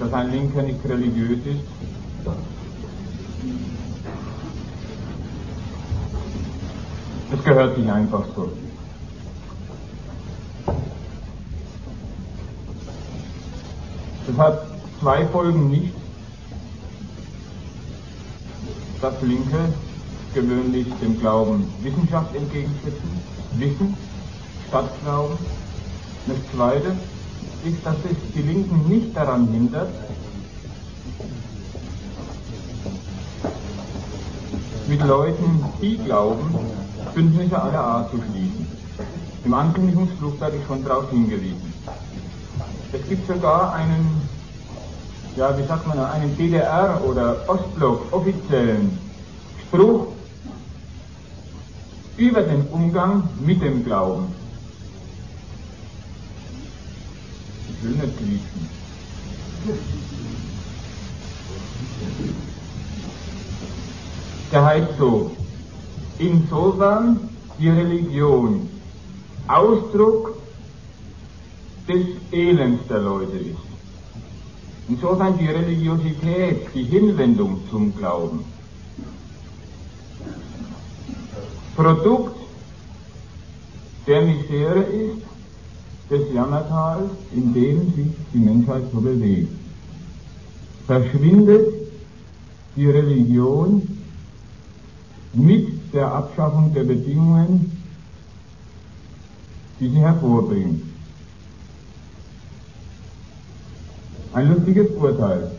dass ein Linker nicht religiös ist? Es gehört sich einfach so. Das hat zwei Folgen nicht. Dass Linke gewöhnlich dem Glauben Wissenschaft entgegensetzen, Wissen statt Glauben. Das Zweite ist, dass es die Linken nicht daran hindert, mit Leuten, die glauben, Bündnisse aller Art zu schließen. Im Ankündigungsflug werde ich schon darauf hingewiesen. Es gibt sogar einen, ja, wie sagt man, einen DDR- oder Ostblock offiziellen Spruch über den Umgang mit dem Glauben. Nicht liegen. Der heißt so, insofern die Religion Ausdruck des Elends der Leute ist. Insofern die Religiosität, die Hinwendung zum Glauben. Produkt der Misere ist des Jammertals, in dem sich die Menschheit so bewegt. Verschwindet die Religion mit der Abschaffung der Bedingungen, die sie hervorbringt. Ein lustiges Urteil.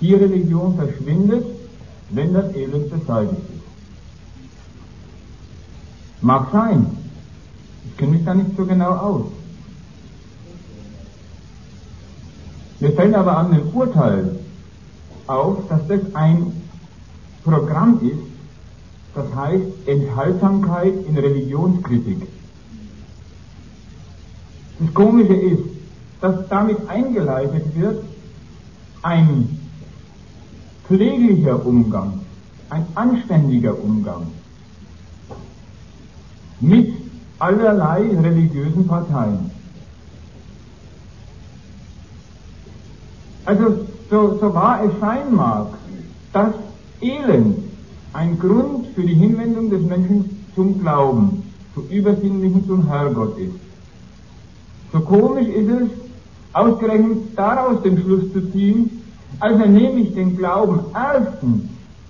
Die Religion verschwindet, wenn das Elend beseitigt ist. Mag sein. Ich kenne mich da nicht so genau aus. Mir fällt aber an dem Urteil auf, dass das ein Programm ist, das heißt Enthaltsamkeit in Religionskritik. Das Komische ist, dass damit eingeleitet wird ein pfleglicher Umgang, ein anständiger Umgang mit allerlei religiösen Parteien. Also so, so wahr es sein mag, dass Elend ein Grund für die Hinwendung des Menschen zum Glauben, zum Übersinnlichen, zum Herrgott ist. So komisch ist es, ausgerechnet daraus den Schluss zu ziehen, also nehme ich den Glauben erstens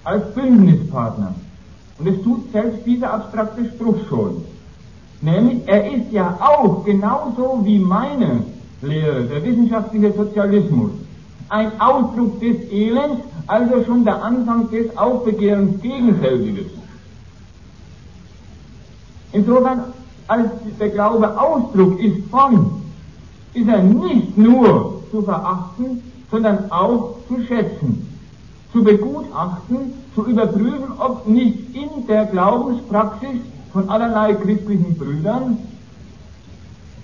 als Bündnispartner. Und es tut selbst dieser abstrakte Spruch schon. Nämlich, er ist ja auch genauso wie meine Lehre, der wissenschaftliche Sozialismus, ein Ausdruck des Elends, also schon der Anfang des Aufbegehrens gegen selbiges. Insofern, als der Glaube Ausdruck ist von, ist er nicht nur zu verachten, sondern auch zu schätzen, zu begutachten, zu überprüfen, ob nicht in der Glaubenspraxis von allerlei christlichen Brüdern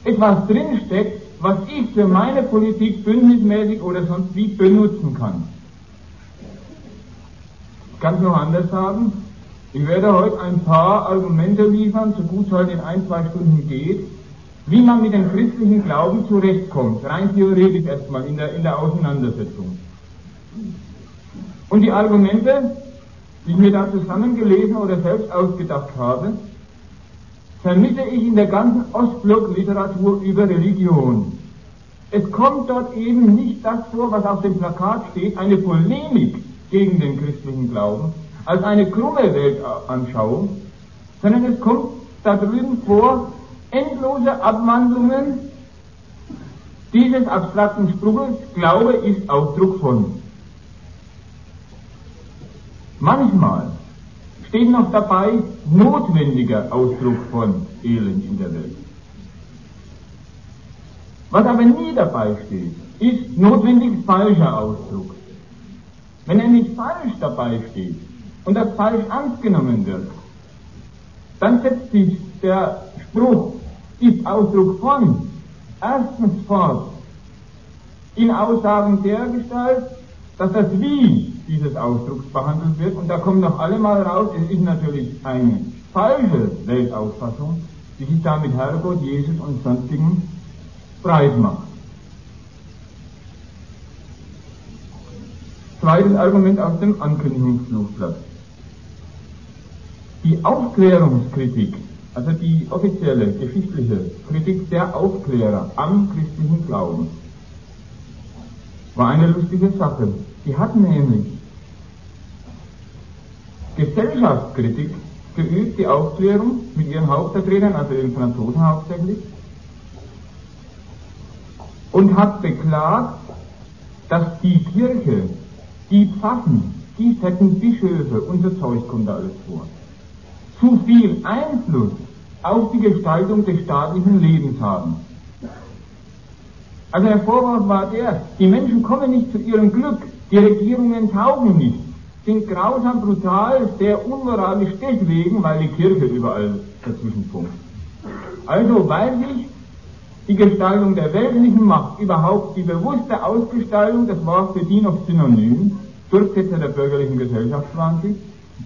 etwas drinsteckt, was ich für meine Politik bündnismäßig oder sonst wie benutzen kann. Ich kann es noch anders sagen. Ich werde heute ein paar Argumente liefern, so gut es heute in ein, zwei Stunden geht, wie man mit dem christlichen Glauben zurechtkommt, rein theoretisch erstmal in der, in der Auseinandersetzung. Und die Argumente, die ich mir da zusammengelesen oder selbst ausgedacht habe, vermisse ich in der ganzen Ostblock-Literatur über Religion. Es kommt dort eben nicht das vor, was auf dem Plakat steht, eine Polemik gegen den christlichen Glauben, als eine krumme Weltanschauung, sondern es kommt da drüben vor, endlose Abwandlungen dieses abstrakten Spruches, Glaube ist Ausdruck von. Manchmal steht noch dabei notwendiger Ausdruck von Elend in der Welt. Was aber nie dabei steht, ist notwendig falscher Ausdruck. Wenn er nicht falsch dabei steht und das falsch ernst genommen wird, dann setzt sich der Spruch, ist Ausdruck von, erstens fort in Aussagen der Gestalt, dass das Wie dieses Ausdrucks behandelt wird. Und da kommt noch allemal raus, es ist natürlich eine falsche Weltauffassung, die sich da mit Herrgott, Jesus und sonstigen breit macht. Zweites Argument aus dem Ankündigungsflugblatt. Die Aufklärungskritik, also die offizielle geschichtliche Kritik der Aufklärer am christlichen Glauben, war eine lustige Sache. Die hatten nämlich Gesellschaftskritik geübt, die Aufklärung mit ihren Hauptvertretern, also den Franzosen hauptsächlich, und hat beklagt, dass die Kirche, die Pfaffen, die fetten Bischöfe so Zeug kommt da alles vor, zu viel Einfluss auf die Gestaltung des staatlichen Lebens haben. Also der Vorwurf war der, die Menschen kommen nicht zu ihrem Glück, die Regierungen taugen nicht, sind grausam, brutal, sehr unmoralisch deswegen, weil die Kirche überall dazwischen funkt. Also weil sich die Gestaltung der weltlichen Macht, überhaupt die bewusste Ausgestaltung, das war für die noch synonym, Durchsetzer der bürgerlichen Gesellschaft waren sie,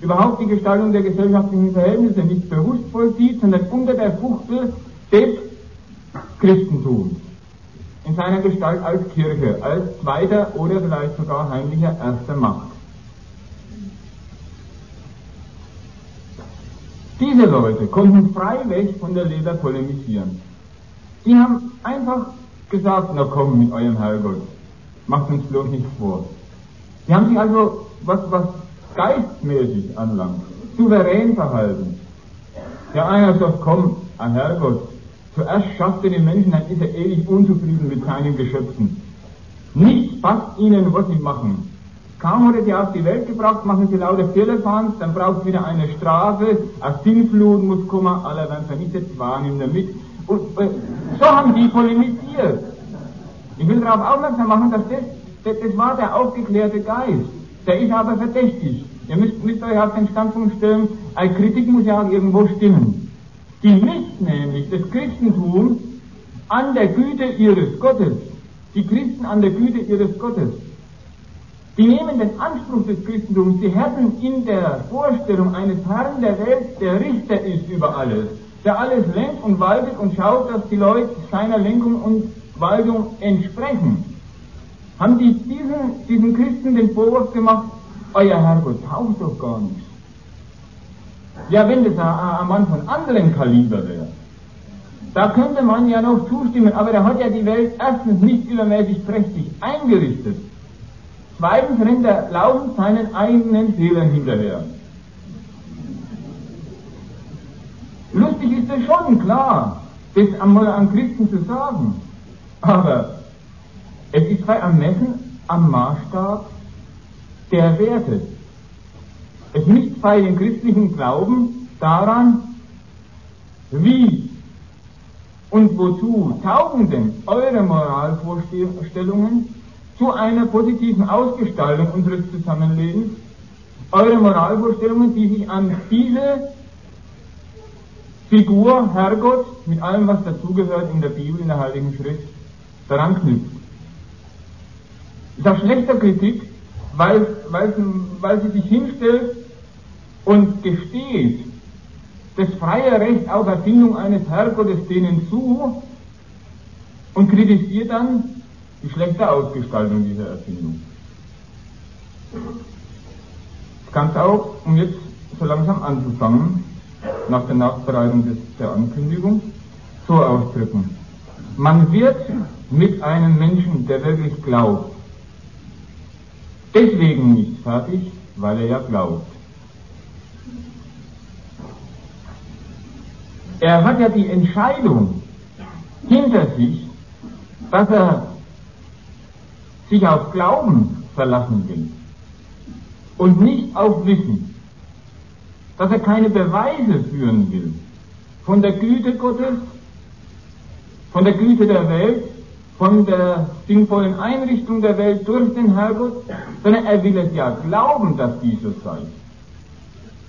überhaupt die Gestaltung der gesellschaftlichen Verhältnisse nicht bewusst vollzieht, sondern unter der Fuchtel des Christentums in seiner Gestalt als Kirche, als zweiter oder vielleicht sogar heimlicher erster Macht. Diese Leute konnten freiweg von der Leber polemisieren. Die haben einfach gesagt, na komm mit eurem Herrgott, macht uns bloß nichts vor. Die haben sich also, was, was geistmäßig anlangt, souverän verhalten. Der eine sagt, komm, ein Herrgott, zuerst schafft er den Menschen, dann ist er ewig unzufrieden mit seinen Geschöpfen. Nichts passt ihnen, was sie machen. Kaum hat er sie auf die Welt gebracht, machen sie lauter Firlefanz, dann braucht es wieder eine Strafe, eine Sinnflut muss kommen, alle werden vernichtet, waren ihm damit. Äh, so haben die polemisiert. Ich will darauf aufmerksam machen, dass das, das, das war der aufgeklärte Geist. Der ist aber verdächtig. Ihr müsst, müsst euch auf den Standpunkt stellen, eine Kritik muss ja auch irgendwo stimmen. Die misst nämlich das Christentum an der Güte ihres Gottes. Die Christen an der Güte ihres Gottes. Die nehmen den Anspruch des Christentums, sie hätten in der Vorstellung eines Herrn der Welt, der Richter ist über alles, der alles lenkt und waltet und schaut, dass die Leute seiner Lenkung und Waltung entsprechen. Haben die diesen, diesen Christen den Vorwurf gemacht, euer Herrgott taugt doch gar nichts. Ja, wenn das ein, ein Mann von anderem Kaliber wäre, da könnte man ja noch zustimmen, aber er hat ja die Welt erstens nicht übermäßig prächtig eingerichtet. Zweitens rennt er laufend seinen eigenen Fehlern hinterher. Lustig ist es schon, klar, das einmal an Christen zu sagen. Aber es ist bei Ermessen am Maßstab der Werte. Es misst bei dem christlichen Glauben daran, wie und wozu taugen denn eure Moralvorstellungen zu einer positiven Ausgestaltung unseres Zusammenlebens eure Moralvorstellungen, die sich an diese Figur Herrgott mit allem, was dazugehört in der Bibel, in der Heiligen Schrift, daran knüpft. Ist auch schlechter Kritik, weil, weil, weil sie sich hinstellt und gesteht, das freie Recht auf Erfindung eines Herrgottes denen zu und kritisiert dann die schlechte Ausgestaltung dieser Erfindung. Kann es auch, um jetzt so langsam anzufangen, nach der Nachbereitung des, der Ankündigung, so ausdrücken. Man wird mit einem Menschen, der wirklich glaubt, deswegen nicht fertig, weil er ja glaubt. Er hat ja die Entscheidung hinter sich, dass er sich auf Glauben verlassen will und nicht auf Wissen, dass er keine Beweise führen will. Von der Güte Gottes, von der Güte der Welt, von der sinnvollen Einrichtung der Welt durch den Herrgott, sondern er will es ja glauben, dass dies so sei.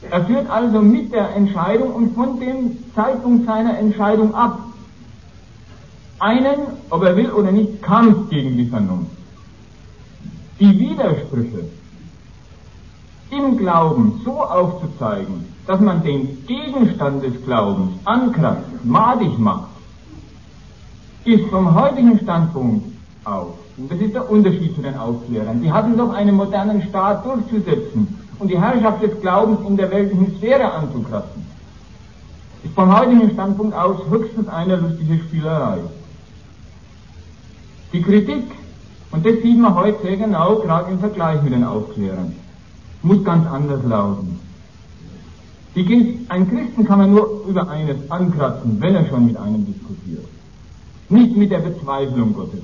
Er führt also mit der Entscheidung und von dem Zeitpunkt seiner Entscheidung ab. Einen, ob er will oder nicht, Kampf gegen die Vernunft. Die Widersprüche im Glauben so aufzuzeigen, dass man den Gegenstand des Glaubens ankratzt, madig macht, ist vom heutigen Standpunkt auf. Und das ist der Unterschied zu den Aufklärern. Die hatten doch einen modernen Staat durchzusetzen und die Herrschaft des Glaubens in der weltlichen Sphäre anzukratzen. Ist vom heutigen Standpunkt aus höchstens eine lustige Spielerei. Die Kritik, und das sieht man heute sehr genau, gerade im Vergleich mit den Aufklärern, muss ganz anders lauten. Die, ein Christen kann man nur über eines ankratzen, wenn er schon mit einem diskutiert. Nicht mit der Bezweiflung Gottes.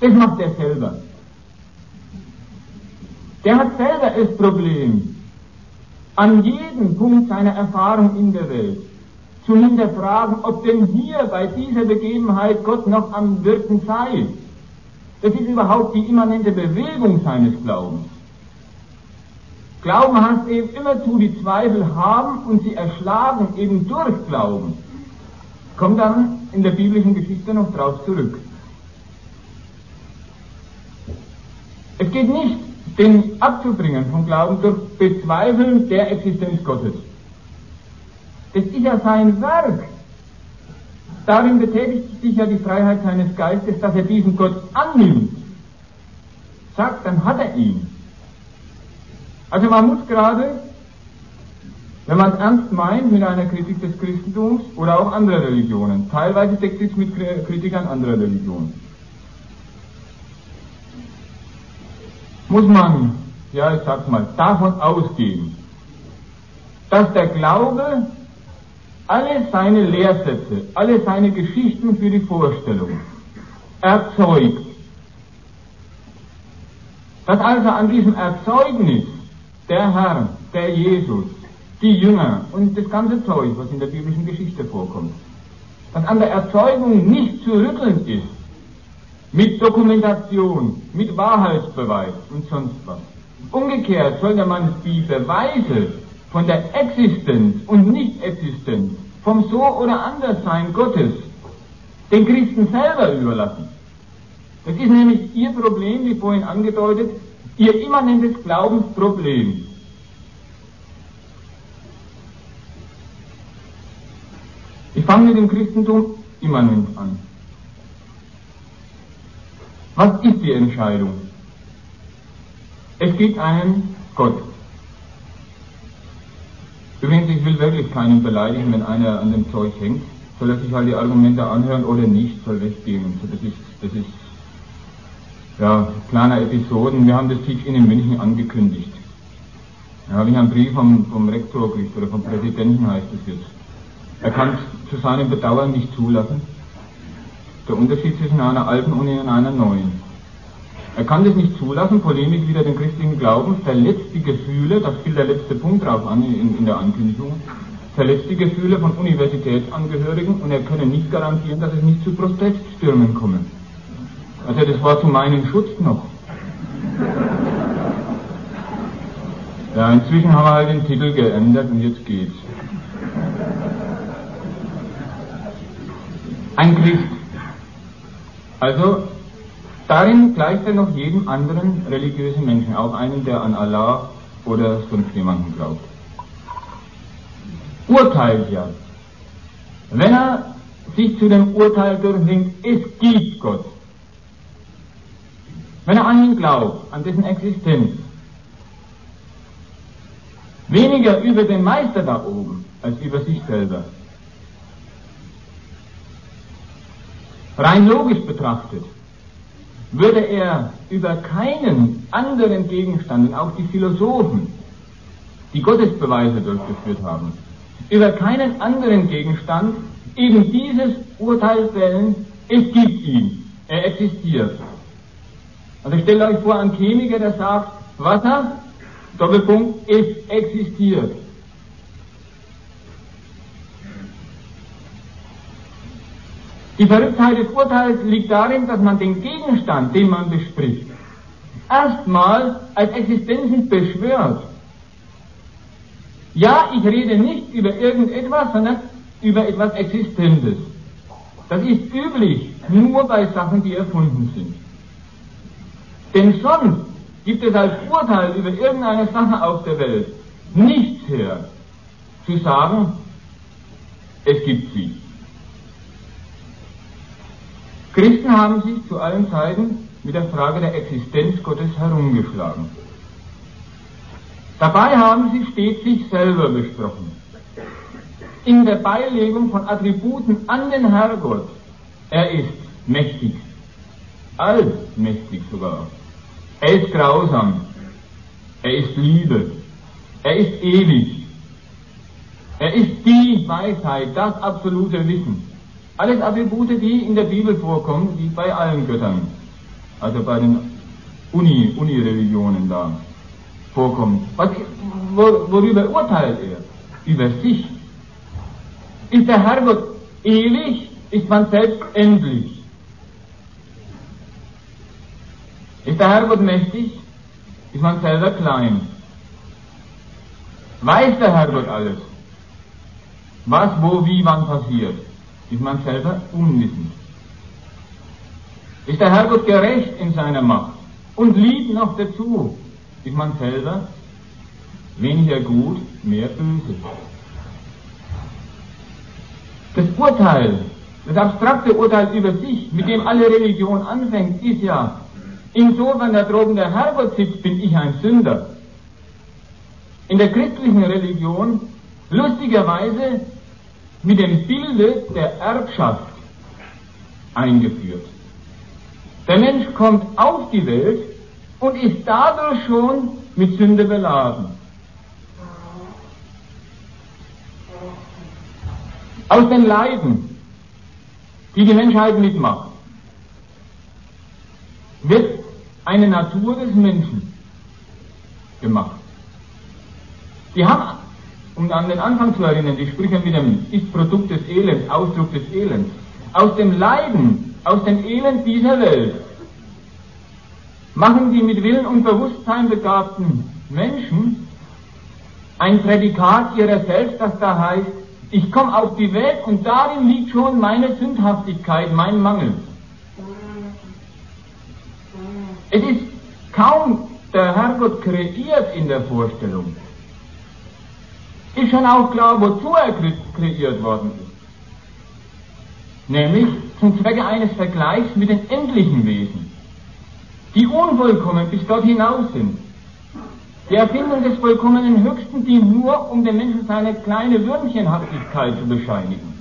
Das macht er selber. Der hat selber das Problem, an jedem Punkt seiner Erfahrung in der Welt zu hinterfragen, ob denn hier bei dieser Begebenheit Gott noch am Wirken sei. Das ist überhaupt die immanente Bewegung seines Glaubens. Glauben heißt eben immerzu die Zweifel haben und sie erschlagen eben durch Glauben. Kommt dann in der biblischen Geschichte noch drauf zurück. Es geht nicht, den abzubringen vom Glauben durch Bezweifeln der Existenz Gottes. Das ist ja sein Werk. Darin betätigt sich ja die Freiheit seines Geistes, dass er diesen Gott annimmt. Sagt, dann hat er ihn. Also man muss gerade, wenn man es ernst meint mit einer Kritik des Christentums oder auch anderer Religionen, teilweise deckt mit Kritik an anderer Religionen, muss man, ja ich sag's mal, davon ausgehen, dass der Glaube alle seine Lehrsätze, alle seine Geschichten für die Vorstellung erzeugt. Dass also an diesem Erzeugnis der Herr, der Jesus, die Jünger und das ganze Zeug, was in der biblischen Geschichte vorkommt, dass an der Erzeugung nicht zu rütteln ist, mit Dokumentation, mit Wahrheitsbeweis und sonst was. Umgekehrt sollte man die Beweise von der Existenz und Nicht-Existenz, vom So- oder Anderssein Gottes, den Christen selber überlassen. Das ist nämlich ihr Problem, wie vorhin angedeutet, ihr immanentes Glaubensproblem. Ich fange mit dem Christentum immanent an. Was ist die Entscheidung? Es gibt einen Gott. Übrigens, ich will wirklich keinen beleidigen, wenn einer an dem Zeug hängt. Soll er sich halt die Argumente anhören oder nicht, soll weggehen. Das ist, das ist ja, kleiner Episoden. Wir haben das Teach-In in München angekündigt. Da habe ich einen Brief vom, vom Rektor gekriegt, oder vom Präsidenten heißt es jetzt. Er kann es zu seinem Bedauern nicht zulassen. Der Unterschied zwischen einer alten Uni und einer neuen. Er kann das nicht zulassen, Polemik wieder den christlichen Glauben, verletzt die Gefühle, das fiel der letzte Punkt drauf an in, in der Ankündigung, verletzt die Gefühle von Universitätsangehörigen und er könne nicht garantieren, dass es nicht zu Proteststürmen komme. Also das war zu meinem Schutz noch. Ja, inzwischen haben wir halt den Titel geändert und jetzt geht's. Ein Christ. Also, darin gleicht er noch jedem anderen religiösen Menschen, auch einen, der an Allah oder sonst jemanden glaubt. Urteilt ja. Wenn er sich zu dem Urteil durchringt, es gibt Gott, wenn er an ihn glaubt, an dessen Existenz, weniger über den Meister da oben als über sich selber. Rein logisch betrachtet würde er über keinen anderen Gegenstand, und auch die Philosophen, die Gottesbeweise durchgeführt haben, über keinen anderen Gegenstand eben dieses Urteil fällen, es gibt ihn, er existiert. Also stellt euch vor, ein Chemiker, der sagt, Wasser, Doppelpunkt, es existiert. Die Verrücktheit des Urteils liegt darin, dass man den Gegenstand, den man bespricht, erstmal als Existenzen beschwört. Ja, ich rede nicht über irgendetwas, sondern über etwas Existentes. Das ist üblich nur bei Sachen, die erfunden sind. Denn sonst gibt es als Urteil über irgendeine Sache auf der Welt nichts her, zu sagen, es gibt sie. Christen haben sich zu allen Zeiten mit der Frage der Existenz Gottes herumgeschlagen. Dabei haben sie stets sich selber besprochen. In der Beilegung von Attributen an den Herrgott, er ist mächtig, allmächtig sogar. Er ist grausam, er ist Liebe, er ist ewig, er ist die Weisheit, das absolute Wissen. Alles Attribute, die in der Bibel vorkommen, wie bei allen Göttern, also bei den Uni, Uni-Religionen da vorkommen. Was, wor, worüber urteilt er? Über sich. Ist der Herrgott ewig? Ist man selbst endlich? Ist der Herrgott mächtig? Ist man selber klein? Weiß der Herrgott alles? Was, wo, wie, wann passiert? Ist man selber unwissend? Ist der Herrgott gerecht in seiner Macht und liebt noch dazu? Ist man selber weniger gut, mehr böse? Das Urteil, das abstrakte Urteil über sich, mit dem alle Religion anfängt, ist ja, insofern der Herrgott sitzt, bin ich ein Sünder. In der christlichen Religion lustigerweise mit dem Bilde der Erbschaft eingeführt. Der Mensch kommt auf die Welt und ist dadurch schon mit Sünde beladen. Aus den Leiden, die die Menschheit mitmacht, wird eine Natur des Menschen gemacht. Die haben, um an den Anfang zu erinnern, die Sprüche mit dem ist Produkt des Elends, Ausdruck des Elends. Aus dem Leiden, aus dem Elend dieser Welt machen die mit Willen und Bewusstsein begabten Menschen ein Prädikat ihrer selbst, das da heißt, ich komme auf die Welt und darin liegt schon meine Sündhaftigkeit, mein Mangel. Es ist kaum der Herrgott kreiert in der Vorstellung. Ist schon auch klar, wozu er kreiert worden ist. Nämlich zum Zwecke eines Vergleichs mit den endlichen Wesen die unvollkommen bis dort hinaus sind. Die Erfindung des vollkommenen Höchsten dient nur, um dem Menschen seine kleine Würmchenhaftigkeit zu bescheinigen.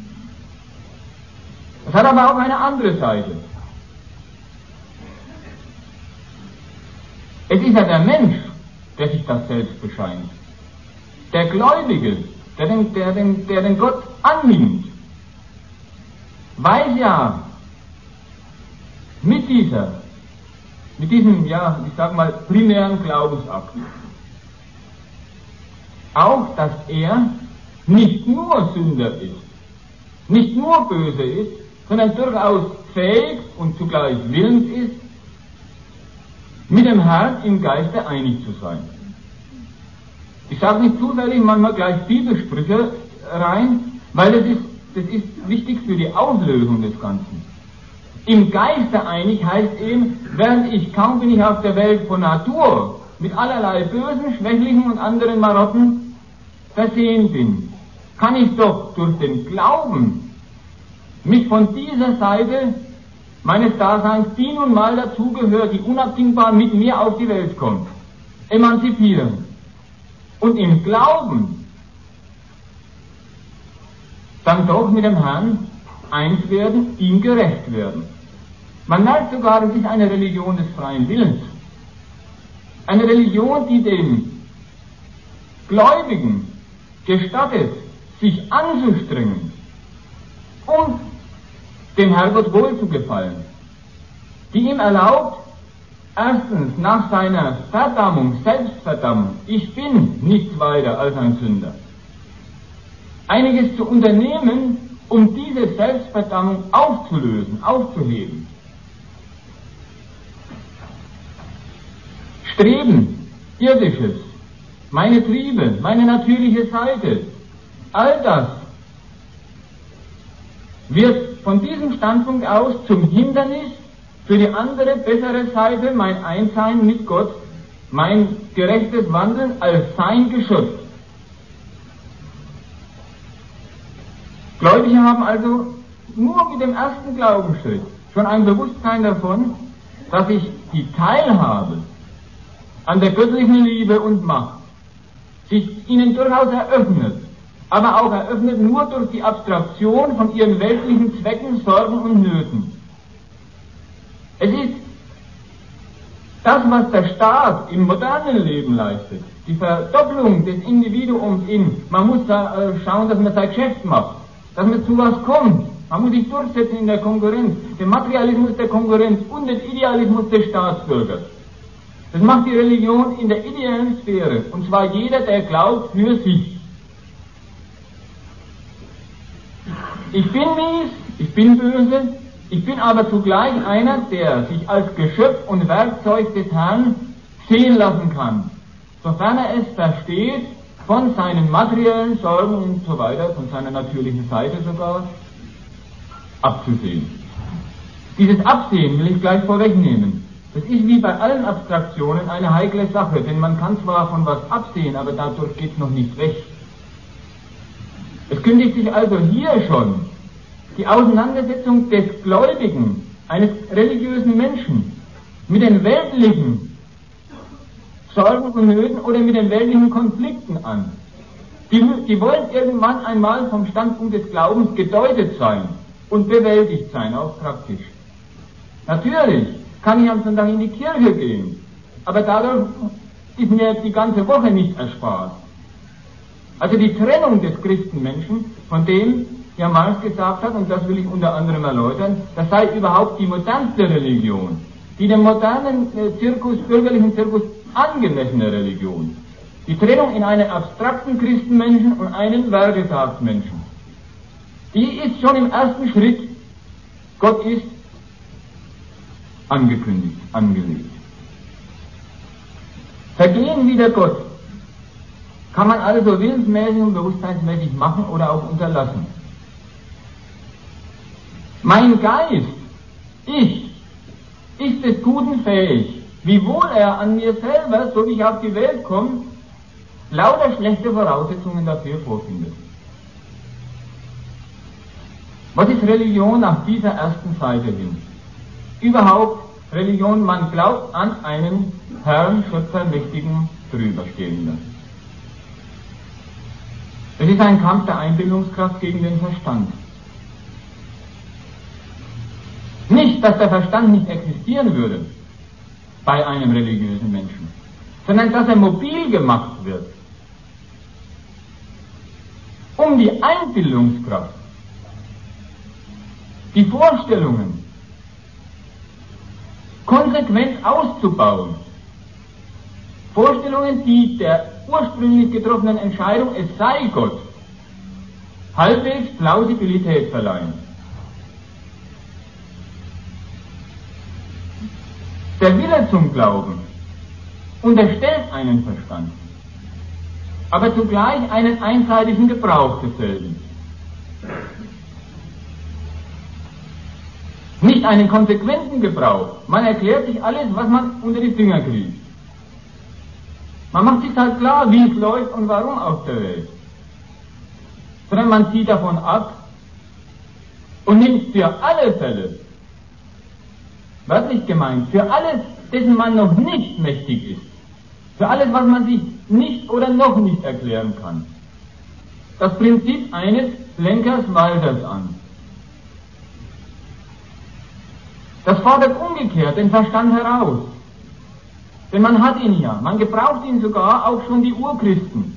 Es hat aber auch eine andere Seite. Es ist ja der Mensch, der sich das selbst bescheinigt. Der Gläubige, der den, der den, der den Gott annimmt, weiß ja mit dieser mit diesem, ja, ich sag mal, primären Glaubensakt. Auch, dass er nicht nur Sünder ist, nicht nur böse ist, sondern durchaus fähig und zugleich willens ist, mit dem Herrn im Geiste einig zu sein. Ich sage nicht zufällig manchmal gleich Bibelsprüche rein, weil das ist, das ist wichtig für die Auslösung des Ganzen. Im Geiste einig heißt eben, während ich kaum bin ich auf der Welt von Natur mit allerlei bösen, schwächlichen und anderen Marotten versehen bin, kann ich doch durch den Glauben mich von dieser Seite meines Daseins, die nun mal dazugehört, die unabdingbar mit mir auf die Welt kommt, emanzipieren. Und im Glauben dann doch mit dem Herrn eins werden, ihm gerecht werden. Man merkt sogar, es ist eine Religion des freien Willens. Eine Religion, die dem Gläubigen gestattet, sich anzustrengen, um dem Herrgott wohl zu gefallen. Die ihm erlaubt, erstens nach seiner Verdammung, Selbstverdammung, ich bin nichts weiter als ein Sünder, einiges zu unternehmen, um diese Selbstverdammung aufzulösen, aufzuheben. Streben, irdisches, meine Triebe, meine natürliche Seite, all das wird von diesem Standpunkt aus zum Hindernis für die andere, bessere Seite, mein Einsein mit Gott, mein gerechtes Wandeln als sein Geschöpf. Gläubige haben also nur mit dem ersten Glaubensschritt schon ein Bewusstsein davon, dass ich die Teilhabe an der göttlichen Liebe und Macht sich ihnen durchaus eröffnet, aber auch eröffnet nur durch die Abstraktion von ihren weltlichen Zwecken, Sorgen und Nöten. Es ist das, was der Staat im modernen Leben leistet, die Verdopplung des Individuums in, man muss da äh, schauen, dass man sein Geschäft macht, dass man zu was kommt, man muss sich durchsetzen in der Konkurrenz, den Materialismus der Konkurrenz und den Idealismus des Staatsbürgers. Das macht die Religion in der ideellen Sphäre, und zwar jeder, der glaubt, für sich. Ich bin mies, ich bin böse, ich bin aber zugleich einer, der sich als Geschöpf und Werkzeug des Herrn sehen lassen kann, sofern er es versteht, von seinen materiellen Sorgen und so weiter, von seiner natürlichen Seite sogar, abzusehen. Dieses Absehen will ich gleich vorwegnehmen. Das ist wie bei allen Abstraktionen eine heikle Sache, denn man kann zwar von was absehen, aber dadurch geht es noch nicht weg. Es kündigt sich also hier schon die Auseinandersetzung des Gläubigen, eines religiösen Menschen, mit den weltlichen Sorgen und Nöten oder mit den weltlichen Konflikten an. Die, die wollen irgendwann einmal vom Standpunkt des Glaubens gedeutet sein und bewältigt sein, auch praktisch. Natürlich kann ich am Sonntag in die Kirche gehen. Aber dadurch ist mir die ganze Woche nicht erspart. Also die Trennung des Christenmenschen von dem, der Marx gesagt hat, und das will ich unter anderem erläutern, das sei überhaupt die modernste Religion, die dem modernen äh, Zirkus, bürgerlichen Zirkus angemessene Religion. Die Trennung in einen abstrakten Christenmenschen und einen Werketagsmenschen. Die ist schon im ersten Schritt, Gott ist angekündigt, angelegt. Vergehen wie der Gott kann man also willensmäßig und bewusstseinsmäßig machen oder auch unterlassen. Mein Geist, ich, ist des Guten fähig, wiewohl er an mir selber, so wie ich auf die Welt komme, lauter schlechte Voraussetzungen dafür vorfindet. Was ist Religion nach dieser ersten Seite hin? überhaupt Religion, man glaubt an einen Herrn, Schöpfer, Mächtigen, Drüberstehenden. Es ist ein Kampf der Einbildungskraft gegen den Verstand. Nicht, dass der Verstand nicht existieren würde bei einem religiösen Menschen, sondern dass er mobil gemacht wird, um die Einbildungskraft, die Vorstellungen, konsequent auszubauen. Vorstellungen, die der ursprünglich getroffenen Entscheidung, es sei Gott, halbwegs Plausibilität verleihen. Der Wille zum Glauben unterstellt einen Verstand, aber zugleich einen einseitigen Gebrauch desselben. Nicht einen konsequenten Gebrauch. Man erklärt sich alles, was man unter die Finger kriegt. Man macht sich halt klar, wie es läuft und warum auf der Welt. Sondern man zieht davon ab und nimmt für alle Fälle, wörtlich gemeint, für alles, dessen man noch nicht mächtig ist, für alles, was man sich nicht oder noch nicht erklären kann, das Prinzip eines Lenkers Walters an. Das fordert umgekehrt den Verstand heraus. Denn man hat ihn ja, man gebraucht ihn sogar auch schon die Urchristen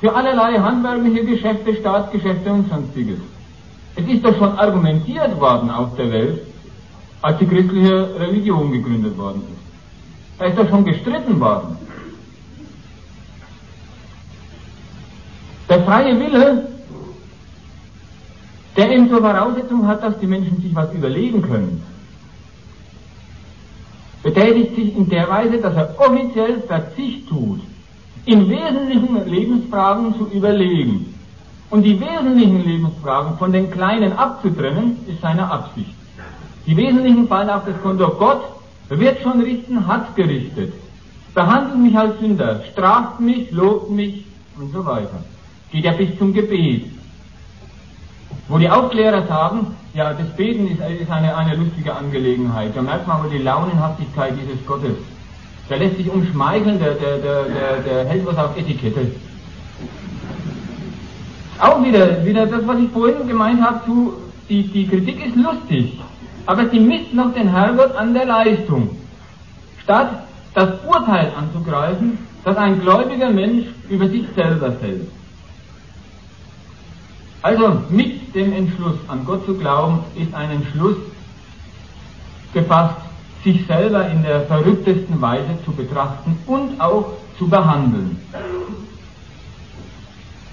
für allerlei handwerkliche Geschäfte, Staatsgeschäfte und sonstiges. Es ist doch schon argumentiert worden auf der Welt, als die christliche Religion gegründet worden ist. Da ist doch schon gestritten worden. Der freie Wille, der eben zur Voraussetzung hat, dass die Menschen sich was überlegen können betätigt sich in der Weise, dass er offiziell Verzicht tut, in wesentlichen Lebensfragen zu überlegen. Und die wesentlichen Lebensfragen von den kleinen abzutrennen, ist seine Absicht. Die wesentlichen fallen auf das Konto Gott, wird schon richten, hat gerichtet. Behandelt mich als Sünder, straft mich, lobt mich und so weiter. Geht ja bis zum Gebet. Wo die Aufklärer sagen, ja, das Beten ist, eine, eine lustige Angelegenheit. Da merkt man aber die Launenhaftigkeit dieses Gottes. Der lässt sich umschmeicheln, der, der, der, der, der hält was auf Etikette. Auch wieder, wieder das, was ich vorhin gemeint habe, zu, die, die Kritik ist lustig, aber sie misst noch den Herrgott an der Leistung. Statt das Urteil anzugreifen, das ein gläubiger Mensch über sich selber fällt. Also mit dem Entschluss, an Gott zu glauben, ist ein Entschluss gefasst, sich selber in der verrücktesten Weise zu betrachten und auch zu behandeln.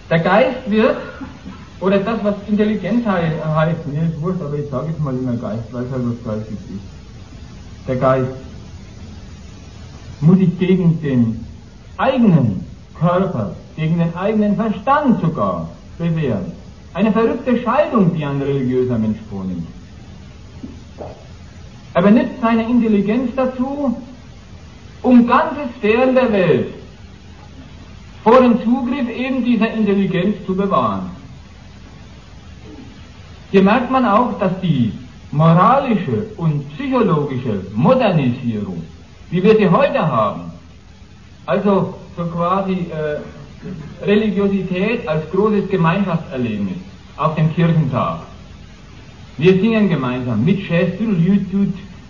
Der Geist wird, oder das, was Intelligenz heißt, mir ist wurscht, aber ich sage jetzt mal immer Geist, weil es halt was Geistes ist. Der Geist muss sich gegen den eigenen Körper, gegen den eigenen Verstand sogar bewähren. Eine verrückte Scheidung, die ein religiöser Mensch vornimmt. Er benutzt seine Intelligenz dazu, um ganze Sphären der Welt vor dem Zugriff eben dieser Intelligenz zu bewahren. Hier merkt man auch, dass die moralische und psychologische Modernisierung, wie wir sie heute haben, also so quasi äh, Religiosität als großes Gemeinschaftserlebnis auf dem Kirchentag, wir singen gemeinsam mit Jazz,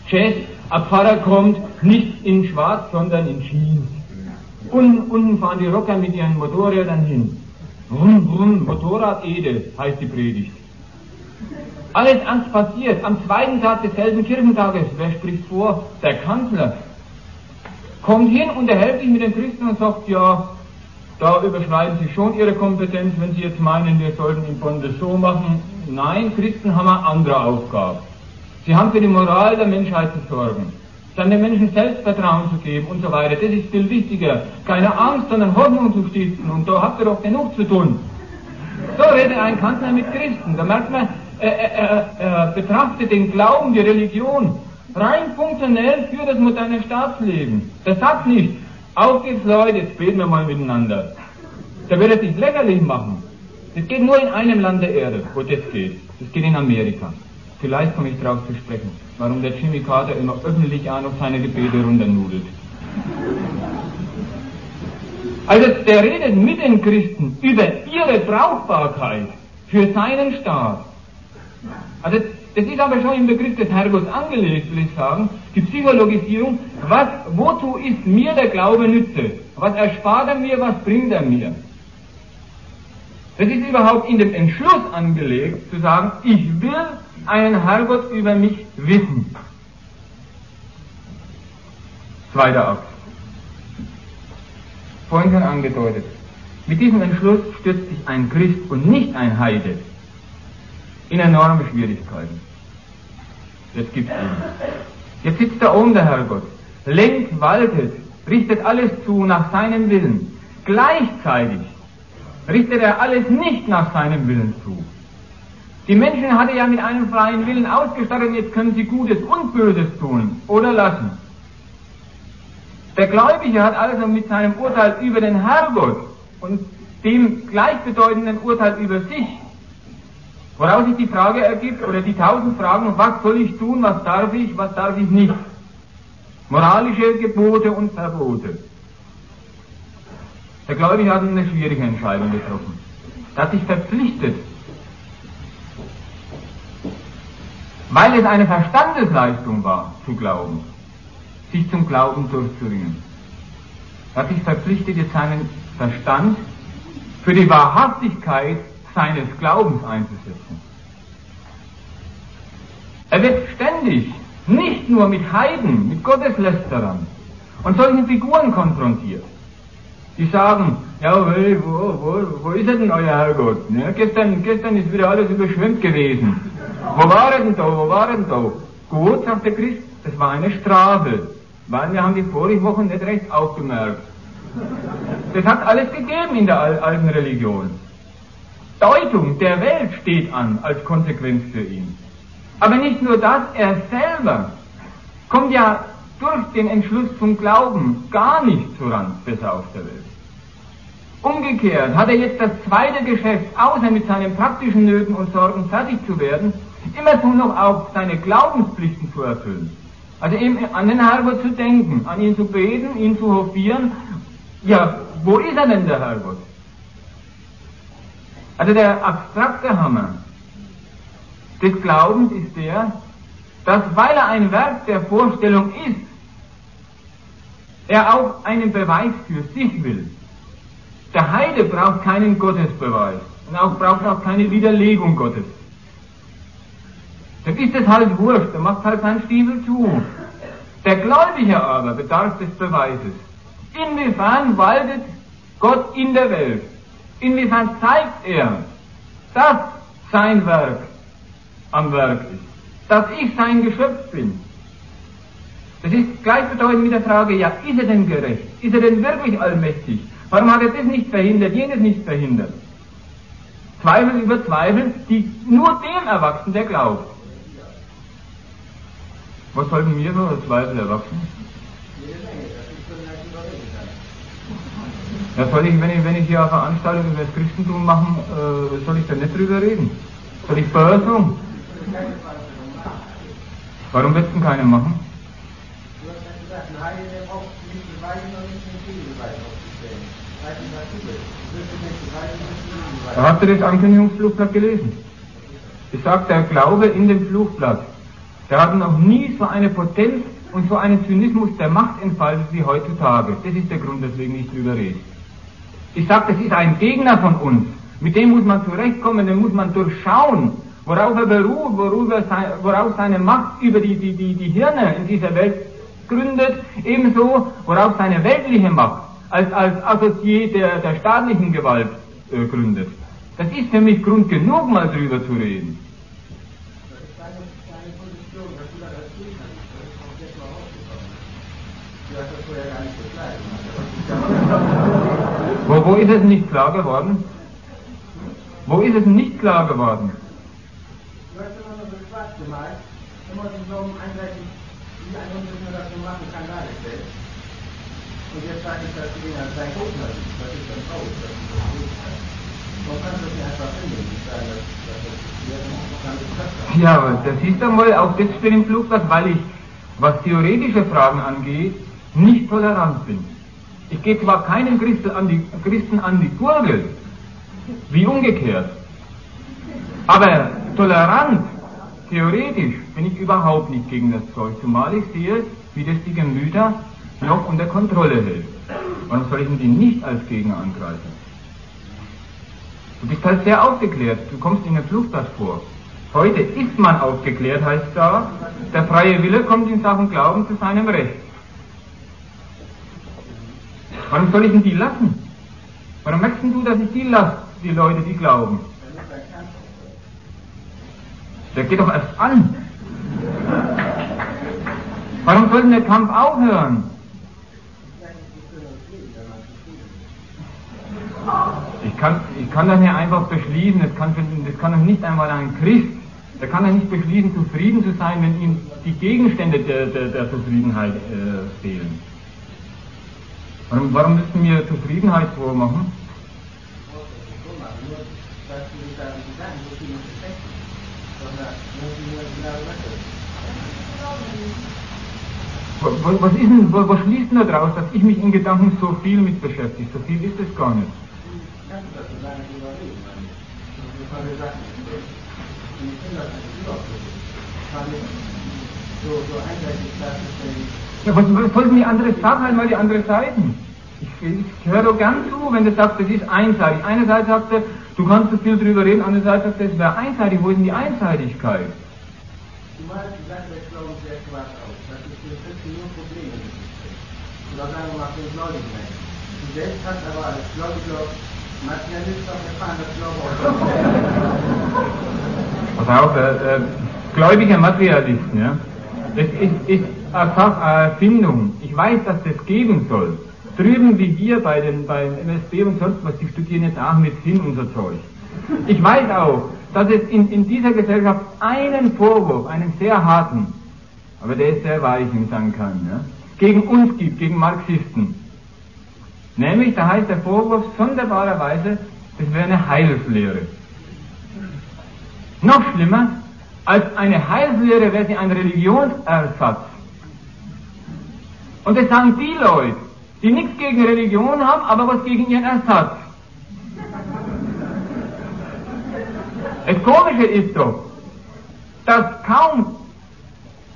Jazz, ein Pfarrer kommt nicht in Schwarz, sondern in Jeans. Und unten fahren die Rocker mit ihren Motorrädern hin. Brumm, brumm, Motorrad Ede heißt die Predigt. Alles Angst passiert. Am zweiten Tag desselben Kirchentages, wer spricht vor? Der Kanzler. Kommt hin, unterhält sich mit den Christen und sagt, ja, da überschneiden Sie schon Ihre Kompetenz, wenn Sie jetzt meinen, wir sollten Bonn das so machen. Nein, Christen haben eine andere Aufgabe. Sie haben für die Moral der Menschheit zu sorgen, dann den Menschen Selbstvertrauen zu geben und so weiter. Das ist viel wichtiger. Keine Angst, sondern Hoffnung zu stiften. Und da habt ihr doch genug zu tun. So redet ein Kanzler mit Christen. Da merkt man, er, er, er betrachtet den Glauben, die Religion rein funktionell für das moderne Staatsleben. Der sagt nicht, auf geht's Leute, jetzt beten wir mal miteinander. Da wird er sich lächerlich machen. Das geht nur in einem Land der Erde, wo das geht. Das geht in Amerika. Vielleicht komme ich darauf zu sprechen, warum der Jimmy Carter immer öffentlich auch noch seine Gebete runternudelt. Also der redet mit den Christen über ihre Brauchbarkeit für seinen Staat. Also das ist aber schon im Begriff des Herrgotts angelegt, will ich sagen. Die Psychologisierung, was, wozu ist mir der Glaube nütze? Was erspart er mir, was bringt er mir? Das ist überhaupt in dem Entschluss angelegt, zu sagen, ich will einen Herrgott über mich wissen. Zweiter Akt. Vorhin schon angedeutet. Mit diesem Entschluss stürzt sich ein Christ und nicht ein Heide in enorme Schwierigkeiten. Jetzt gibt's ihn. Jetzt sitzt da oben der Herrgott, lenkt, waltet, richtet alles zu nach seinem Willen. Gleichzeitig richtet er alles nicht nach seinem Willen zu. Die Menschen hat er ja mit einem freien Willen ausgestattet, jetzt können sie Gutes und Böses tun oder lassen. Der Gläubige hat also mit seinem Urteil über den Herrgott und dem gleichbedeutenden Urteil über sich Woraus sich die Frage ergibt, oder die tausend Fragen, was soll ich tun, was darf ich, was darf ich nicht. Moralische Gebote und Verbote. Der Gläubige hat eine schwierige Entscheidung getroffen. Er hat sich verpflichtet, weil es eine Verstandesleistung war, zu glauben, sich zum Glauben durchzuringen. Er hat sich verpflichtet, jetzt seinen Verstand für die Wahrhaftigkeit seines Glaubens einzusetzen. Er wird ständig nicht nur mit Heiden, mit Gotteslästerern und solchen Figuren konfrontiert, die sagen, ja, wo, wo, wo ist er denn euer Herrgott? Ja, gestern, gestern ist wieder alles überschwemmt gewesen. Wo war er denn da? Wo war er denn da? Gut, sagt der Christ, das war eine Strafe, weil wir haben die vorigen Wochen nicht recht aufgemerkt. Das hat alles gegeben in der alten Religion. Deutung der Welt steht an als Konsequenz für ihn. Aber nicht nur das, er selber kommt ja durch den Entschluss zum Glauben gar nicht voran, besser auf der Welt. Umgekehrt hat er jetzt das zweite Geschäft, außer mit seinen praktischen Nöten und Sorgen fertig zu werden, immerzu noch auch seine Glaubenspflichten zu erfüllen. Also eben an den Herrgott zu denken, an ihn zu beten, ihn zu hofieren. Ja, wo ist er denn, der Herrgott? Also der abstrakte Hammer des Glaubens ist der, dass weil er ein Werk der Vorstellung ist, er auch einen Beweis für sich will. Der Heide braucht keinen Gottesbeweis und auch braucht auch keine Widerlegung Gottes. Dann ist es halt wurscht, der macht halt seinen Stiefel zu. Der Gläubige aber bedarf des Beweises. Inwiefern waltet Gott in der Welt? Inwiefern zeigt er, dass sein Werk am Werk ist? Dass ich sein Geschöpf bin? Das ist gleichbedeutend mit der Frage, ja, ist er denn gerecht? Ist er denn wirklich allmächtig? Warum hat er das nicht verhindert, jenes nicht verhindert? Zweifel über Zweifel, die nur dem erwachsen, der glaubt. Was sollten wir so als Zweifel erwachsen? Ja, soll ich, wenn ich, wenn ich hier eine Veranstaltung über das Christentum machen, äh, soll ich da nicht drüber reden? Soll ich Börsen? Warum wird denn keiner machen? Du hast ja gesagt, ein Heilige, der braucht nicht beweisen und nicht den Gegenbeweis aufzustellen. Weiß nicht, was du willst. Du beweisen und nicht den. Habt ihr das Ankündigungsflugblatt gelesen? Ich sage, der Glaube in dem Flugblatt, der hat noch nie so eine Potenz und so einen Zynismus der Macht entfaltet wie heutzutage. Das ist der Grund, weswegen ich drüber rede. Ich sage, das ist ein Gegner von uns. Mit dem muss man zurechtkommen, den muss man durchschauen, worauf er beruht, worauf seine Macht über die, die, die, die Hirne in dieser Welt gründet, ebenso worauf seine weltliche Macht als, als Assozié der, der staatlichen Gewalt äh, gründet. Das ist für mich Grund genug, mal drüber zu reden. Wo, ist es nicht klar geworden? Wo ist es nicht klar geworden? Und jetzt sage ich, dass ihn als dein Gegner siehst. Das ist dann Haus, das ist das Gegenteil. Man kann das nicht einfach hinnehmen und sagen, dass, dass das Ja, aber das ist einmal auch das für den Flugblatt, weil ich, was theoretische Fragen angeht, nicht tolerant bin. Ich gehe zwar keinen Christen an, die, Christen an die Gurgel, wie umgekehrt, aber tolerant, theoretisch, bin ich überhaupt nicht gegen das Zeug, zumal ich sehe, wie das die Gemüter noch unter Kontrolle hält. Warum soll ich die nicht als Gegner angreifen? Du bist halt sehr aufgeklärt, du kommst in der Fluchtplatz vor. Heute ist man aufgeklärt, heißt da, der freie Wille kommt in Sachen Glauben zu seinem Recht. Warum soll ich denn die lassen? Warum möchtest du, dass ich die lasse, die Leute, die glauben? Der geht doch erst an. Warum soll denn der Kampf aufhören? Ich kann, ich kann das nicht einfach beschließen, das kann, das kann doch nicht einmal ein Christ, der kann doch nicht beschließen, zufrieden zu sein, wenn ihm die Gegenstände der, der, der Zufriedenheit äh, fehlen. Warum, warum müssen wir Zufriedenheit vormachen? Was, ist denn, was, schließt denn daraus, dass ich mich in Gedanken so viel mit beschäftige? So viel ist es gar nicht. Ja, was, was sollten die andere sagen, halt mal die andere Seiten? Ich, ich höre doch gern zu, wenn du sagst, das ist einseitig. Einerseits sagt er, du kannst so viel drüber reden, andererseits sagt er, es wäre einseitig. Wo ist denn die Einseitigkeit? Du meinst, die Sache des Glaubens sehr schwarz aus. Das ist für Christen nur Probleme. Oder sagen wir mal für den gläubigen Menschen. Du selbst hast aber als Gläubiger Materialist auch erfahren, dass Glaube auch Pass auf, äh, äh, gläubiger Materialist, ja. Das ist, ist Erfindung. Ich weiß, dass das geben soll drüben wie hier bei den, beim MSB und sonst was, die studieren jetzt auch mit Sinn unser Zeug. Ich weiß auch, dass es in, in dieser Gesellschaft einen Vorwurf, einen sehr harten, aber der ist sehr weich in St. Kann, ja, gegen uns gibt, gegen Marxisten. Nämlich, da heißt der Vorwurf sonderbarerweise, das wäre eine Heilslehre. Noch schlimmer, als eine Heilslehre wäre sie ein Religionsersatz. Und das sagen die Leute, die nichts gegen Religion haben, aber was gegen ihren Ersatz. Das Komische ist doch, dass kaum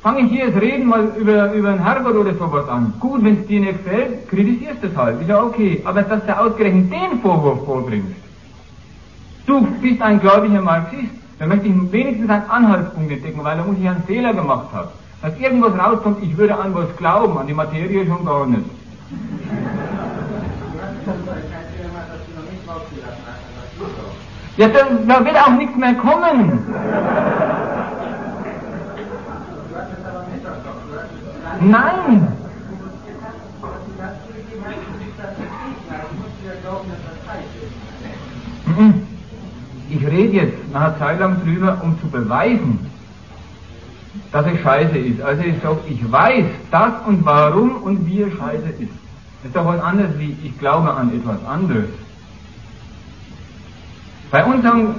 fange ich hier das Reden mal über, über einen Herrgott oder sowas an. Gut, wenn es dir nicht gefällt, kritisierst du es halt, ist ja okay. Aber dass du ausgerechnet den Vorwurf vorbringst, du bist ein gläubiger Marxist, dann möchte ich wenigstens einen Anhaltspunkt entdecken, weil da muss ich einen Fehler gemacht haben. Dass irgendwas rauskommt, ich würde an was glauben, an die Materie schon gar nicht. Ja, da, da wird auch nichts mehr kommen. Nein! Ich rede jetzt nach einer Zeit lang drüber, um zu beweisen, dass es scheiße ist. Also ich sage, ich weiß das und warum und wie es scheiße ist. Das ist doch was anderes wie ich glaube an etwas anderes. Bei uns haben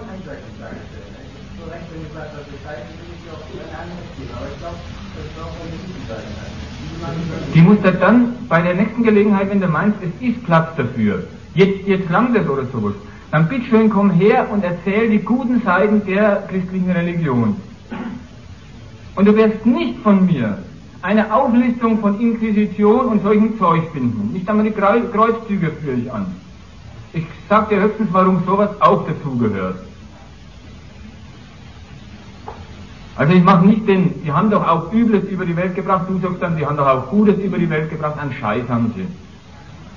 die muss er dann bei der nächsten Gelegenheit, wenn du meinst, es ist Platz dafür, jetzt, jetzt langt es oder sowas, dann bitteschön komm her und erzähl die guten Seiten der christlichen Religion. Und du wirst nicht von mir eine Auflistung von Inquisition und solchen Zeug finden. Nicht einmal die Kreuzzüge führe ich an. Ich sag dir höchstens, warum sowas auch dazugehört. Also ich mache nicht den, die haben doch auch Übles über die Welt gebracht, du sagst dann, die haben doch auch Gutes über die Welt gebracht, an Scheiß haben sie.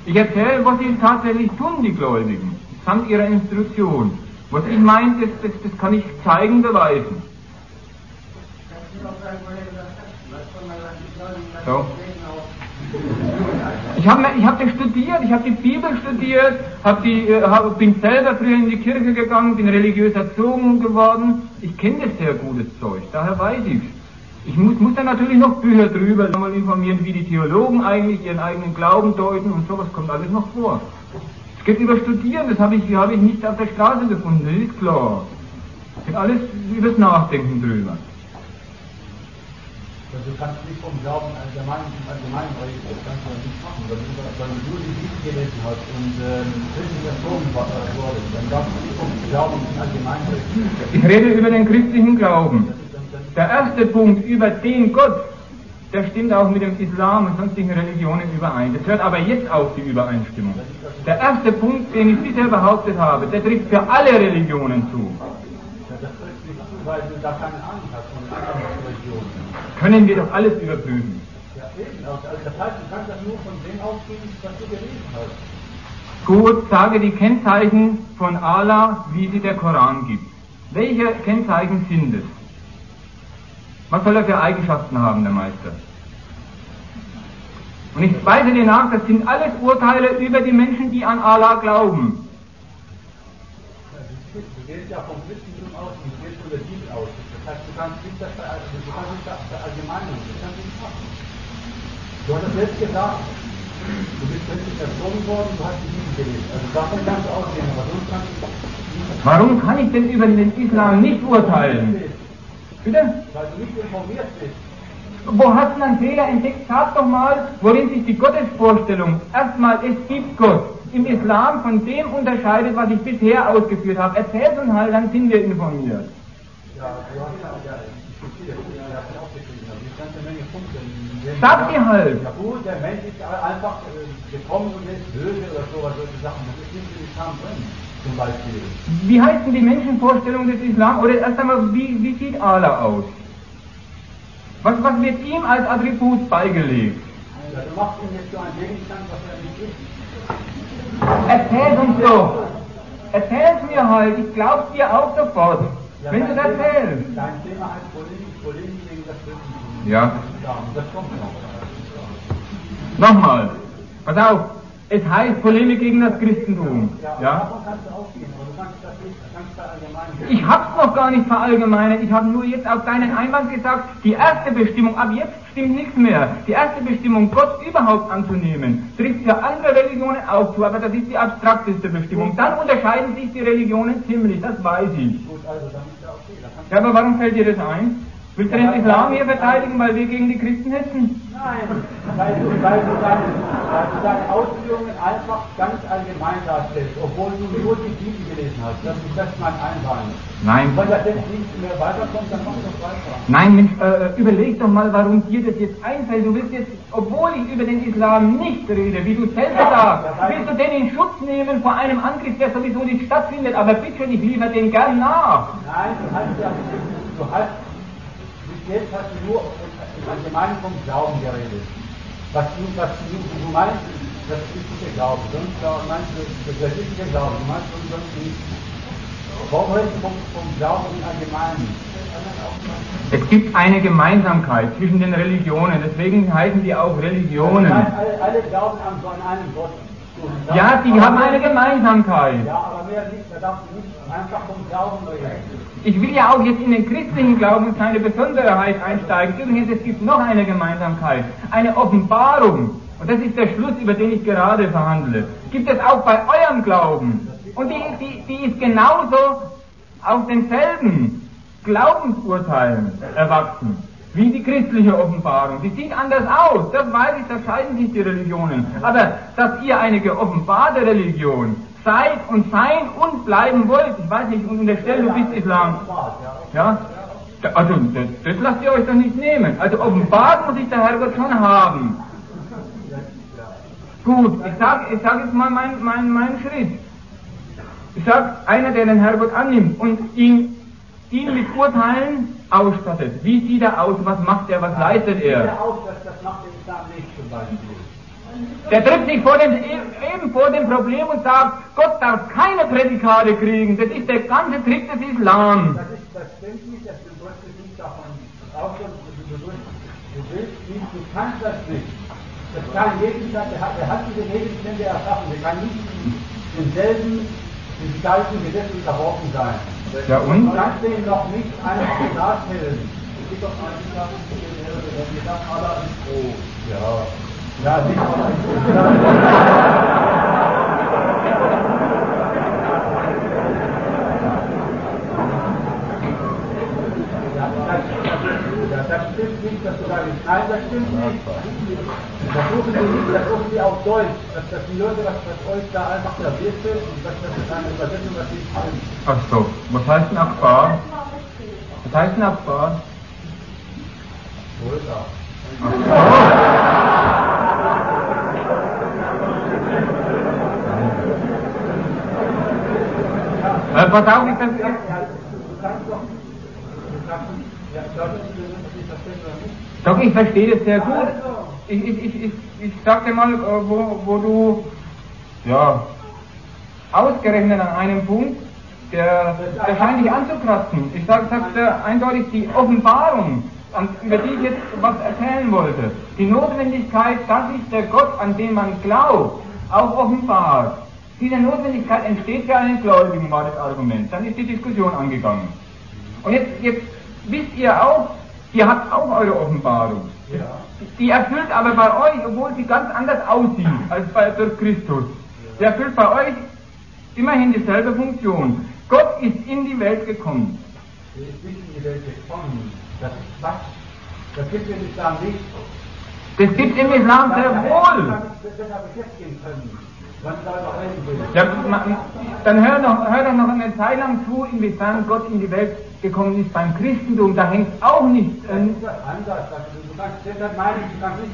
Ich erzähle, was sie tatsächlich tun, die Gläubigen, samt ihrer Instruktion. Was ich meine, das, das, das kann ich zeigen, beweisen. So. Ich habe ich hab das studiert, ich habe die Bibel studiert, hab die, äh, hab, bin selber früher in die Kirche gegangen, bin religiös erzogen geworden. Ich kenne das sehr gutes Zeug, daher weiß ich's. Ich muss, muss dann natürlich noch Bücher drüber mal informieren, wie die Theologen eigentlich ihren eigenen Glauben deuten und sowas kommt alles noch vor. Es geht über Studieren, das habe ich, hab ich nicht auf der Straße gefunden, das ist klar. Es geht alles übers Nachdenken drüber. Also du kannst nicht vom Glauben allgemein, allgemein reden, das kannst du nicht machen. Wenn du, wenn du die Bibel gelesen hast und ähm, christlich erzogen wurdest, dann darfst du nicht vom Glauben allgemein reden. Ich rede über den christlichen Glauben. Der erste Punkt über den Gott, der stimmt auch mit dem Islam und sonstigen Religionen überein. Das hört aber jetzt auf, die Übereinstimmung. Der erste Punkt, den ich bisher behauptet habe, der trifft für alle Religionen zu. Das trifft nicht zu, weil du da keine Ahnung hast von anderen Religionen können wir doch alles überprüfen. Ja, eben. Also das heißt, du kannst das nur von dem ausgehen, was du gelesen hast. Gut, sage die Kennzeichen von Allah, wie sie der Koran gibt. Welche Kennzeichen sind es? Was soll er für Eigenschaften haben, der Meister? Und ich weise dir nach, das sind alles Urteile über die Menschen, die an Allah glauben. Du gehst ja vom Christentum aus und du gehst von der Bibel Das heißt, du kannst nicht das, du kannst nicht verallgemeinern, das kannst du nicht machen. Du hast es selbst gesagt, du bist plötzlich erzogen worden, du hast die Bibel gelesen. Also davon kannst du ausgehen, aber sonst kannst du nicht. Warum kann ich denn über den Islam nicht urteilen? Bitte? Weil du nicht informiert bist. Wo hast du einen Fehler entdeckt? Sag doch mal, worin sich die Gottesvorstellung, erstmal, es gibt Gott, im Islam von dem unterscheidet, was ich bisher ausgeführt habe. Erzähl uns halt, dann sind wir informiert. Sag dir halt. Ja gut, der Mensch ist einfach äh, gekommen und ist böse oder sowas, solche Sachen. Das ist nicht im Islam drin, zum Beispiel. Wie heißt denn die Menschenvorstellung des Islam? Oder erst einmal, wie, wie sieht Allah aus? Was, was wird ihm als Attribut beigelegt? Ja, du machst ihn jetzt so ein Gegenstand, was er nicht ist. Erzähl uns doch. Erzähl es mir halt, ich glaub's dir auch sofort. Ja, wenn du das erzählst. Dein Thema heißt Polemik, Polemik gegen das Christentum. Ja. Ja, das kommt noch. Nochmal, pass auf. Es heißt Polemik gegen das Christentum. Ja? Allgemein. Ich hab's noch gar nicht verallgemeinert. Ich habe nur jetzt auf deinen Einwand gesagt, die erste Bestimmung, ab jetzt stimmt nichts mehr. Die erste Bestimmung, Gott überhaupt anzunehmen, trifft für andere Religionen auch zu, aber das ist die abstrakteste Bestimmung. Dann unterscheiden sich die Religionen ziemlich, das weiß ich. Gut, also dann ist ja okay. Ja, aber warum fällt dir das ein? Willst du den Islam hier verteidigen, weil wir gegen die Christen hetzen? Nein, weil du, weil, du deine, weil du deine Ausführungen einfach ganz allgemein darstellst, obwohl du nur die Bibel gelesen hast. Das ist das mein Einwand. Nein. Wenn das jetzt nicht mehr weiterkommt, dann mach doch weiter. Nein, Mensch, äh, überleg doch mal, warum dir das jetzt einfällt. Du willst jetzt, obwohl ich über den Islam nicht rede, wie du selber sagst, willst du den in Schutz nehmen vor einem Angriff, der sowieso nicht stattfindet. Aber bitte, ich liefere den gern nach. Nein, du hast ja, du hast, jetzt hast du nur im Allgemeinen vom Glauben geredet. Was du, was du, du meinst, das ist nicht der Glaube. Sonst meinst du, das ist nicht der Glaube. Du meinst sonst sonst nicht. Warum redest du vom, vom Glauben im Allgemeinen? Es gibt eine Gemeinsamkeit zwischen den Religionen, deswegen heißen die auch Religionen. alle, alle glauben an so einen Gott. Ja, die haben eine Gemeinsamkeit. Ja, aber mehr nicht, da darfst du nicht einfach vom Glauben reden. Ich will ja auch jetzt in den christlichen Glauben und seine Besonderheit einsteigen. Übrigens, es gibt noch eine Gemeinsamkeit, eine Offenbarung. Und das ist der Schluss, über den ich gerade verhandle. Gibt es auch bei eurem Glauben. Und die, die, die ist genauso aus denselben Glaubensurteilen erwachsen wie die christliche Offenbarung. Die sieht anders aus, das weiß ich, da scheiden sich die Religionen. Aber dass ihr eine geoffenbarte Religion seid und sein und bleiben wollt, ich weiß nicht, und unterstelle, du bist Islam. Ja? Also, das, das lasst ihr euch doch nicht nehmen. Also, offenbart muss ich der Herrgott schon haben. Gut, ich sag, ich sag jetzt mal meinen mein, mein Schritt. Ich sag, einer, der den Herrgott annimmt und ihn, ihn mit Urteilen ausstattet. Wie sieht er aus? Was macht er? Was leistet Ja, er? auch, das, das macht der Islam nicht zum Beispiel. Der tritt sich vor dem, eben vor dem Problem und sagt, Gott darf keine Prädikate kriegen. Das ist der ganze Trick des Islam. Das, ist, das stimmt nicht, das drückst es nicht davon du, du, du willst nicht, du kannst das nicht. Das kann Gegenstand, der hat, der hat diese Gegenstände erschaffen, der kann nicht denselben, den gleichen Gesetz unterworfen sein. Ja, und? Du kannst den noch nicht einfach so darstellen. Es gibt doch mal die Sachen, die die sagen, Allah ist froh. Ja. Ja, nicht ist das, das, das stimmt nicht, dass du nicht. Nein, das stimmt nicht. Versuchen Sie nicht, versuchen Sie auf Deutsch, dass, dass die Leute, was, was euch da einfach serviert wird, und dass das ist eine Übersetzung, was nicht stimmt. Ach so, was heißt Akbar? Was heißt denn Akbar? Größer. Äh, pass auf, ich das, Ja, du kannst doch, du kannst, ja, solltest du das nicht doch, ich verstehe das sehr gut. Ich, ich, ich, ich, ich sag dir mal, äh, wo, wo du, ja, ausgerechnet an einem Punkt, der, der scheint dich anzukratzen. Ich sag, sag eindeutig die Offenbarung, an, über die ich jetzt was erzählen wollte. Die Notwendigkeit, dass sich der Gott, an den man glaubt, auch offenbart. Diese Notwendigkeit entsteht für einen Gläubigen, war das Argument. Dann ist die Diskussion angegangen. Und jetzt, jetzt wisst ihr auch, ihr habt auch eure Offenbarung. Ja. Die erfüllt aber bei euch, obwohl sie ganz anders aussieht als bei durch Christus. Sie erfüllt bei euch immerhin dieselbe Funktion. Gott ist in die Welt gekommen. Er ist nicht in die Welt gekommen. Das ist Quatsch. Das gibt es im Islam nicht. Das gibt im Islam sehr wohl. Können, wenn du darüber reden willst. Ja, dann hör doch, hör doch noch eine Zeit lang zu, inwiefern Gott in die Welt gekommen ist beim Christentum. Da hängt auch nicht. Das Äh, ist was anderes. Das, du kannst, deshalb meine ich, du kannst nicht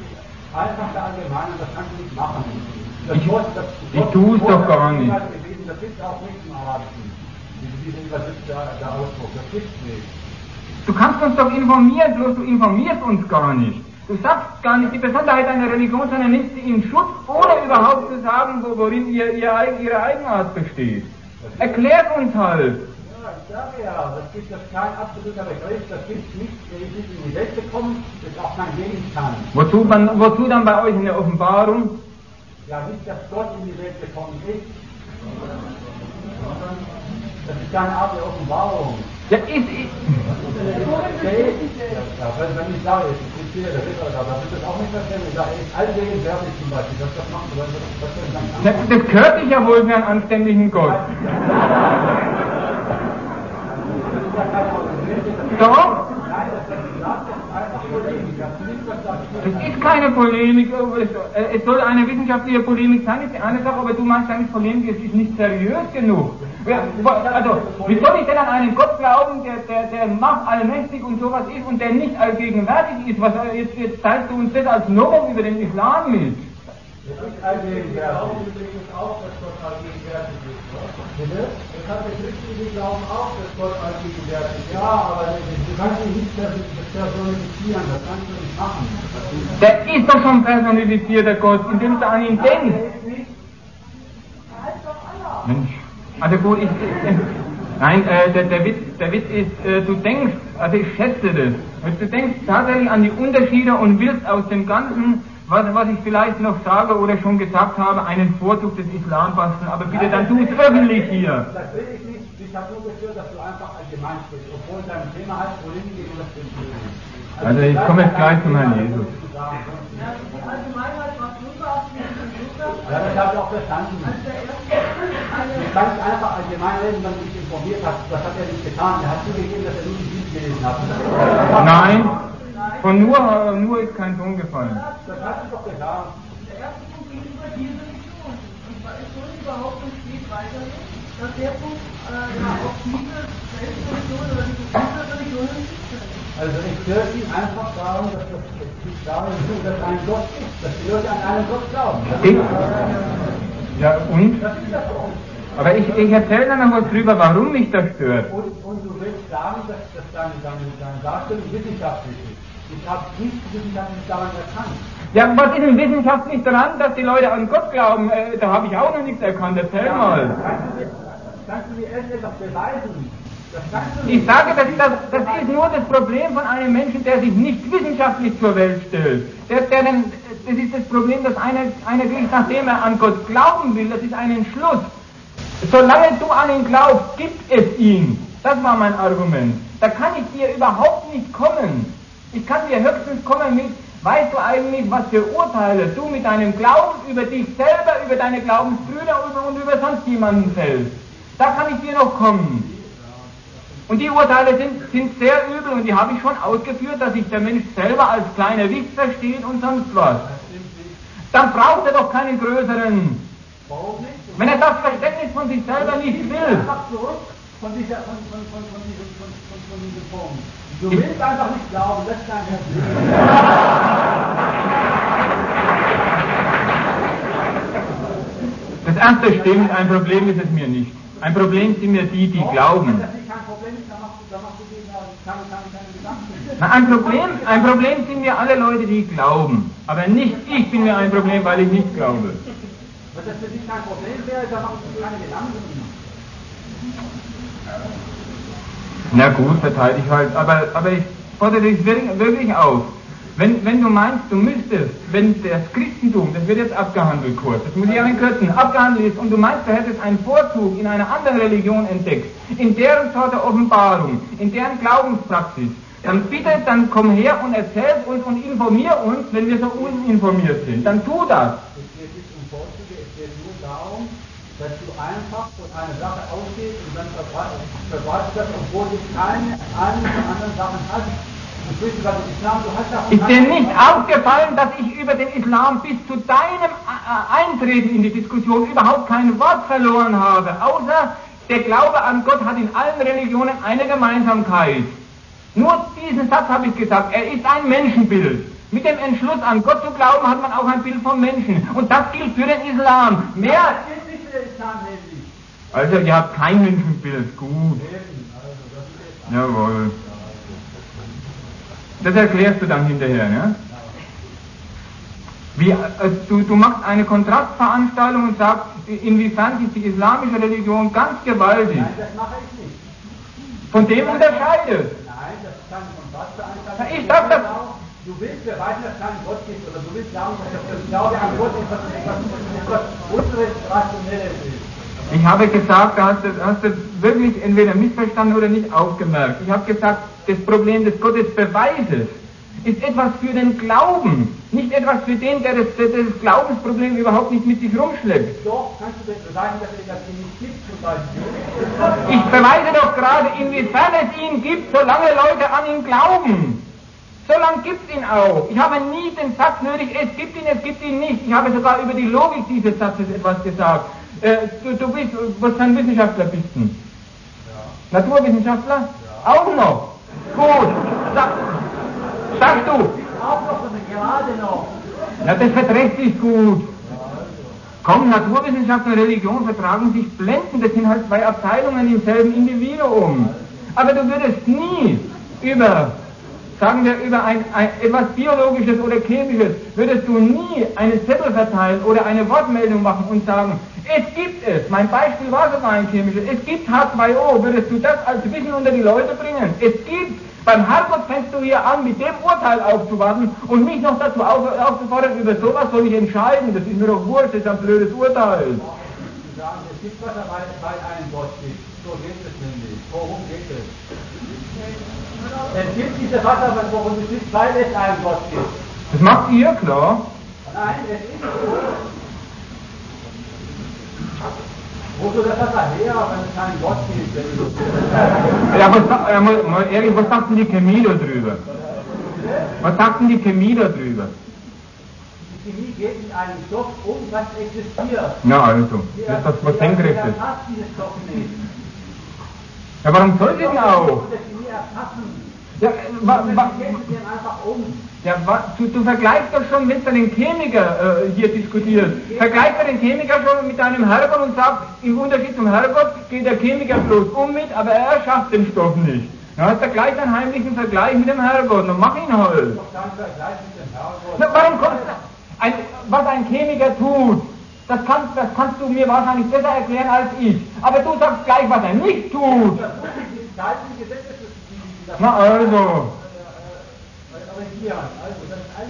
einfach verallgemeinern, das kannst du nicht machen. Das Ich- das ich tu's Wort doch gar nicht. gewesen, Das gibt auch nicht im Arabischen. Diese übersetzte der Ausdruck, das gibt's nicht. Du kannst uns doch informieren, bloß du informierst uns gar nicht. Du sagst gar nicht die Besonderheit einer Religion, sondern nimmst sie in Schutz, ohne überhaupt zu sagen, wo, worin ihr, ihr, ihre Eigenart besteht. Erklärt uns halt. Ja, ich sage ja, das gibt das kein absoluter Begriff, das gibt nicht, der ist nicht in die Welt gekommen, das ist auch kein Gegenstand. Wozu, man, wozu dann bei euch eine Offenbarung? Ja, nicht, dass Gott in die Welt gekommen ist. Das ist keine Art der Offenbarung. Ja, ist, ist, ja, wenn ich sage, es ist hier der da wird das auch nicht verstehen. Ich sage, ist allgegenwärtig zum Beispiel. Das, das macht das, das, das, das gehört sich ja wohl für einen anständigen Gott. Doch? Das ist keine Polemik, es soll eine wissenschaftliche Polemik sein, ist die eine Sache, aber du meinst eigentlich Polemik, es ist nicht seriös genug. Also, wie soll ich denn an einen Gott glauben, der, der, der macht allmächtig und sowas ist und der nicht allgegenwärtig ist? Was, jetzt, jetzt teilst du uns das als Novum über den Islam mit. Das ist allgegenwärtig. auch, dass Gott allgegenwärtig ist. Bitte? Das hat der christliche Glauben auch, dass Gott allgegenwärtig ist. Ja, aber du kannst ihn nicht personifizieren, das kannst du nicht machen. Der ist doch schon personifizierter Gott, indem du an ihn denkst. Mensch. Also gut, ich, nein, äh, der, der, Witz, der Witz ist, äh, du denkst, also ich schätze das, du denkst tatsächlich an die Unterschiede und willst aus dem Ganzen was, was ich vielleicht noch sage oder schon gesagt habe, einen Vorzug des Islam basteln, aber bitte dann tu es öffentlich hier. Das will ich nicht. Ich habe nur gehört, dass du einfach allgemein sprichst, obwohl dein Thema heißt, wohin gehen das nicht. Also ich komme jetzt gleich zum Herrn Jesus. Ja, das habe ich auch verstanden. Du kannst einfach allgemein reden, wenn du dich informiert hast. Das hat er nicht getan. Er hat zugegeben, dass er nur die Bibel gelesen hat. Nein. Von nur, nur ist kein Ton gefallen. Das hat sie doch gesagt. Der erste Punkt ging über die Religion. Und zwar ist schon überhaupt nicht geht weiterhin, dass der Punkt äh, ja, auf diese Weltreligion oder diese diese Religion also ich höre Sie einfach sagen, dass das nicht dass ein Gott ist, dass die Leute an einen Gott glauben. Ja, und? Das ist das so. Aber ich, ich erzähle dann noch was drüber, warum mich das stört. Und, und du willst sagen, dass, dass deine, deine, deine Darstellung wissenschaftlich ist. Ich habe nichts wissenschaftlich daran erkannt. Ja, was ist denn wissenschaftlich daran, dass die Leute an Gott glauben? Äh, da habe ich auch noch nichts erkannt. Erzähl ja, mal. Kannst du, mir, kannst du mir etwas beweisen? Ich sage, das, das, das ist nur das Problem von einem Menschen, der sich nicht wissenschaftlich zur Welt stellt. Der, der denn, das ist das Problem, dass einer, einer kriegt, nachdem er an Gott glauben will, das ist ein Entschluss. Solange du an ihn glaubst, gibt es ihn. Das war mein Argument. Da kann ich dir überhaupt nicht kommen. Ich kann dir höchstens kommen mit, weißt du eigentlich, was für Urteile du mit deinem Glauben über dich selber, über deine Glaubensbrüder und über sonst jemanden fällst. Da kann ich dir noch kommen. Und die Urteile sind, sind sehr übel und die habe ich schon ausgeführt, dass sich der Mensch selber als kleiner Wicht versteht und sonst was. Dann braucht er doch keinen größeren. Wenn er das Verständnis von sich selber nicht will. Von dieser, von, von, von, von, diesem, von, von, von diesem Punkt. Du willst einfach nicht glauben, das ist dein Das erste stimmt, ein Problem ist es mir nicht. Ein Problem sind mir die, die glauben. Na, ein Problem, ein Problem sind mir alle Leute, die glauben. Aber nicht ich bin mir ein Problem, weil ich nicht glaube. Wenn das für dich kein Problem wäre, dann machst du keine Gedanken. Na gut, verteile ich halt, aber, aber ich fordere dich wirklich auf. Wenn, wenn du meinst, du müsstest, wenn das Christentum, das wird jetzt abgehandelt kurz, das muss ich in Kürzen, abgehandelt ist und du meinst, du hättest einen Vorzug in einer anderen Religion entdeckt, in deren Sorte Offenbarung, in deren Glaubenspraxis, dann bitte, dann komm her und erzähl uns und informier uns, wenn wir so uninformiert sind. Dann tu das. Es geht nicht um Vorzüge, es geht nur darum, dass du einfach von einer Sache ausgehst und dann verbreitest das, obwohl du keine anderen Sachen hast. Ist dir nicht aufgefallen, dass ich über den Islam bis zu deinem Eintreten in die Diskussion überhaupt kein Wort verloren habe, außer der Glaube an Gott hat in allen Religionen eine Gemeinsamkeit. Nur diesen Satz habe ich gesagt, er ist ein Menschenbild. Mit dem Entschluss an Gott zu glauben, hat man auch ein Bild vom Menschen. Und das gilt für den Islam. Mehr. Also, ihr habt kein Menschenbild. Gut. Jawohl. Das erklärst du dann hinterher, ne? Wie, also du, du machst eine Kontrastveranstaltung und sagst, inwiefern ist die islamische Religion ganz gewaltig. Nein, das mache ich nicht. Von dem unterscheidet. Nein, das ist keine Kontrastveranstaltung. Ich sag das. Du willst beweisen, dass es keinen Gott gibt, oder du willst sagen, dass der Glaube an Gott etwas, etwas unseres Rationelles ist. Ich habe gesagt, da hast du, hast du wirklich entweder missverstanden oder nicht aufgemerkt. Ich habe gesagt, das Problem des Gottesbeweises ist etwas für den Glauben, nicht etwas für den, der das, der das Glaubensproblem überhaupt nicht mit sich rumschleppt. Doch, kannst du beweisen, dass es das nicht gibt, zum Beispiel? Ich beweise doch gerade, inwiefern es ihn gibt, solange Leute an ihn glauben. Solange gibt es ihn auch. Ich habe nie den Satz nötig, es gibt ihn, es gibt ihn nicht. Ich habe sogar über die Logik dieses Satzes etwas gesagt. Äh, du, du bist, was für ein Wissenschaftler bist du? Ja. Naturwissenschaftler? Ja. Auch noch. Gut. Sag, sag du. Auch noch, gerade noch. Ja, das verträgt sich gut. Komm, Naturwissenschaft und Religion vertragen sich blendend. Das sind halt zwei Abteilungen im selben Individuum. Aber du würdest nie über sagen wir über ein, ein, etwas Biologisches oder Chemisches, würdest du nie eine Zettel verteilen oder eine Wortmeldung machen und sagen, es gibt es, mein Beispiel war sogar ein chemisches, es gibt H2O, würdest du das als Wissen unter die Leute bringen? Es gibt, beim Herrgott fängst du hier an, mit dem Urteil aufzuwarten und mich noch dazu auf, aufzufordern, über sowas soll ich entscheiden, das ist mir doch wurscht, das ist ein blödes Urteil. Es gibt was, weil einen Gott gibt. So geht es nämlich. Worum geht es? Es gibt diese Wasser, worum es gibt, weil es einen Gott gibt. Das macht ihr klar? Nein, es ist so. Wo soll das Wasser her, wenn es keinen Gott gibt? Ja, was, ja, mal, mal ehrlich, was sagt denn die Chemie da drüber? Was sagt denn die Chemie da drüber? Die Chemie geht mit einem Stoff um, was existiert. Na also, das ist das was Senkrechtes. Ja, warum soll sie denn auch? Ja, wa, wa, ja wa, du, du vergleichst doch schon, wenn du den Chemiker äh, hier diskutierst, vergleichst du den Chemiker schon mit deinem Herrgott und sagst, im Unterschied zum Herrgott geht der Chemiker bloß um mit, aber er erschafft den Stoff nicht. Dann hast du gleich einen heimlichen Vergleich mit dem Herrgott, dann mach ihn halt. Na, warum kommst du, ein, was ein Chemiker tut, das kannst, das kannst du mir wahrscheinlich besser erklären als ich. Aber du sagst gleich, was er nicht tut. Na also.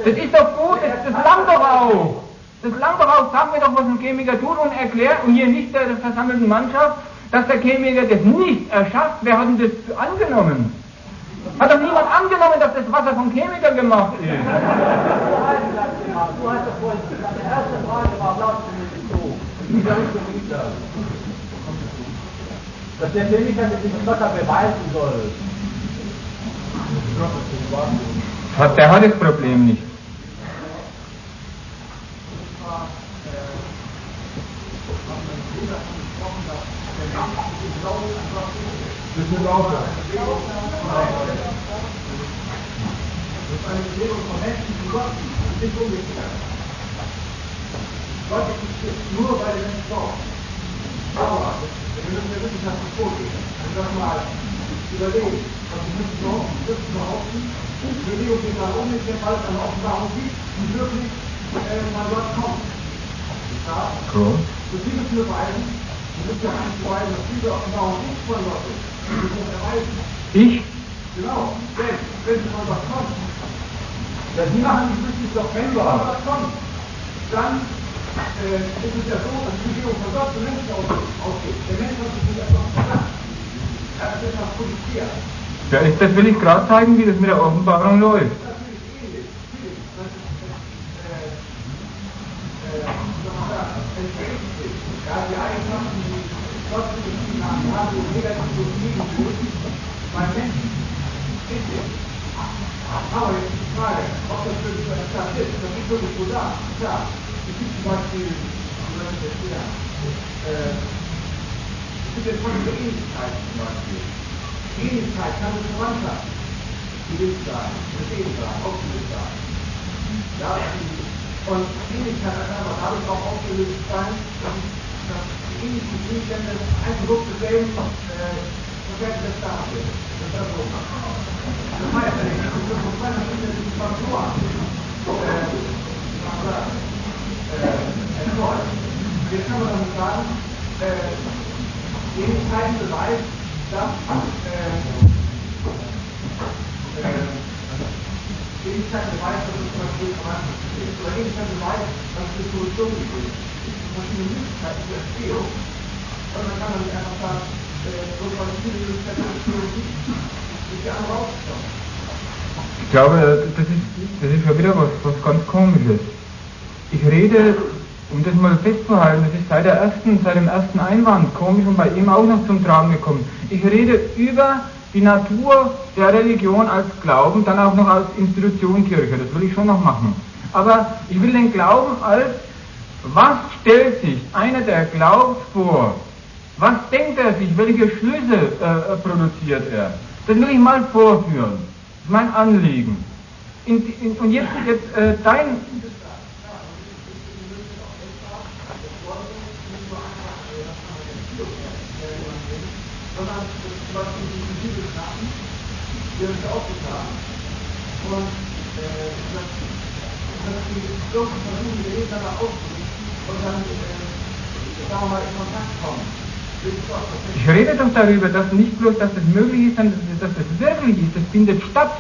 Das ist doch gut, das, das langt doch auch. Das langt doch auch, sagen wir doch, was ein Chemiker tut und erklärt, und hier nicht der, versammelten Mannschaft, dass der Chemiker das nicht erschafft. Wer hat denn das angenommen? Hat doch niemand angenommen, dass das Wasser vom Chemiker gemacht ist. Du hast doch vorhin, deine erste Frage war, glaubst du mir nicht so? Wie soll ich so Dass der Chemiker dieses Wasser beweisen soll. Hat, der hat das Problem nicht. Gott existiert nur, weil der Mensch glaubt. Aber, wir müssen der Wissenschaft vorgehen. Und das mal überlegen. Also müssen wir müssen behaupten, die Bewegung geht nach oben, ist weil es eine Offenbarung gibt, die wirklich äh, von Gott kommt. Ja? Cool. Das müssen wir beweisen. Wir müssen ja eigentlich beweisen, dass diese Offenbarung nicht von Gott ist. Wir müssen das erweisen. Ich? Genau. Denn, wenn sie von Gott kommt, ja, die machen die wirklich doch, wenn von Gott kommt, dann äh, ist es ja so, dass die Bewegung von Gott zum Menschen ausgeht. Der Mensch hat sich nicht als Gott verlangt. Ja, das will ich gerade zeigen, wie das mit der Offenbarung läuft. Aber jetzt die Frage, ob das wirklich so exakt ist, das ist wirklich so da. Ja, es gibt zum Beispiel, ich das erklären, gibt es folgende Ähnlichkeiten zum Beispiel. Ähnlichkeit kann eine Verwandtschaft gewinnt sein, bestehen sein, ausgelöst sein. Ja, und Ähnlichkeit kann aber dadurch auch ausgelöst sein, dass, die ähnlichen Gegenstände ein Produkt desselben äh, Verhältnis dafür. Das ist so. Das heißt, wenn ich das so zwei verschiedene Faktoren erzeugt, jetzt kann man dann sagen, äh, Ähnlichkeiten beweist, dass äh, äh, Ewigkeit Beweis, dass es zum Beispiel ist, dass es eine Möglichkeiten zur Entstehung. Und man kann einfach sagen, so viele Möglichkeiten zur Entstehung gibt, ist die andere ausgestorben. Ich glaube, das ist, das ist schon wieder was, was ganz Komisches. Ich rede, um das mal festzuhalten, das ist seit, der ersten, seit dem ersten Einwand komisch und bei ihm auch noch zum Tragen gekommen. Ich rede über die Natur der Religion als Glauben, dann auch noch als Institution Kirche, das will ich schon noch machen. Aber ich will den Glauben als, was stellt sich einer, der glaubt, vor? Was denkt er sich? Welche Schlüsse äh, produziert er? Das will ich mal vorführen. Das ist mein Anliegen. In, in, und jetzt, jetzt äh, dein, Beispiel die Bibelkarten, die uns aufgetragen. Und äh, dass, dass die irgendwie versuchen, die miteinander auszurichten und dann, äh, sagen wir mal, in Kontakt kommen. Ich rede doch darüber, dass nicht bloß, dass es möglich ist, sondern dass es wirklich ist, es findet statt.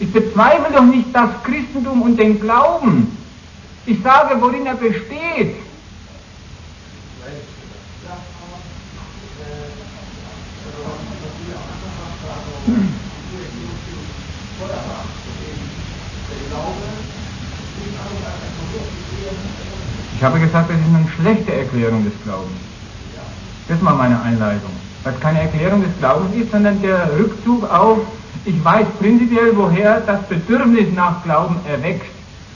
Ich bezweifle doch nicht das Christentum und den Glauben. Ich sage, worin er besteht. Ich habe gesagt, das ist eine schlechte Erklärung des Glaubens. Das war meine Einleitung. Was keine Erklärung des Glaubens ist, sondern der Rückzug auf, ich weiß prinzipiell, woher das Bedürfnis nach Glauben erwächst.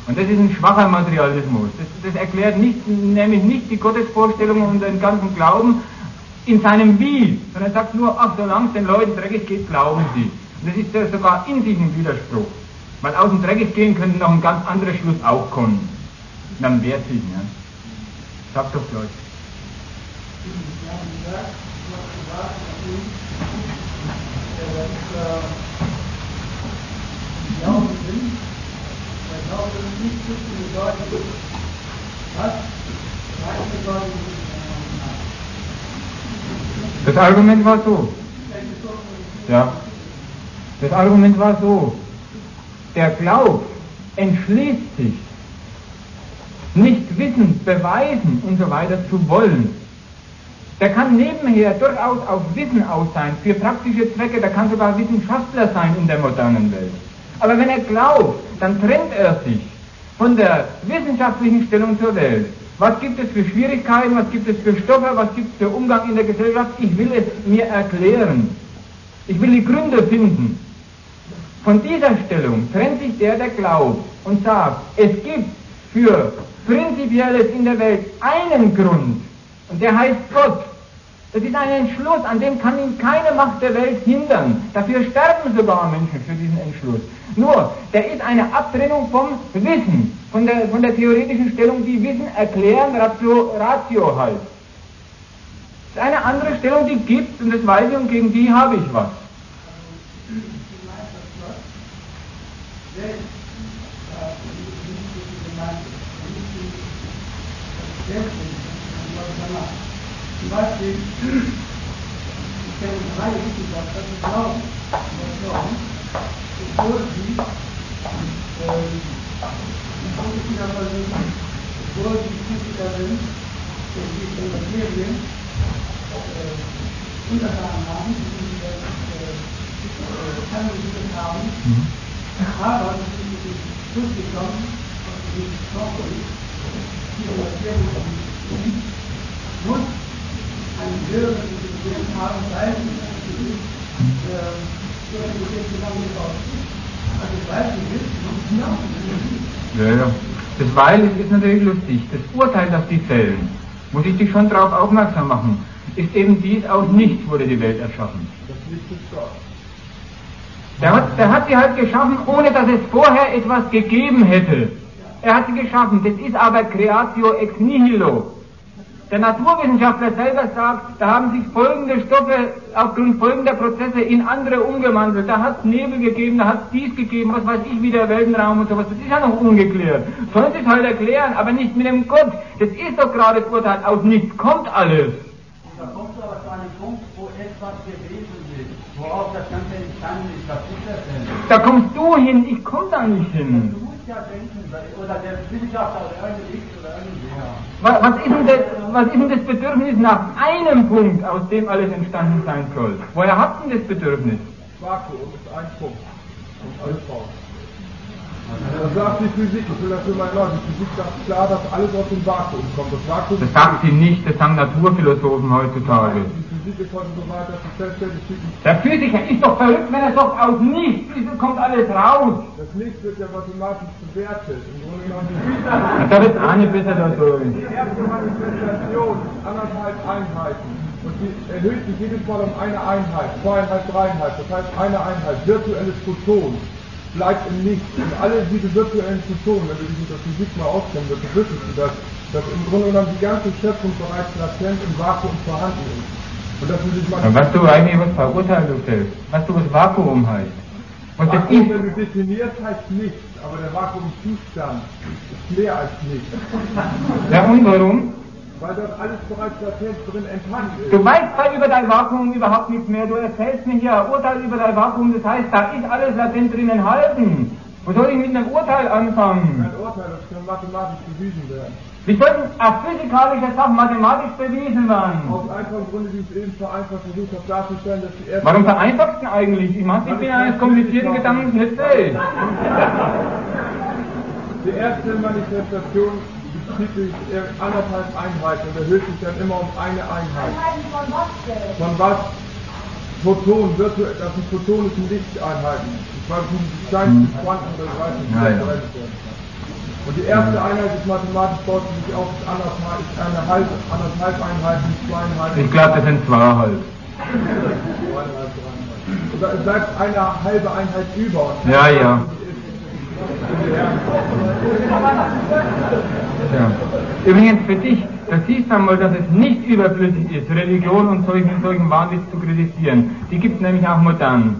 Und das ist ein schwacher Materialismus. Das, das erklärt nicht, nämlich nicht die Gottesvorstellung und den ganzen Glauben in seinem Wie, sondern er sagt nur, ach, solange es den Leuten dreckig geht, glauben sie. Und das ist ja sogar in sich ein Widerspruch. Weil aus dem Dreckig gehen könnte noch ein ganz anderer Schluss auch kommen. Und dann wehrt sich, ne? Sag doch gleich. Ja, wie gesagt, du hast gesagt, dass Glauben sind, der Glaube nicht zu bedeuten, was? Reich bedeutet Das Argument war so. Ja. Das Argument war so. Der Glaub entschließt sich, nicht wissen, beweisen und so weiter zu wollen. Der kann nebenher durchaus auf Wissen aus sein, für praktische Zwecke, der kann sogar Wissenschaftler sein in der modernen Welt. Aber wenn er glaubt, dann trennt er sich von der wissenschaftlichen Stellung zur Welt. Was gibt es für Schwierigkeiten, was gibt es für Stoffe, was gibt es für Umgang in der Gesellschaft? Ich will es mir erklären. Ich will die Gründe finden. Von dieser Stellung trennt sich der, der glaubt und sagt, es gibt für Prinzipielles in der Welt einen Grund und der heißt Gott. Das ist ein Entschluss, an dem kann ihn keine Macht der Welt hindern. Dafür sterben sogar Menschen für diesen Entschluss. Nur, der ist eine Abtrennung vom Wissen, von der, von der theoretischen Stellung, die Wissen erklären, Ratio, Ratio heißt. Das ist eine andere Stellung, die gibt und das weiß ich und gegen die habe ich was. Zum Beispiel, ich kenne drei Wissenschaftler, die glauben, dass Glauben, obwohl sie ähm, die Politiker versuchen, obwohl sie Kritiker sind, die sich in Materien äh, untertan haben, die sie äh, kennengelernt haben, Mhm. aber sie sind zu dem Schluss gekommen, dass sie nicht brauchen, diese Materien muss eine höhere Intelligenz haben, weil sie äh, Also Ja, ja. Das Weil ist natürlich lustig. Das Urteil, das die fällen, muss ich dich schon darauf aufmerksam machen, ist eben dies aus nichts wurde die Welt erschaffen. Der hat, der hat sie halt geschaffen, ohne dass es vorher etwas gegeben hätte. Er hat sie geschaffen. Das ist aber Creatio ex nihilo. Der Naturwissenschaftler selber sagt, da haben sich folgende Stoffe aufgrund folgender Prozesse in andere umgewandelt. Da hat es Nebel gegeben, da hat es dies gegeben, was weiß ich, wie der Weltenraum und sowas. Das ist ja noch ungeklärt. Sollen Sie es halt erklären, aber nicht mit dem Gott. Das ist doch gerade das Urteil. Aus nichts kommt alles. Da kommt aber zu einem Punkt, wo etwas gewesen ist, Worauf das Ganze entstanden ist, was ist das denn? Da kommst du hin, ich komme da nicht hin. Du musst ja denken, oder der Wissenschaftler oder irgendein X oder irgendwer. Was, was, ist denn das, was ist denn das Bedürfnis nach einem Punkt, aus dem alles entstanden sein soll? Woher habt ihr das Bedürfnis? Vakuum ist ein Punkt. Und alles raus. Das sagt die Physik, ich will das nur mal erläutern. Die Physik sagt klar, dass alles aus dem Vakuum kommt. Das Vakuum Das sagt sie nicht, das sagen Naturphilosophen heutzutage. Die So sie Der Physiker ist doch verrückt, wenn er sagt, aus nichts kommt alles raus. das Nichts wird ja mathematisch bewertet. Im Grunde genommen die Da wird nicht besser da sagen. Die erste Manifestation ist anderthalb Einheiten. Und die erhöht sich jedes Mal um eine Einheit, zweieinhalb, dreieinhalb. Das heißt, eine Einheit, virtuelles Photon, bleibt im Nichts. Und alle diese virtuellen Photonen, wenn du dich mit der Physik mal auskennst, dann wissest du das, dass im Grunde genommen die ganze Schöpfung bereits latent im Vakuum vorhanden ist. Und du weißt du eigentlich, was Verurteilung ist. Weißt du, was Vakuum heißt? Das Vakuum, wenn du definierst, heißt nichts, aber der Vakuumzustand ist mehr als nichts. Ja, und warum? Weil dort alles bereits latent drin enthalten ist. Du weißt halt über dein Vakuum überhaupt nichts mehr. Du erzählst mir hier ein Urteil über dein Vakuum, das heißt, da ist alles latent drin enthalten. Wo soll ich mit einem Urteil anfangen? Ein Urteil, das kann mathematisch bewiesen werden. Wie sollten auf physikalischer Sache mathematisch bewiesen werden? Aus einfachen Grunde, wie ich es eben vereinfacht versucht habe darzustellen, dass die erste... Warum vereinfachst du eigentlich? Ich mach, ich bin eines komplizierten Gedankens nicht fähig. Die erste Manifestation bezieht sich eher anderthalb Einheiten und erhöht sich dann immer um eine Einheit. Einheiten von was denn? Von was? Photon, virtuell, das sind Photon ist Lichteinheiten. Ich weiß nicht, die kleinsten Quanten ich weiß nicht, Ja, das ja. Und die erste Einheit ist mathematisch sie sich auf, anderthalb, ist eine halbe, anderthalb Einheiten, zweieinhalb. Ich glaube, das sind zweieinhalb. Und da bleibt eine halbe Einheit über. Ja, ja. Ja. Übrigens für dich, da siehst du einmal, dass es nicht überflüssig ist, Religion und solchen, solchen Wahnwitz zu kritisieren. Die gibt es nämlich auch modern.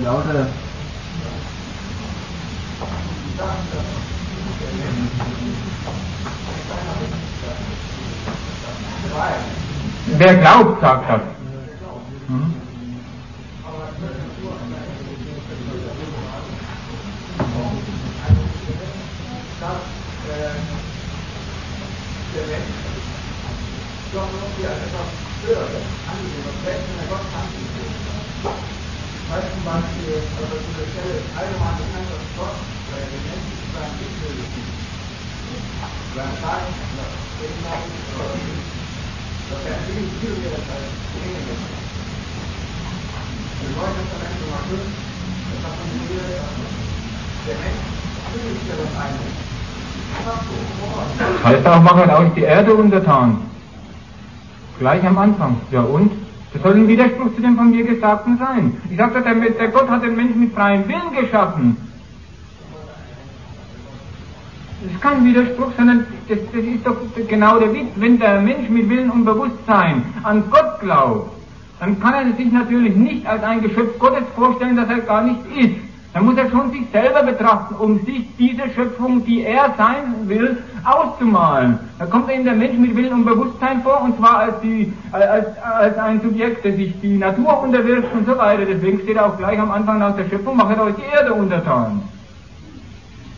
Lauter. Wer glaubt, sagt das. Hm? doch irgendwie als etwas Höheres ansehen und selbst wenn er Gott ansieht. Heißt zum Beispiel, diese Stelle ist allgemein bekannt, dass Gott bei den Menschen zu seinem Ebenbild ist. Sein Sein, das Gegenwart, dass viel viel mehr ist als Engel ist. Im Neuen Testament Nummer 5, das hat man hier, der Mensch fühlt sich ja das eine. Einfach so, vor. Heißt auch, machen euch die Erde untertan. Gleich am Anfang. Ja und? Das soll ein Widerspruch zu dem von mir Gesagten sein. Ich sagte, der, der Gott hat den Menschen mit freiem Willen geschaffen. Das ist kein Widerspruch, sondern das, das ist doch genau der Witz. Wenn der Mensch mit Willen und Bewusstsein an Gott glaubt, dann kann er sich natürlich nicht als ein Geschöpf Gottes vorstellen, das er gar nicht ist. Dann muss er schon sich selber betrachten, um sich diese Schöpfung, die er sein will, auszumalen. Da kommt ihm der Mensch mit Willen und Bewusstsein vor, und zwar als, die, als, als ein Subjekt, der sich die Natur unterwirft und so weiter. Deswegen steht er auch gleich am Anfang nach der Schöpfung, machet euch die Erde untertan.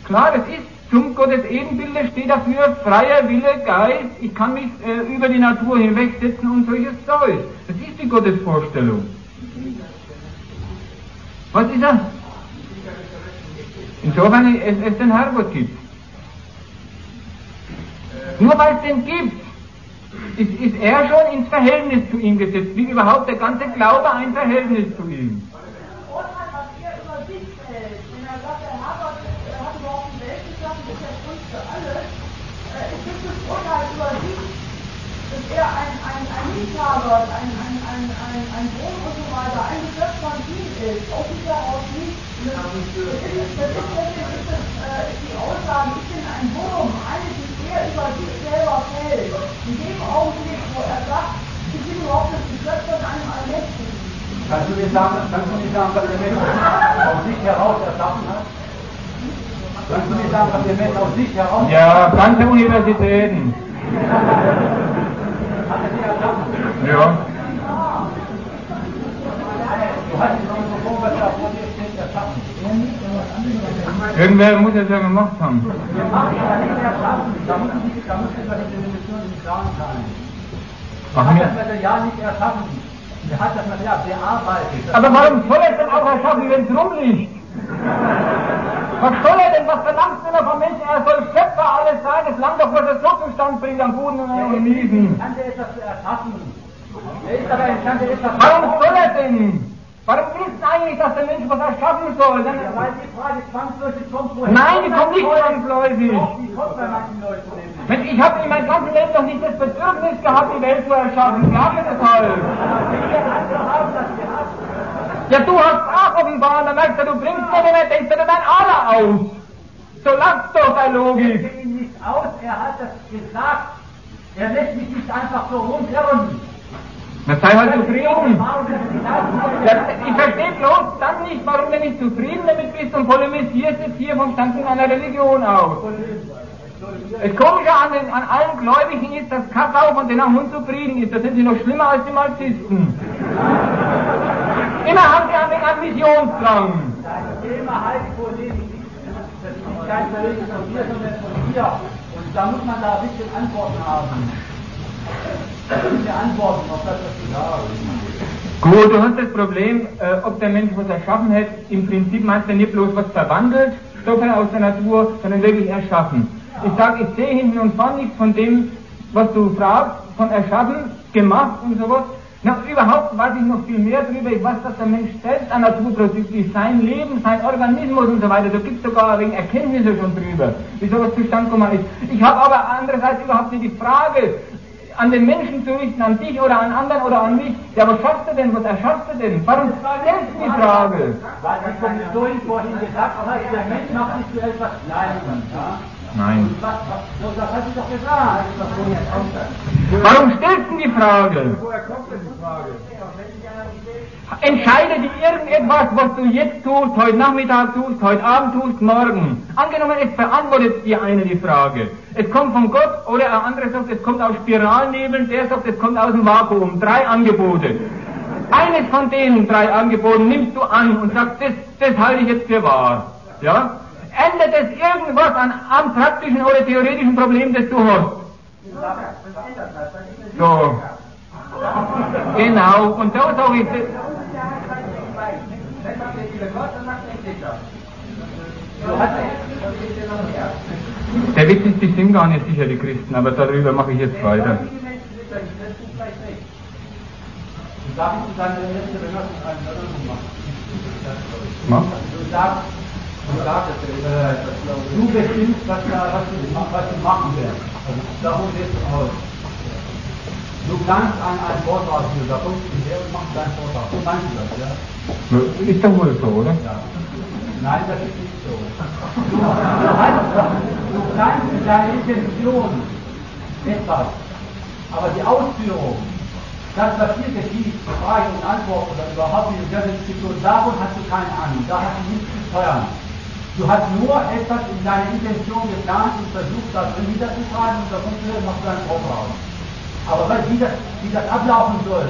Klar, das ist zum Gottes Ebenbilde steht dafür freier Wille, Geist, ich kann mich äh, über die Natur hinwegsetzen und solches Zeug. Das ist die Gottesvorstellung. Was ist er? Insofern es, es den Herrgott gibt. Nur weil es den gibt, ist, ist er schon ins Verhältnis zu ihm gesetzt, wie überhaupt der ganze Glaube ein Verhältnis zu ihm. Er er äh. Äh, er ein, ein, ein Liebhaber, ein, ein, ein, ein, ein Sohn und so weiter, ein Geschöpf von ihm ist. Aus sich heraus nicht. Äh, er er. Kannst du mir sagen, kannst du mir sagen, was der Mensch aus sich heraus erschaffen hat? Kannst du mir sagen, was der Mensch aus sich heraus Ja, ganze Universitäten. hat er sich erschaffen? Ja. Du hast das Mikrofon, was da vor dir steht, erschaffen. Irgendwer muss es ja gemacht haben. Der. Da muss über die Definition im Klaren sein. Er Ach, hat das Material nicht erschaffen. Er hat das Material bearbeitet. Aber warum soll er es denn auch erschaffen, wenn es rumliegt? Was soll er denn, was verlangt denn er vom Menschen? Er soll Schöpfer alles sein, es langt doch, was er so zustand bringt am Guten und Miesen. Er Warum soll er denn? Warum willst du eigentlich, dass der Mensch was erschaffen soll? Ja, Dann, weil die Frage zwangsläufig kommt, woher Nein, die kommt nicht Doch, zwangsläufig. die kommt bei manchen Leuten nämlich. Mensch, ich habe in meinem ganzen Leben noch nicht das Bedürfnis gehabt, die Welt zu erschaffen. Halt. Wir haben das gehabt. Ja, du hast auch offenbar, und dann merkst du, du bringst mir den, denkst du dir dein Aller aus. So lass doch Ich Logik. denke ihn nicht aus, er hat das gesagt. Er lässt mich nicht einfach so rumherren. Na sei halt zufrieden. Ich verstehe bloß dann nicht, warum du nicht zufrieden damit bist und polemisierst jetzt hier vom Standpunkt einer Religion aus. Das Komische an, den, an allen Gläubigen ist, dass Kassau von denen auch unzufrieden ist. Da sind sie noch schlimmer als die Marxisten. Immer haben sie einen. Das Thema Heilspolemik das ist kein Kollege von dir, sondern von dir. Und da muss man da ein bisschen Antworten haben. Gut, du hast das Problem, äh, ob der Mensch was erschaffen hat. Im Prinzip meinst du nicht bloß was verwandelt, Stoffe aus der Natur, sondern wirklich erschaffen. Ich sage, ich sehe hinten und vorne nichts von dem, was du fragst, von erschaffen, gemacht und sowas. Na, überhaupt weiß ich noch viel mehr drüber. Ich weiß, dass der Mensch selbst ein Naturprodukt ist, sein Leben, sein Organismus und so weiter. Da gibt es sogar wegen Erkenntnisse schon drüber, wie sowas zustande gekommen ist. Ich habe aber andererseits überhaupt nicht die Frage, an den Menschen zu richten, an dich oder an anderen oder an mich. Ja, was schaffst du denn? Was erschaffst du denn? Warum stellst du die Frage? Weil die Kommission vorhin gesagt hat, der Mensch macht sich zu etwas. Ja? Nein. Was, was, so, das hat sie doch gesagt. Warum stellst du die Frage? Woher kommt denn die Frage? Entscheide dich irgendetwas, was du jetzt tust, heute Nachmittag tust, heute Abend tust, morgen. Angenommen, es beantwortet dir einer die Frage. Es kommt von Gott oder ein anderer sagt, es kommt aus Spiralnebeln, der sagt, es kommt aus dem Vakuum. Drei Angebote. Eines von den drei Angeboten nimmst du an und sagst, das, das halte ich jetzt für wahr. Ja? Ändert es irgendwas an, am praktischen oder theoretischen Problem, das du hast? So. Genau. Und da sage ich, der Witz ist, sind gar nicht sicher, die Christen, aber darüber mache ich jetzt weiter. Darf ich dann der letzte Genossen einen Erinnerung machen? Mach. Du sagst, du äh, du bestimmst, was, du, du machen wirst. Also darum gehst du aus. Du planst einen, einen Vortrag hier, da kommst du her und machst deinen Vortrag. So meinst du das, ja? Ist doch wohl so, oder? ja. Nein, das ist nicht so. Du, hast, du planst mit deiner Intention etwas, aber die Ausführung, das, was hier geschieht, Fragen und Antworten oder überhaupt diese ganze Diskussion, davon hast du keine Ahnung, da hast du nichts zu steuern. Du hast nur etwas in deiner Intention geplant und versucht, da drin niederzuschreiben und da funktioniert, machst du einen Vortrag. Aber was, wie, das, wie das ablaufen soll,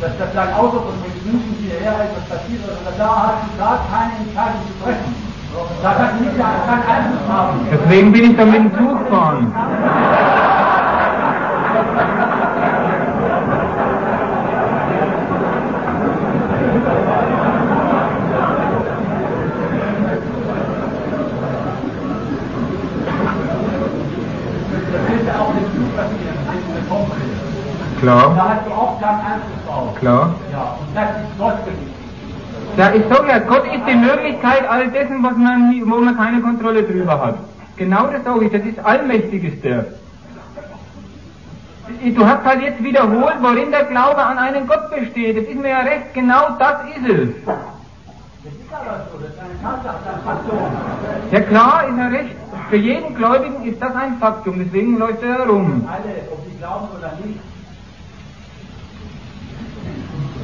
dass, dass dein Auto von München hierher etwas passiert oder da hast du gar keine Entscheidung zu treffen. Da kannst du nicht keinen Einfluss haben. Deswegen bin ich da mit dem Zug gefahren. Das könnte auch mit Zug passieren, wenn du eine Bombe ist. Klar, Da hast du auch keinen Einfluss drauf. klar. Ja, und das ist Gottgebiet. Ja, ich sag ja, Gott ist die Möglichkeit all dessen, was man, wo man keine Kontrolle drüber hat. Genau das sage ich, das ist allmächtig ist der. Du hast halt jetzt wiederholt, worin der Glaube an einen Gott besteht. Das ist mir ja recht, genau das ist es. Das ist aber so, das ist eine Tatsache, das ist ein Faktum. Ja klar, ist er recht. Für jeden Gläubigen ist das ein Faktum, deswegen läuft er herum. Alle, ob sie glauben oder nicht,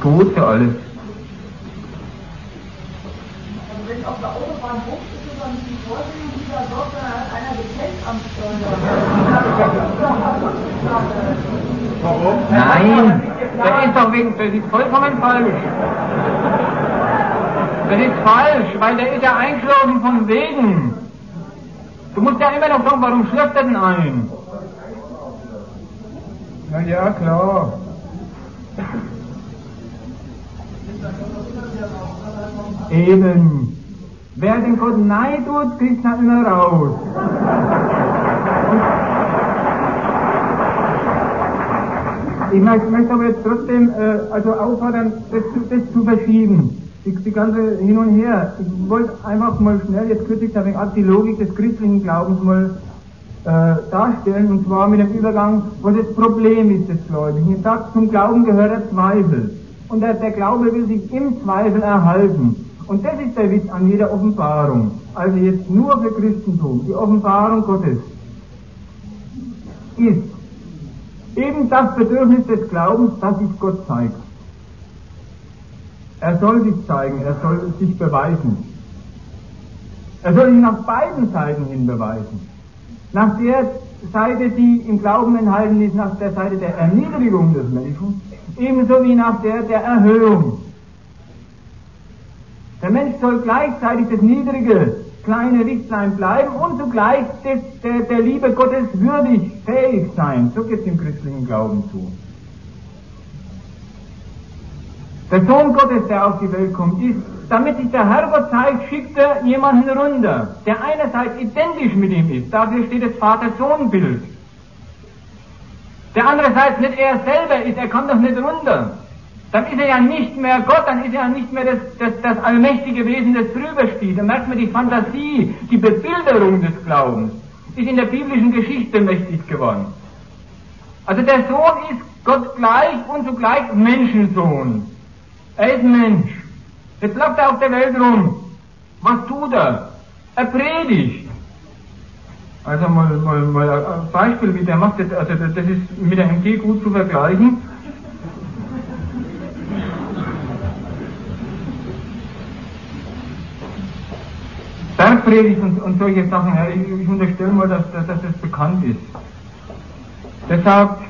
Gut für alles. Und wenn auf der Autobahn hochgeht ist doch nicht die Vorsehung dieser hat einer gepennt am Steuer. Warum? Nein, das ist doch wegen, das ist vollkommen falsch. Das ist falsch, weil der ist ja eingeschlafen von wegen. Du musst ja immer noch sagen, warum schläft er denn ein? Na ja, klar. Eben. Wer den Gott Nein tut, kriegt dann immer raus. Ich möchte, möchte aber jetzt trotzdem äh, also auffordern, das, zu- das zu verschieben. Die, die ganze Hin und Her. Ich wollte einfach mal schnell jetzt kürzlich ein auch die Logik des christlichen Glaubens mal äh, darstellen, und zwar mit dem Übergang, was das Problem ist des Gläubigen. Ich sage, zum Glauben gehört der Zweifel. Und der, der Glaube will sich im Zweifel erhalten. Und das ist der Witz an jeder Offenbarung. Also jetzt nur für Christentum. Die Offenbarung Gottes ist eben das Bedürfnis des Glaubens, dass sich Gott zeigt. Er soll sich zeigen, er soll sich beweisen. Er soll sich nach beiden Seiten hin beweisen. Nach der Seite, die im Glauben enthalten ist, nach der Seite der Erniedrigung des Menschen, ebenso wie nach der der Erhöhung. Der Mensch soll gleichzeitig das niedrige, kleine Lichtlein bleiben und zugleich des, der, der Liebe Gottes würdig, fähig sein. So geht es im christlichen Glauben zu. Der Sohn Gottes, der auf die Welt kommt, ist, damit sich der Herrgott zeigt, schickt er jemanden runter, der einerseits identisch mit ihm ist. Dafür steht das Vater-Sohn-Bild. Der andererseits nicht er selber ist, er kommt doch nicht runter. Dann ist er ja nicht mehr Gott, dann ist er ja nicht mehr das, das, das allmächtige Wesen, das drüber steht. Da merkt man die Fantasie, die Bebilderung des Glaubens ist in der biblischen Geschichte mächtig geworden. Also der Sohn ist Gott gleich und zugleich Menschensohn. Er ist Mensch. Jetzt läuft er auf der Welt rum. Was tut er? Er predigt. Also mal, mal, mal ein Beispiel, wie der macht, das, also das ist mit der MG gut zu vergleichen. Bergpredigt und, und solche Sachen, ja, ich, ich unterstelle mal, dass, dass, dass das bekannt ist. Sagt,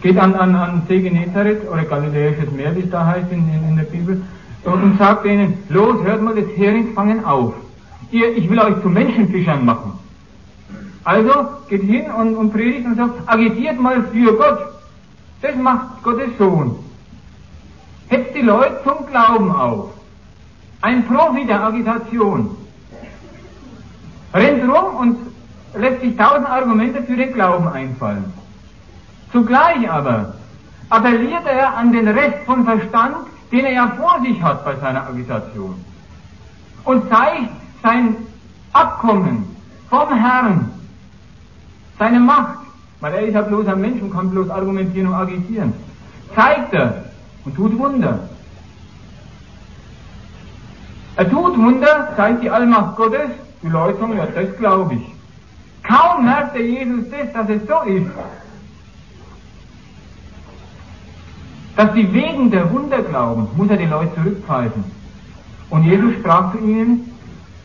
geht an, an, an See Genezareth oder Galiläisches Meer, wie es da heißt in, in, in der Bibel, und, sagt denen, los, hört mal das Heringsfangen auf. Ihr, ich will euch zu Menschenfischern machen. Also geht hin und, und predigt und sagt, agitiert mal für Gott. Das macht Gottes Sohn. Hetzt die Leute zum Glauben auf. Ein Profi der Agitation. Rennt rum und lässt sich tausend Argumente für den Glauben einfallen. Zugleich aber appelliert er an den Rest von Verstand, den er ja vor sich hat bei seiner Agitation. Und zeigt sein Abkommen vom Herrn, seine Macht, weil er ist ja bloß ein Mensch und kann bloß argumentieren und agitieren, zeigt er und tut Wunder. Er tut Wunder, zeigt die Allmacht Gottes, die Leute sagen, ja, das glaube ich. Kaum merkt der Jesus das, dass es so ist, dass sie wegen der Wunder glauben, muss er die Leute zurückpfeifen. Und Jesus sprach zu ihnen,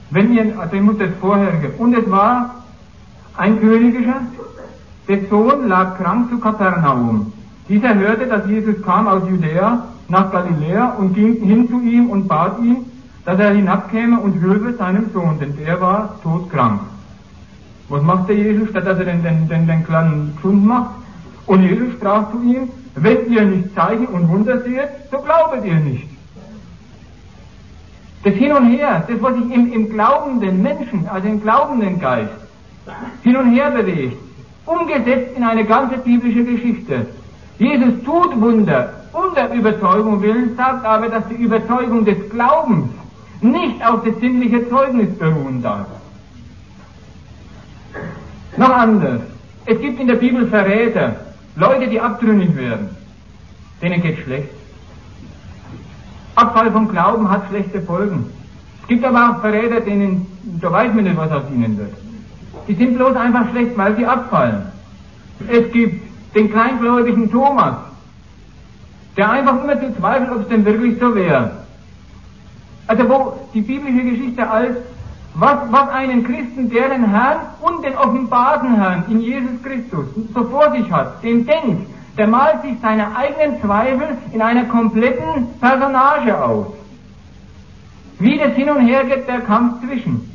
wenn ihr, also muss das vorherige, und es war ein königischer, der Sohn lag krank zu Kapernaum. Dieser hörte, dass Jesus kam aus Judäa nach Galiläa und ging hin zu ihm und bat ihn, dass er hinabkäme und hülfe seinem Sohn, denn der war todkrank. Was macht der Jesus, statt dass er den, den, den, den kleinen Schund macht? Und Jesus sprach zu ihm, wenn ihr nicht Zeichen und Wunder seht, so glaubet ihr nicht. Das Hin und Her, das was sich im, im glaubenden Menschen, also im glaubenden Geist, hin und her bewegt, umgesetzt in eine ganze biblische Geschichte. Jesus tut Wunder der Überzeugung willen, sagt aber, dass die Überzeugung des Glaubens nicht auf das sinnliche Zeugnis beruhen darf. Noch anders. Es gibt in der Bibel Verräter, Leute, die abtrünnig werden. Denen geht schlecht. Abfall vom Glauben hat schlechte Folgen. Es gibt aber auch Verräter, denen, da weiß man nicht, was aus ihnen wird. Die sind bloß einfach schlecht, weil sie abfallen. Es gibt den kleingläubigen Thomas, der einfach immer zu zweifeln, ob es denn wirklich so wäre. Also wo die biblische Geschichte als was, was einen Christen, der den Herrn und den offenbarten Herrn in Jesus Christus so vor sich hat, den denkt, der malt sich seine eigenen Zweifel in einer kompletten Personage aus. Wie das hin und her geht, der Kampf zwischen.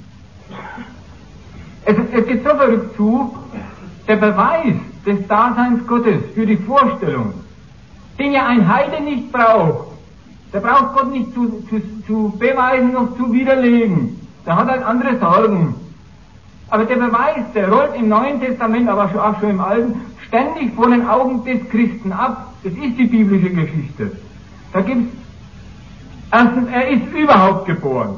Es, es geht so verrückt zu, der Beweis des Daseins Gottes für die Vorstellung, den ja ein Heide nicht braucht, der braucht Gott nicht zu, zu, zu beweisen noch zu widerlegen. Der hat halt andere Sorgen. Aber der Beweis, der rollt im Neuen Testament, aber auch schon im Alten, ständig vor den Augen des Christen ab. Das ist die biblische Geschichte. Da gibt's erstens, er ist überhaupt geboren.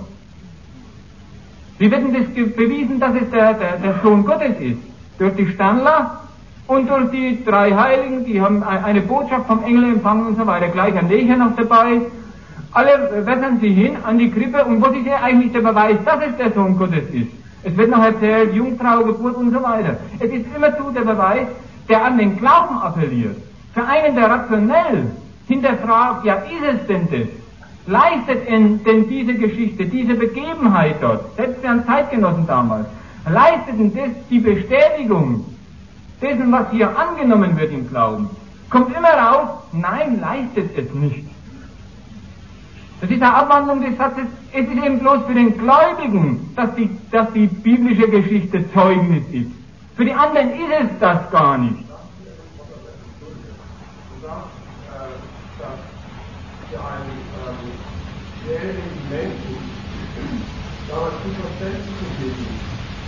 Wie wird denn das bewiesen, dass es der, der, der Sohn Gottes ist? Durch die Sternler und durch die drei Heiligen, die haben eine Botschaft vom Engel empfangen und so weiter. Gleich ein Lecher noch dabei. Alle wässern sie hin an die Krippe und wo ist ja eigentlich der Beweis, dass es der Sohn Gottes ist? Es wird noch erzählt, Jungfrau, Geburt und so weiter. Es ist immerzu der Beweis, der an den Glauben appelliert. Für einen, der rationell hinterfragt, ja, ist es denn das? Leistet denn diese Geschichte, diese Begebenheit dort, selbst für einen Zeitgenossen damals, leistet denn das die Bestätigung dessen, was hier angenommen wird im Glauben? Kommt immer raus, nein, leistet es nicht. Das ist eine Abwandlung des Satzes, es ist eben bloß für den Gläubigen, dass die, dass die biblische Geschichte Zeugnis ist. Für die anderen ist es das gar nicht.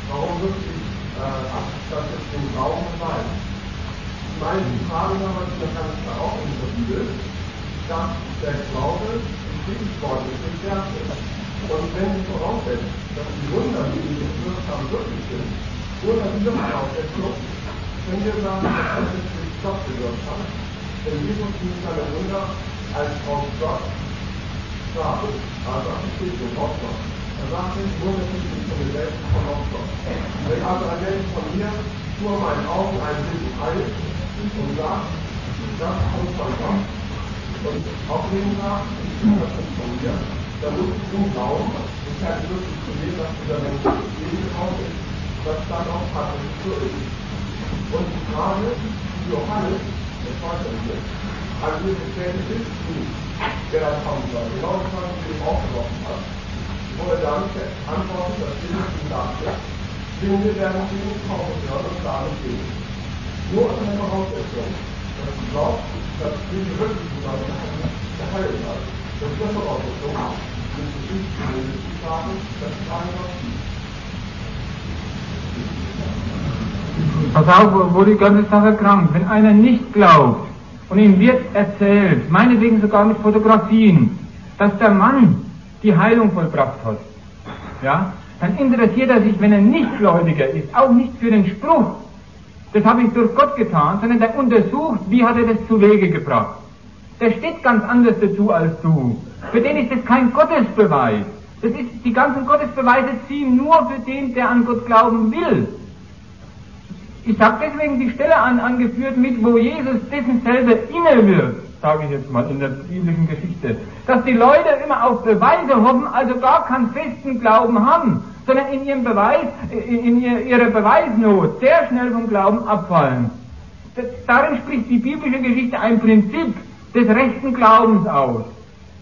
warum wirklich äh, das jetzt den Glauben beweist. Ich meine, die Frage damals in der Kanzler auch in der Bibel, dass der Glaube Friedenswort ist, nicht Wert ist. Und wenn Sie voraussetzen, dass die Wunder, die Sie gewirkt haben, wirklich sind, unter dieser Voraussetzung können wir sagen, dass das durch Gott gewirkt hat. Denn Jesus nimmt seine Wunder als aus Gott gab, also Bestätigung aus Gott. Er sagt nicht, Wunder sind nicht von mir selbst, von aus Gott. Wenn also ein Mensch von mir vor meinen Augen ein Bild heilt und sagt, das kommt von Gott, und auf den sagt, das kommt von mir, dann muss ich zum Glauben, das heißt wirklich zu dem, dass dieser Mensch Leben drauf ist, dass dann auch so ist. Und die Frage, die Johannes, der Vater hier, also wir bestätigt ist nicht, wer da kommen soll. Genau das, was ich ihm aufgeworfen hat. Wollte dann antworten, dass Jesus ihm sagte, Blinde werden zu ihm kommen hören und sagen gehen. Nur unter der Voraussetzung, dass du glaubst, dass Blinde wirklich zusammen geheilt hat. Das ist der Voraussetzung. Du musst nicht sagen, dass es einen Gott gibt. Pass auf, wo die ganze Sache krank. Wenn einer nicht glaubt und ihm wird erzählt, meinetwegen sogar mit Fotografien, dass der Mann die Heilung vollbracht hat, ja, dann interessiert er sich, wenn er nicht Gläubiger ist, auch nicht für den Spruch, das habe ich durch Gott getan, sondern der untersucht, wie hat er das zu Wege gebracht. Der steht ganz anders dazu als du. Für den ist das kein Gottesbeweis. Das ist, die ganzen Gottesbeweise ziehen nur für den, der an Gott glauben will. Ich habe deswegen die Stelle an, angeführt mit, wo Jesus dessen selber inne wird, sage ich jetzt mal in der biblischen Geschichte, dass die Leute immer auf Beweise hoffen, also gar keinen festen Glauben haben, sondern in ihrem Beweis, in ihrer Beweisnot sehr schnell vom Glauben abfallen. Darin spricht die biblische Geschichte ein Prinzip des rechten Glaubens aus.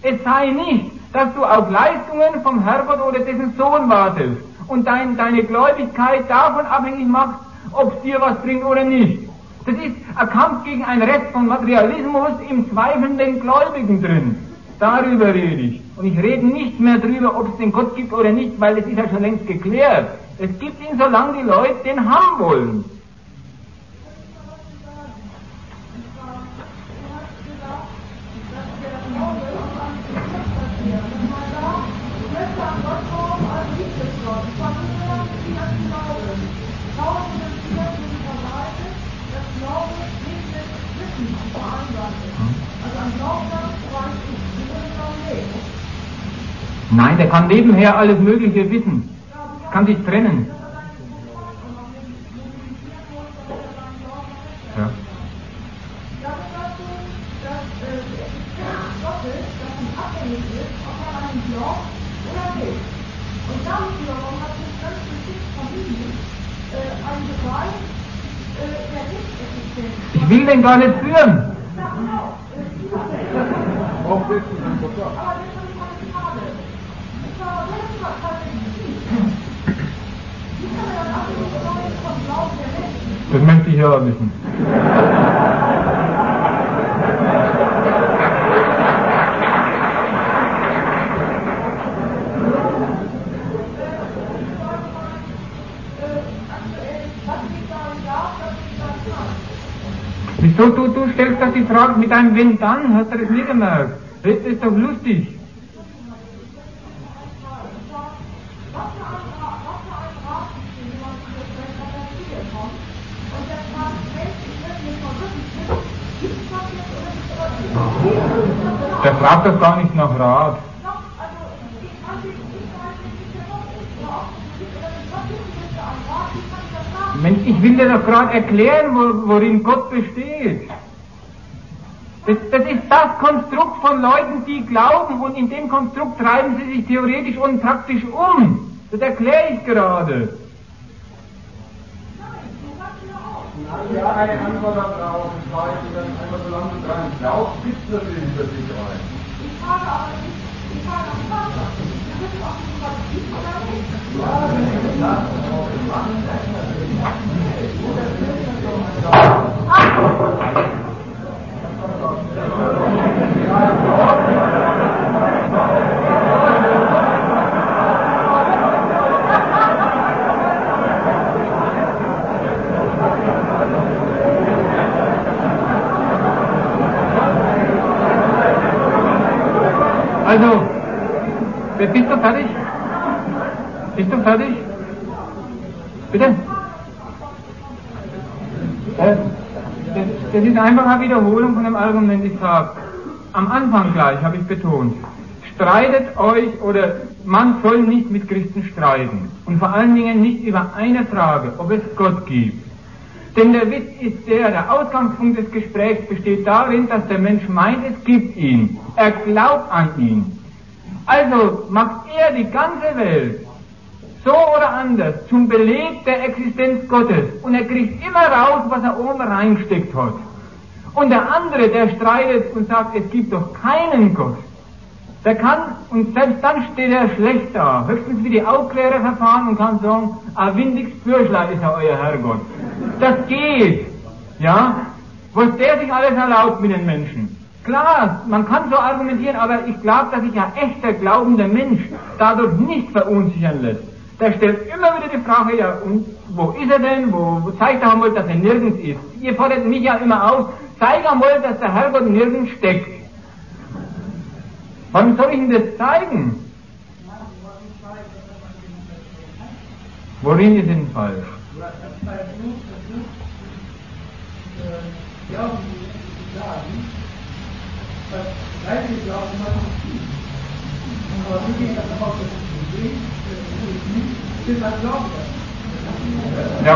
Es sei nicht, dass du auf Leistungen vom Herrgott oder dessen Sohn wartest und dein, deine Gläubigkeit davon abhängig machst, ob dir was bringt oder nicht. Das ist ein Kampf gegen ein Rest von Materialismus im zweifelnden Gläubigen drin. Darüber rede ich. Und ich rede nicht mehr darüber, ob es den Gott gibt oder nicht, weil es ist ja schon längst geklärt. Es gibt ihn, solange die Leute den haben wollen. Nein, der kann nebenher alles Mögliche wissen. Kann sich trennen. Ich will den gar nicht führen. Ja, genau. Äh, dieser Ist ein Gott. Aber das ist meine Frage. Das war das war tatsächlich. Wie kann man das Menschen? Das möchte ich ja wissen. Wieso du, du stellst doch die Frage mit einem Wenn dann? Hast du das nie gemerkt? Das ist doch lustig. Nicht nicht? Der fragt doch gar nicht nach Rat. Mensch, ich will dir doch gerade erklären, wo, worin Gott besteht. Das, das ist das Konstrukt von Leuten, die glauben und in dem Konstrukt treiben sie sich theoretisch und praktisch um. Das erkläre ich gerade. Ja, eine Antwort darauf, ich weiß, dann einfach solange du dran glaubst, gibt es natürlich für dich ein. Ich frage aber nicht, ich frage auch Also, bist du fertig? Bist du fertig? Bitte? Äh, das, ist einfach eine Wiederholung von dem Argument, ich sage. Am Anfang gleich habe ich betont, streitet euch oder man soll nicht mit Christen streiten. Und vor allen Dingen nicht über eine Frage, ob es Gott gibt. Denn der Witz ist der, der Ausgangspunkt des Gesprächs besteht darin, dass der Mensch meint, es gibt ihn. Er glaubt an ihn. Also macht er die ganze Welt so oder anders zum Beleg der Existenz Gottes und er kriegt immer raus, was er oben reingesteckt hat. Und der andere, der streitet und sagt, es gibt doch keinen Gott. Der kann, und selbst dann steht er schlecht da, höchstens wie die Aufklärer verfahren und kann sagen, a windiges Bürschlein ist ja euer Herrgott. Das geht, ja, was der sich alles erlaubt mit den Menschen. Klar, man kann so argumentieren, aber ich glaube, dass sich ein echter glaubender Mensch dadurch nicht verunsichern lässt. Der stellt immer wieder die Frage, ja, und wo ist er denn? Wo, wo zeigt er einmal, dass er nirgends ist? Ihr fordert mich ja immer auf, zeig einmal, dass der Herrgott nirgends steckt. Wann soll ich Ihnen das zeigen? Worin ist denn falsch? Ja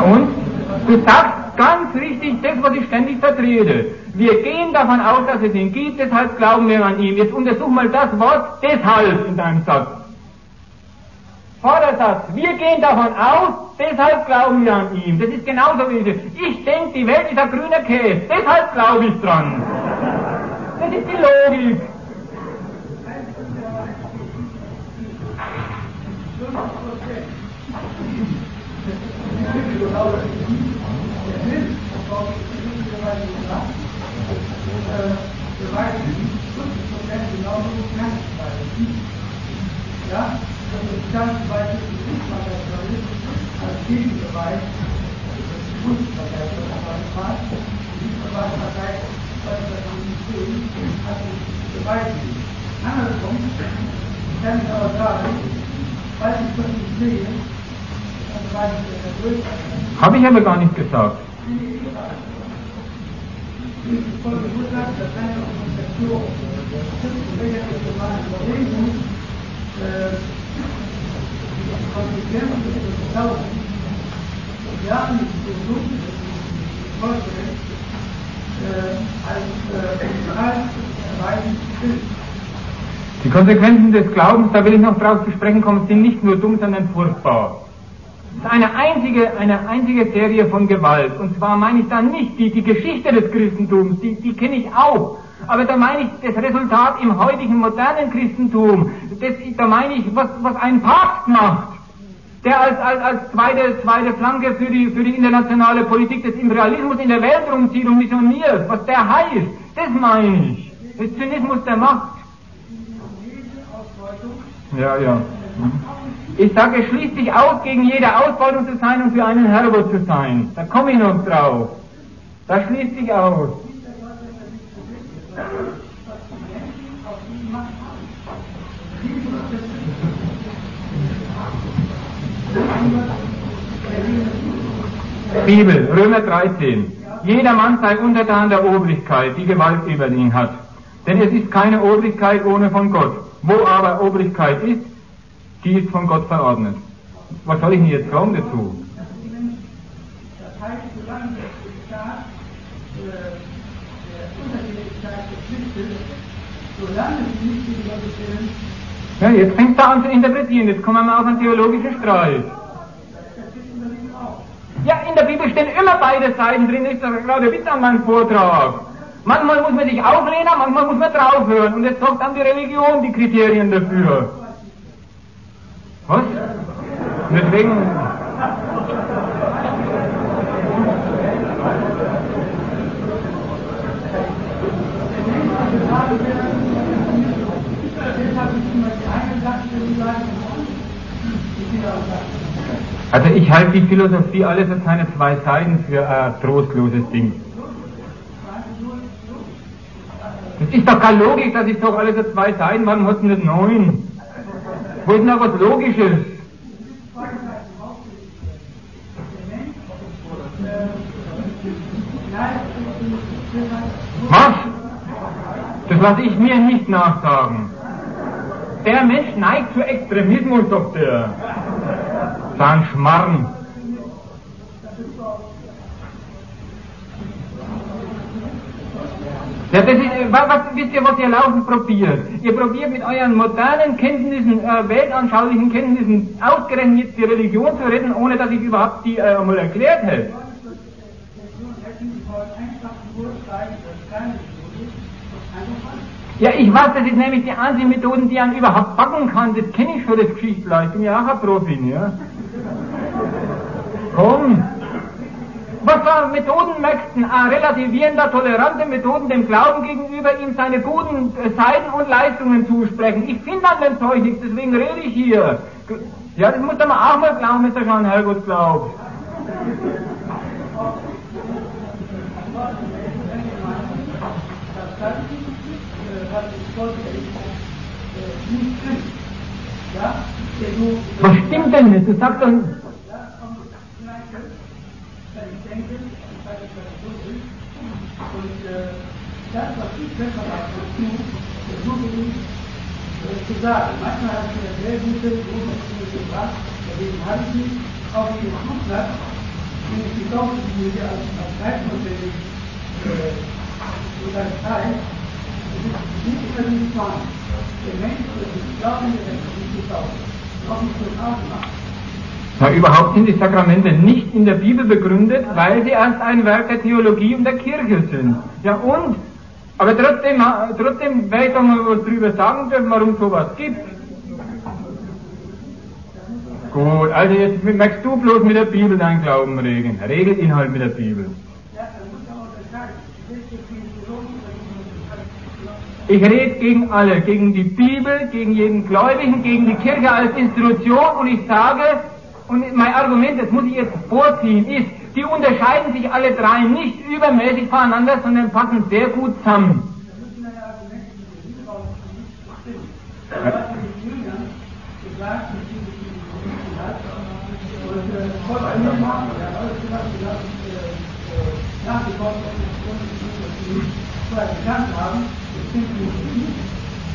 und? Du sagst ganz richtig das, was ich ständig vertrete. Wir gehen davon aus, dass es ihn gibt, deshalb glauben wir an ihn. Jetzt untersuch mal das Wort deshalb in deinem Satz. Vordersatz, wir gehen davon aus, deshalb glauben wir an ihn. Das ist genauso wie das. Ich denke, die Welt ist ein grüner Käse, deshalb glaube ich dran. Das ist die Logik. Ja, also ich kann zum Beispiel die Kunstmaterialismus als Gegenbeweis des mal, die das nicht tun, hat die beweisen. Andersrum kann ich aber sagen, falls ich das nicht das. Habe ich aber gar nicht gesagt. Ja, Die Konsequenzen des Glaubens, da will ich noch drauf zu sprechen kommen, sind nicht nur dumm, sondern furchtbar. Es ist eine einzige, eine einzige Serie von Gewalt. Und zwar meine ich dann nicht die, die Geschichte des Christentums, die, die kenne ich auch. Aber da meine ich das Resultat im heutigen modernen Christentum. Das, da meine ich, was, was ein Papst macht, der als, als, als zweite, zweite Flanke für die, für die internationale Politik des Imperialismus in der Welt rumzieht und missioniert, was der heißt, das meine ich. Das Zynismus der Macht. Ja, ja. Ich sage, schließt sich aus, gegen jede Ausbeutung zu sein und für einen Herrgott zu sein. Da komme ich noch drauf. Das schließt sich aus. Bibel, Römer 13. Jeder Mann sei untertan der Obrigkeit, die Gewalt über ihn hat. Denn es ist keine Obrigkeit ohne von Gott. Wo aber Obrigkeit ist, die ist von Gott verordnet. Was soll ich denn jetzt sagen dazu? Ja, jetzt fängt er an zu interpretieren. Jetzt kommen wir auf einen theologischen Streit. Ja, in der Bibel stehen immer beide Seiten drin. Ist das gerade Witz an meinem Vortrag. Manchmal muss man sich auflehnen, manchmal muss man draufhören. Und jetzt sagt dann die Religion die Kriterien dafür. Was? Deswegen. Also ich halte die Philosophie alles als seine zwei Seiten für ein trostloses Ding. Das ist doch keine Logik, dass ich doch alles als zwei Seiten, warum hat es nicht neun? Wo ist noch was Logisches? Was? Das lasse ich mir nicht nachsagen. Der Mensch neigt zu Extremismus, sagt er. Sein Schmarrn. Ja, das ist, was, was, wisst ihr, was ihr laufen probiert? Ihr probiert mit euren modernen Kenntnissen, äh, weltanschaulichen Kenntnissen, ausgerechnet jetzt die Religion zu retten, ohne dass ich überhaupt die äh, einmal erklärt hätte. Ja, ich weiß, das ist nämlich die einzige Methode, die man überhaupt backen kann. Das kenne ich schon, das Geschichtler. Ich bin ja auch ein Profi, ja. Komm. Was für Methoden möchten? Ah, relativierender, tolerante Methoden dem Glauben gegenüber ihm seine guten äh, Seiten und Leistungen zusprechen. Ich finde an dem Zeug nichts, deswegen rede ich hier. Ja, das muss man auch mal glauben, wenn er schon Herrgott glaubt. Was stimmt denn nicht? Du sagst doch, das, was ich besser mache, versuche ich äh, zu sagen. Manchmal habe ich eine sehr gute Beobachtung gebracht, dagegen habe ich mich auf den Flugplatz, den ich gekauft habe, als, als Zeitmodell äh, sogar Zeit, es ist nicht immer die Gefahr. Der Mensch, ich glaube nicht, dass er nicht gekauft auch nicht so ausmacht. Na, überhaupt sind die Sakramente nicht in der Bibel begründet, weil sie erst ein Werk der Theologie und der Kirche sind. Ja und? Aber trotzdem, trotzdem werde ich doch mal was drüber sagen dürfen, warum sowas gibt. Gut, also jetzt merkst du bloß mit der Bibel deinen Glauben regeln. Regelinhalt mit der Bibel. Ich rede gegen alle, gegen die Bibel, gegen jeden Gläubigen, gegen die Kirche als Institution und ich sage, und mein Argument, das muss ich jetzt vorziehen, ist, die unterscheiden sich alle drei nicht übermäßig voneinander, sondern passen sehr gut zusammen.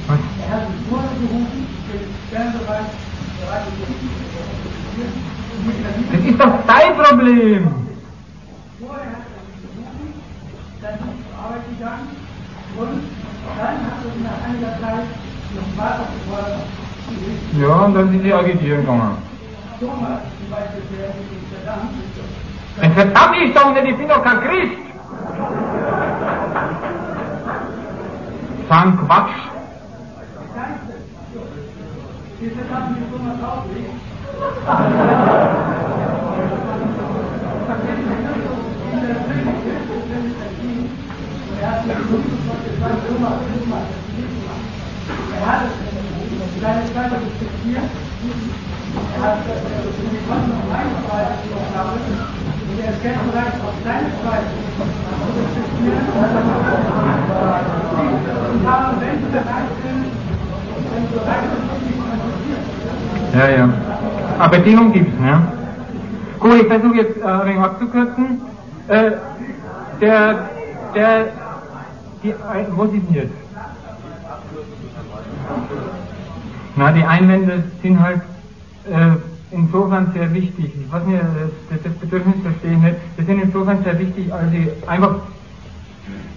Er hat mich vorher gerufen, ich bin gerne bereit, bereit, das ist doch dein Problem. Dann ich zur Arbeit gegangen und dann hat er nach einiger Zeit noch weiter gefordert hat. Ja, und dann sind sie agitieren gegangen. Ein verdammt ist doch nicht, ich bin doch kein Christ. Sagen Quatsch. Ja, ja. Aber Bedingung gibt's, ne? Gut, ich versuche jetzt äh, ein wenig abzukürzen. Äh, der, der, die, Ein- wo sind jetzt? Na, die Einwände sind halt äh, insofern sehr wichtig. Ich weiß nicht, das, das Bedürfnis verstehe ich nicht. Die sind insofern sehr wichtig, als sie einfach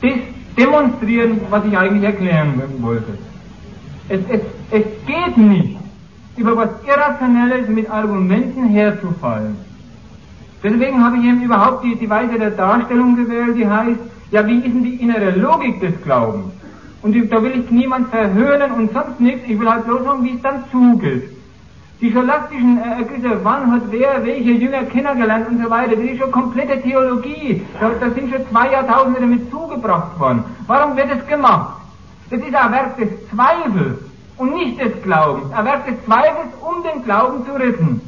das demonstrieren, was ich eigentlich erklären wollte. Es, es, es geht nicht, über was Irrationelles mit Argumenten herzufallen. Deswegen habe ich eben überhaupt die, die Weise der Darstellung gewählt, die heißt, ja, wie ist denn die innere Logik des Glaubens? Und da will ich niemand verhöhnen und sonst nichts, ich will halt bloß sagen, wie es dann zugeht. Die scholastischen Ergüsse, wann hat wer welche Jünger kennengelernt und so weiter, das ist schon komplette Theologie. Da, da sind schon zwei Jahrtausende damit zugebracht worden. Warum wird es gemacht? Das ist ein Werk des Zweifels und nicht des Glaubens. Ein Werk des Zweifels, um den Glauben zu retten.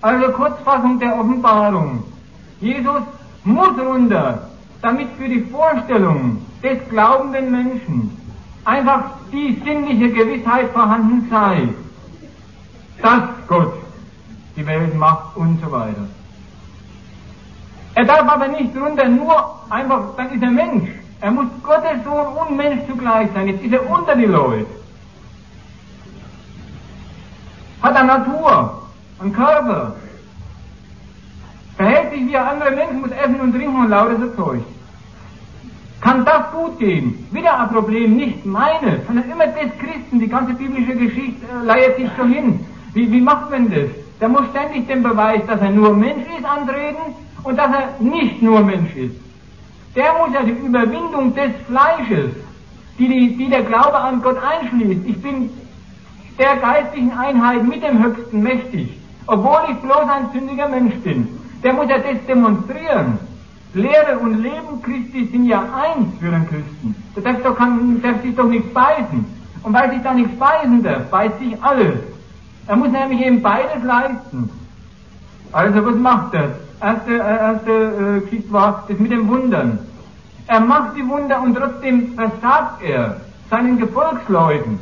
Also Kurzfassung der Offenbarung. Jesus muss runter, damit für die Vorstellung des glaubenden Menschen einfach die sinnliche Gewissheit vorhanden sei, dass Gott die Welt macht und so weiter. Er darf aber nicht runter nur einfach, dann ist er Mensch. Er muss Gottes Sohn und Mensch zugleich sein. Jetzt ist er unter die Leute. Hat eine Natur, einen Körper. Verhält sich wie ein anderer Mensch, muss essen und trinken und lauter so Zeug. Kann das gut gehen? Wieder ein Problem, nicht meines, sondern immer des Christen. Die ganze biblische Geschichte äh, leiert sich so hin. Wie, wie macht man das? Der muss ständig den Beweis, dass er nur Mensch ist, antreten und dass er nicht nur Mensch ist. Der muss ja die Überwindung des Fleisches, die, die, die der Glaube an Gott einschließt. Ich bin der geistigen Einheit mit dem Höchsten mächtig, obwohl ich bloß ein sündiger Mensch bin. Der muss ja das demonstrieren. Lehre und Leben Christi sind ja eins für den Christen. Da darf, doch kann, darf sich doch nichts beißen. Und weil sich da nichts beißen darf, beißt sich alles. Er muss nämlich eben beides leisten. Also was macht er? Erste, äh, erste äh, Geschichte war das mit dem Wundern. Er macht die Wunder und trotzdem versagt er seinen Gefolgsleuten.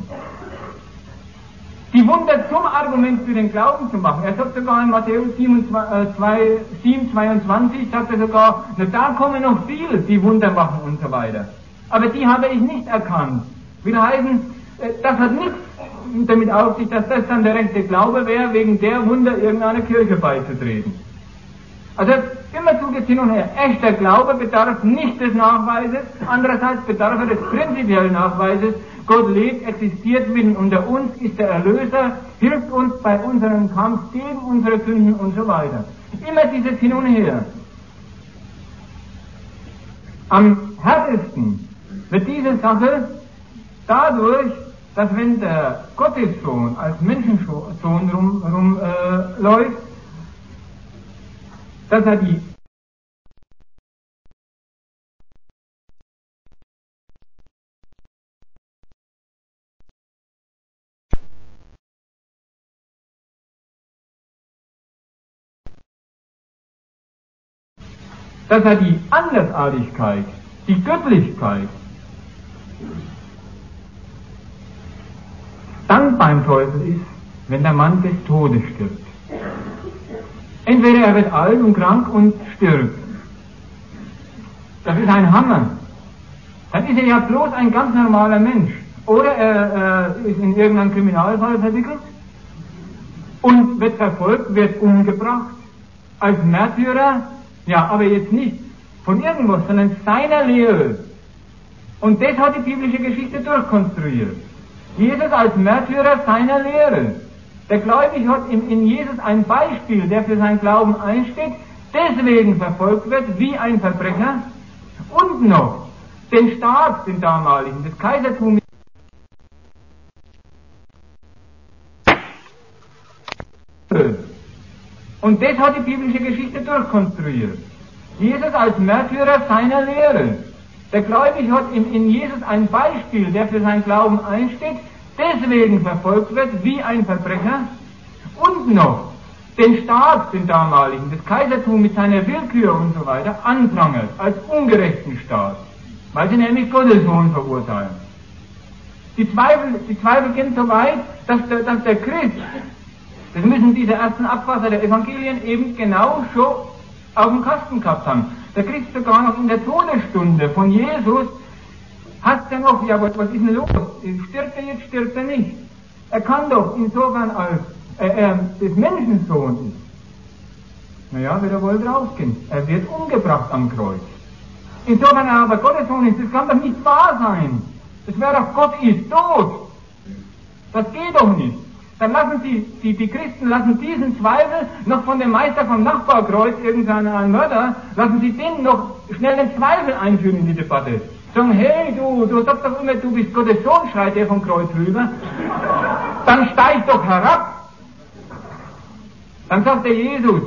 Die Wunder zum Argument für den Glauben zu machen. Er sagt sogar in Matthäus 7, 2, 7 22, sagt er sogar, na, da kommen noch viel, die Wunder machen und so weiter. Aber die habe ich nicht erkannt. Will heißen, äh, das hat nichts damit auf sich, dass das dann der rechte Glaube wäre, wegen der Wunder irgendeiner Kirche beizutreten. Also immerzu geht hin und her. Echter Glaube bedarf nicht des Nachweises, andererseits bedarf er des prinzipiellen Nachweises. Gott lebt, existiert mitten unter uns, ist der Erlöser, hilft uns bei unserem Kampf gegen unsere Sünden und so weiter. Immer dieses Hin und Her. Am härtesten wird diese Sache dadurch, dass wenn der Gottessohn als Menschensohn rumläuft, rum, äh, dass er die dass er die Andersartigkeit, die Göttlichkeit dann beim Teufel ist, wenn der Mann des Todes stirbt. Entweder er wird alt und krank und stirbt. Das ist ein Hammer. Dann ist er ja bloß ein ganz normaler Mensch. Oder er äh, ist in irgendeinen Kriminalfall verwickelt und wird verfolgt, wird umgebracht. Als Märtyrer, ja, aber jetzt nicht von irgendwas, sondern seiner Lehre. Und das hat die biblische Geschichte durchkonstruiert. Jesus als Märtyrer seiner Lehre. Der Gläubige hat in, Jesus ein Beispiel, der für sein Glauben einsteht, deswegen verfolgt wird wie ein Verbrecher und noch den Staat, den damaligen, das Kaisertum. Und das hat die biblische Geschichte durchkonstruiert. Jesus als Märtyrer seiner Lehre. Der Gläubige hat in, in Jesus ein Beispiel, der für sein Glauben einsteht, deswegen verfolgt wird wie ein Verbrecher und noch den Staat, den damaligen, das Kaisertum mit seiner Willkür und so weiter, anprangert als ungerechten Staat, weil sie nämlich Gottes Sohn verurteilen. Die Zweifel, die Zweifel gehen so weit, dass der, dass der Christ, das müssen diese ersten Abwasser der Evangelien eben genau schon auf dem Kasten gehabt haben. Der Christ sogar noch in der Todesstunde von Jesus hat er noch, ja, was, was ist denn los? Stirbt er jetzt, stirbt er nicht? Er kann doch insofern als äh, er des Menschensohn ist. Naja, wird er wohl draufgehen. Er wird umgebracht am Kreuz. Insofern er aber Gottes Sohn ist, das kann doch nicht wahr sein. Das wäre doch, Gott ist tot. Das geht doch nicht. Dann lassen Sie, die, die Christen lassen diesen Zweifel noch von dem Meister vom Nachbarkreuz, irgendeinen Mörder, lassen Sie den noch schnell den Zweifel einführen in die Debatte. Sagen, hey, du, du sagst doch immer, du bist Gottes Sohn, schreit er vom Kreuz rüber. Dann steig doch herab. Dann sagt der Jesus,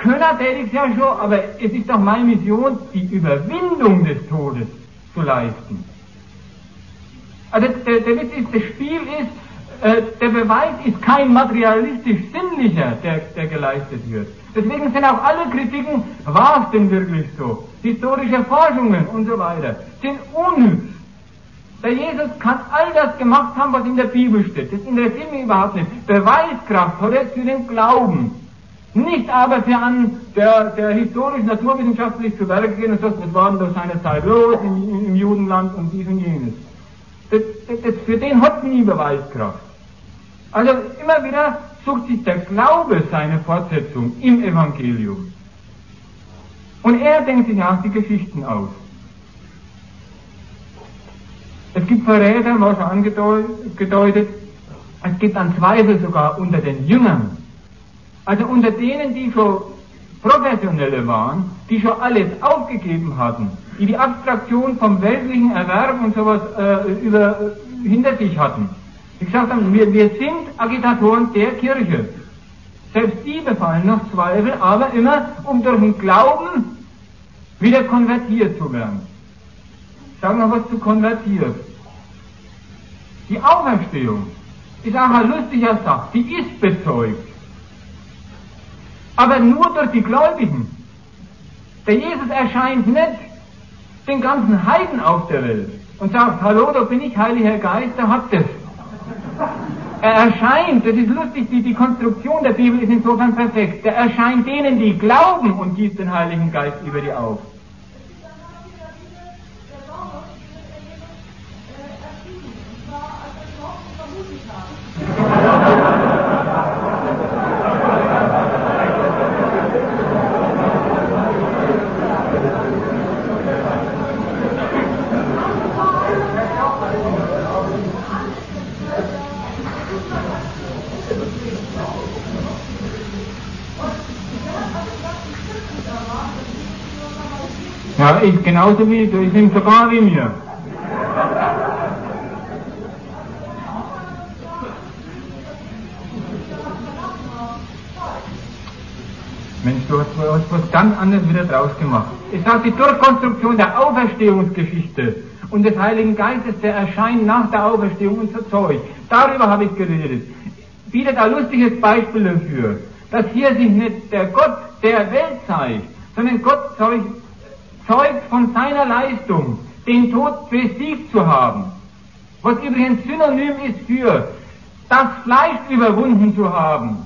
Könner tätig ja schon, aber es ist doch meine Mission, die Überwindung des Todes zu leisten. Also der, der Witz ist, das Spiel ist, äh, der Beweis ist kein materialistisch-sinnlicher, der, der geleistet wird. Deswegen sind auch alle Kritiken, war es denn wirklich so? Historische Forschungen und so weiter, sind unnütz. Der Jesus kann all das gemacht haben, was in der Bibel steht. Das interessiert mich überhaupt nicht. Beweiskraft hat er für den Glauben. Nicht aber für an, der, der historisch naturwissenschaftlich zu Werke gehen und sagt, was war denn da seiner Zeit los im, im Judenland und dies und jenes. Das, das, das, für den hat nie Beweiskraft. Also immer wieder sucht sich der Glaube seine Fortsetzung im Evangelium. Und er denkt sich auch die Geschichten aus. Es gibt Verräter, war schon angedeutet, es gibt an Zweifel sogar unter den Jüngern. Also unter denen, die schon Professionelle waren, die schon alles aufgegeben hatten, die die Abstraktion vom weltlichen Erwerb und sowas äh, über, hinter sich hatten. Die gesagt haben, wir, wir sind Agitatoren der Kirche. Selbst die befallen noch Zweifel, aber immer um durch den Glauben wieder konvertiert zu werden. Sagen wir was zu konvertiert. Die Auferstehung ist auch ein lustiger Sache, die ist bezeugt. Aber nur durch die Gläubigen. Der Jesus erscheint nicht den ganzen Heiden auf der Welt und sagt, hallo, da bin ich, Heiliger Geist, da habt es. Er erscheint, das ist lustig, die, die Konstruktion der Bibel ist insofern perfekt. Er erscheint denen, die glauben und gießt den Heiligen Geist über die auf. Ja, ich genauso wie ich bin sogar wie mir. Mensch, du hast, hast was ganz anderes wieder draus gemacht. Es hat die Durchkonstruktion der Auferstehungsgeschichte und des Heiligen Geistes, der erscheint nach der Auferstehung und so Zeug. Darüber habe ich geredet. Bietet ein lustiges Beispiel dafür, dass hier sich nicht der Gott der Welt zeigt, sondern Gott zeigt, zeugt von seiner Leistung, den Tod besiegt zu haben. Was übrigens synonym ist für das Fleisch überwunden zu haben.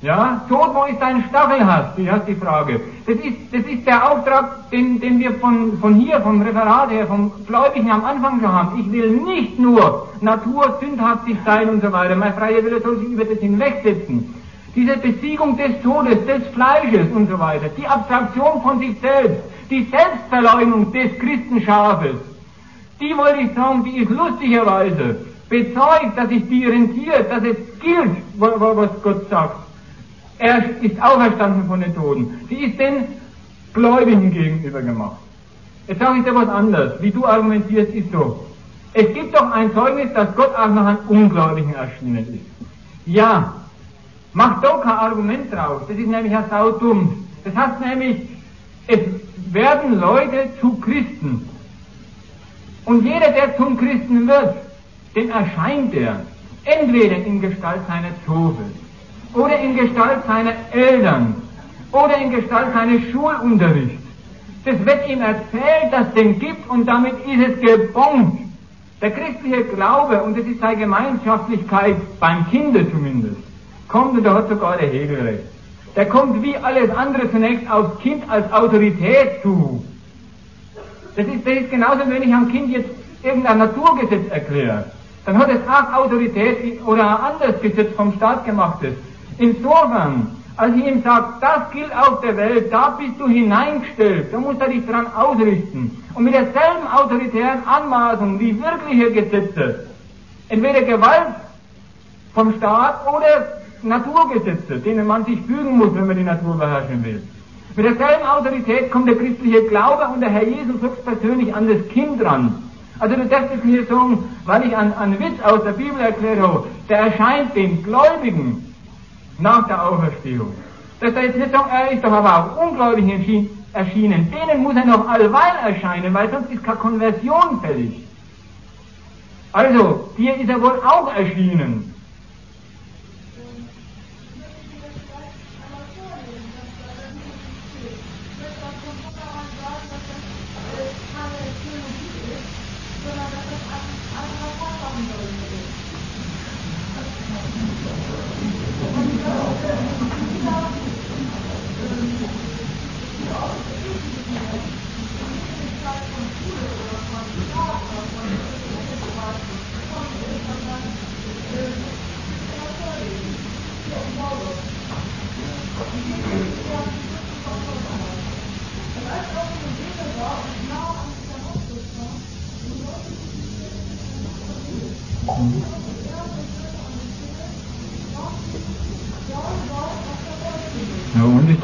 Ja, Tod, wo ist dein Stachel hast, die hast die Frage. Das ist, das ist der Auftrag, den, den wir von, von hier, vom Referat her, vom Gläubigen am Anfang schon haben. Ich will nicht nur Natur sündhaftig sein und so weiter. Mein freier Wille soll sich über das hinwegsetzen. Diese Besiegung des Todes, des Fleisches und so weiter. Die Abstraktion von sich selbst die Selbstverleugnung des Christenschafes, die wollte ich sagen, die ist lustigerweise bezeugt, dass sich die rentiert, dass es gilt, was Gott sagt. Er ist auferstanden von den Toden. Sie ist den Gläubigen gegenüber gemacht. Jetzt sage ich dir was anderes. Wie du argumentierst, ist so. Es gibt doch ein Zeugnis, dass Gott auch noch an Ungläubigen erschienen ist. Ja, mach doch kein Argument draus. Das ist nämlich ein saudumm. Das heißt nämlich, es werden Leute zu Christen. Und jeder, der zum Christen wird, den erscheint er entweder in Gestalt seiner Zofe oder in Gestalt seiner Eltern oder in Gestalt seines Schulunterrichts. Das wird ihm erzählt, dass es den gibt und damit ist es gebongt. Der christliche Glaube, und das ist seine Gemeinschaftlichkeit, beim Kinde zumindest, kommt, und da hat sogar der Hegel recht, der kommt wie alles andere zunächst aufs Kind als Autorität zu. Das ist, das ist genauso, wenn ich am Kind jetzt irgendein Naturgesetz erkläre. Dann hat es auch Autorität oder ein anderes Gesetz vom Staat gemachtes. Insofern, als ich ihm sage, das gilt auf der Welt, da bist du hineingestellt, da musst du dich dran ausrichten. Und mit derselben autoritären Anmaßung wie wirkliche Gesetze, entweder Gewalt vom Staat oder Naturgesetze, denen man sich fügen muss, wenn man die Natur beherrschen will. Mit derselben Autorität kommt der christliche Glaube und der Herr Jesus höchstpersönlich an das Kind ran. Also du darfst mir sagen, weil ich einen Witz aus der Bibel erklärt habe, der erscheint den Gläubigen nach der Auferstehung. Dass er jetzt nicht sagen, er ist doch aber auch Ungläubigen erschienen. Denen muss er noch allweil erscheinen, weil sonst ist keine Konversion fällig. Also, dir ist er wohl auch erschienen.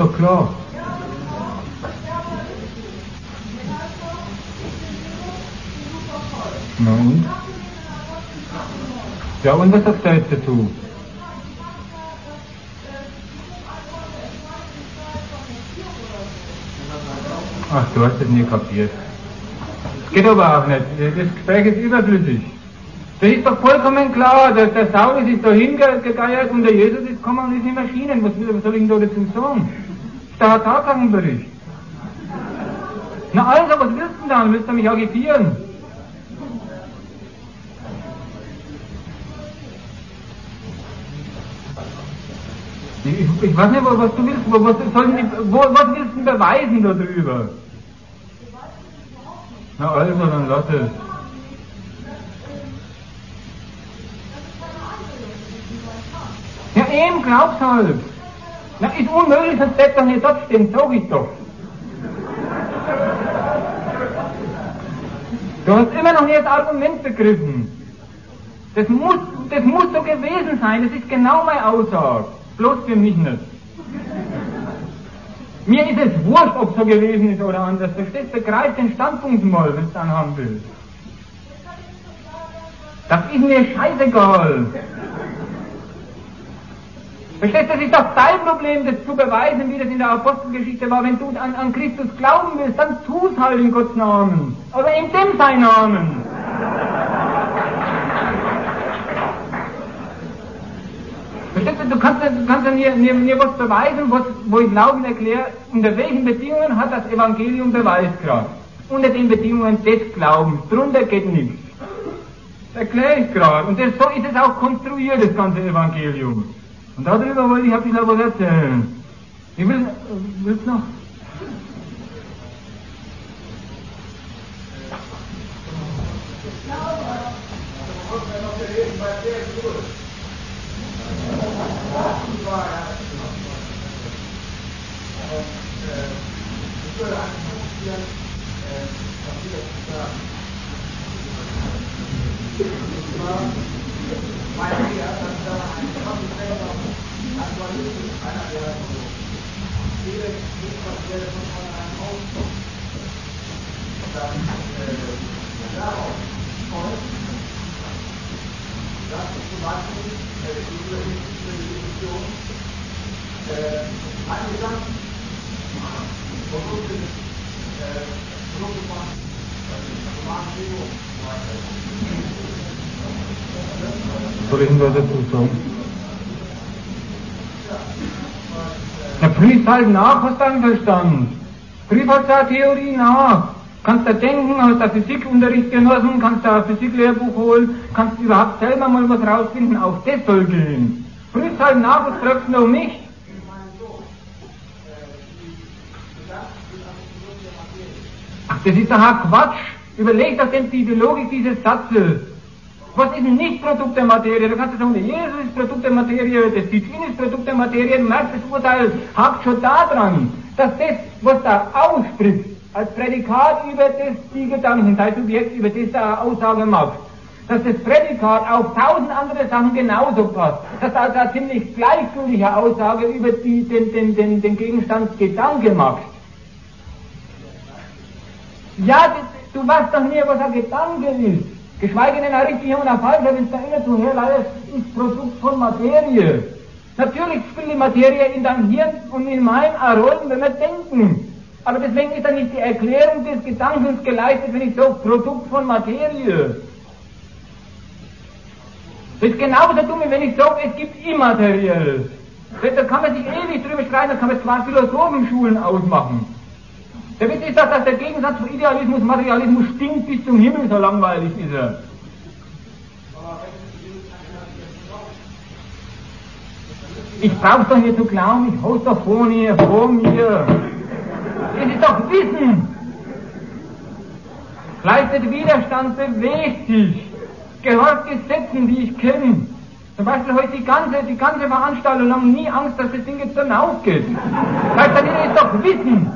Doch klar. Na und? Ja, und was sagt er jetzt dazu? Ach, du hast das nie kapiert. Das geht aber auch nicht. Das Gespräch ist überflüssig. Das ist doch vollkommen klar. Der, der Saulus ist da hingegeiert und der Jesus ist gekommen und ist in Maschinen. Was, was soll ich denn da dazu sagen? Der hat Tatsagenbericht. Na also, was willst du denn dann? Willst du mich agitieren? Ich, ich, weiß nicht, was du willst, was, sollen die, was willst du beweisen darüber? Na also, dann lass es. Ja, eben, glaub's halt. Na, ist unmöglich, sonst bleibt doch nicht stehen, sag ich doch. Du hast immer noch nicht das Argument begriffen. Das muss, das muss so gewesen sein, das ist genau meine Aussage. Bloß für mich nicht. Mir ist es wurscht, ob so gewesen ist oder anders. Verstehst du? Begreif den Standpunkt mal, wenn du dann haben willst. Das ist mir scheißegal. Verstehst du, das ist doch dein Problem, das zu beweisen, wie das in der Apostelgeschichte war. Wenn du an, an Christus glauben willst, dann tu's halt in Gottes Namen. Oder in dem sein Namen. Verstehst du, du kannst, du kannst mir, mir, mir was beweisen, was, wo ich Glauben erkläre, unter welchen Bedingungen hat das Evangelium Beweiskraft? Unter den Bedingungen des Glaubens. Drunter geht nichts. Erkläre ich gerade. Und das, so ist es auch konstruiert, das ganze Evangelium. Und darüber wollte ich auf die Laborette. Ich will, willst noch? Thank you. Dass da der zum denn da dazu sagen? Na, prüf halt nach, hast deinen Verstand. Prüf halt Theorie nach. Kannst da denken, hast da Physikunterricht genossen, kannst da ein Physiklehrbuch holen, kannst überhaupt selber mal was rausfinden, auch das soll gehen. Prüf halt nach, was du noch mich? Ach, das ist doch ein Quatsch. Überleg doch denn die Logik dieses Satzes. Was ist nicht Produkt der Materie? Du kannst sagen, Jesus ist Produkt der Materie, das Titin ist Produkt der Materie, du merkst, das Urteil hakt schon daran, dass das, was da ausspricht, als Prädikat über das die Gedanken, sei Subjekt, über das da Aussage macht, dass das Prädikat auf tausend andere Sachen genauso passt, dass da eine ziemlich gleichgültige Aussage über die, den, den, den, den Gegenstand Gedanke macht. Ja, du weißt doch nie, was ein Gedanke ist. Geschweige denn richtiger und falscher, wenn es da immer zu herleitet, ist Produkt von Materie. Natürlich spielt die Materie in deinem Hirn und in meinem Rollen, wenn wir denken. Aber deswegen ist dann nicht die Erklärung des Gedankens geleistet, wenn ich sage, Produkt von Materie. Das ist genauso dumm, wenn ich sage, es gibt Immaterielles. Da kann man sich ewig drüber streiten, da kann man zwei Philosophenschulen ausmachen. Der Witz ist doch, dass der Gegensatz von Idealismus, Materialismus stinkt bis zum Himmel, so langweilig ist er. Ich brauch's doch nicht zu glauben, ich hol's doch vor mir, vor mir. Es ist doch Wissen. Leistet Widerstand, bewegt sich, gehört Gesetzen, die ich kenne. Zum Beispiel heute die ganze, die ganze Veranstaltung haben nie Angst, dass das Ding jetzt dann aufgeht. Dann, ist doch Wissen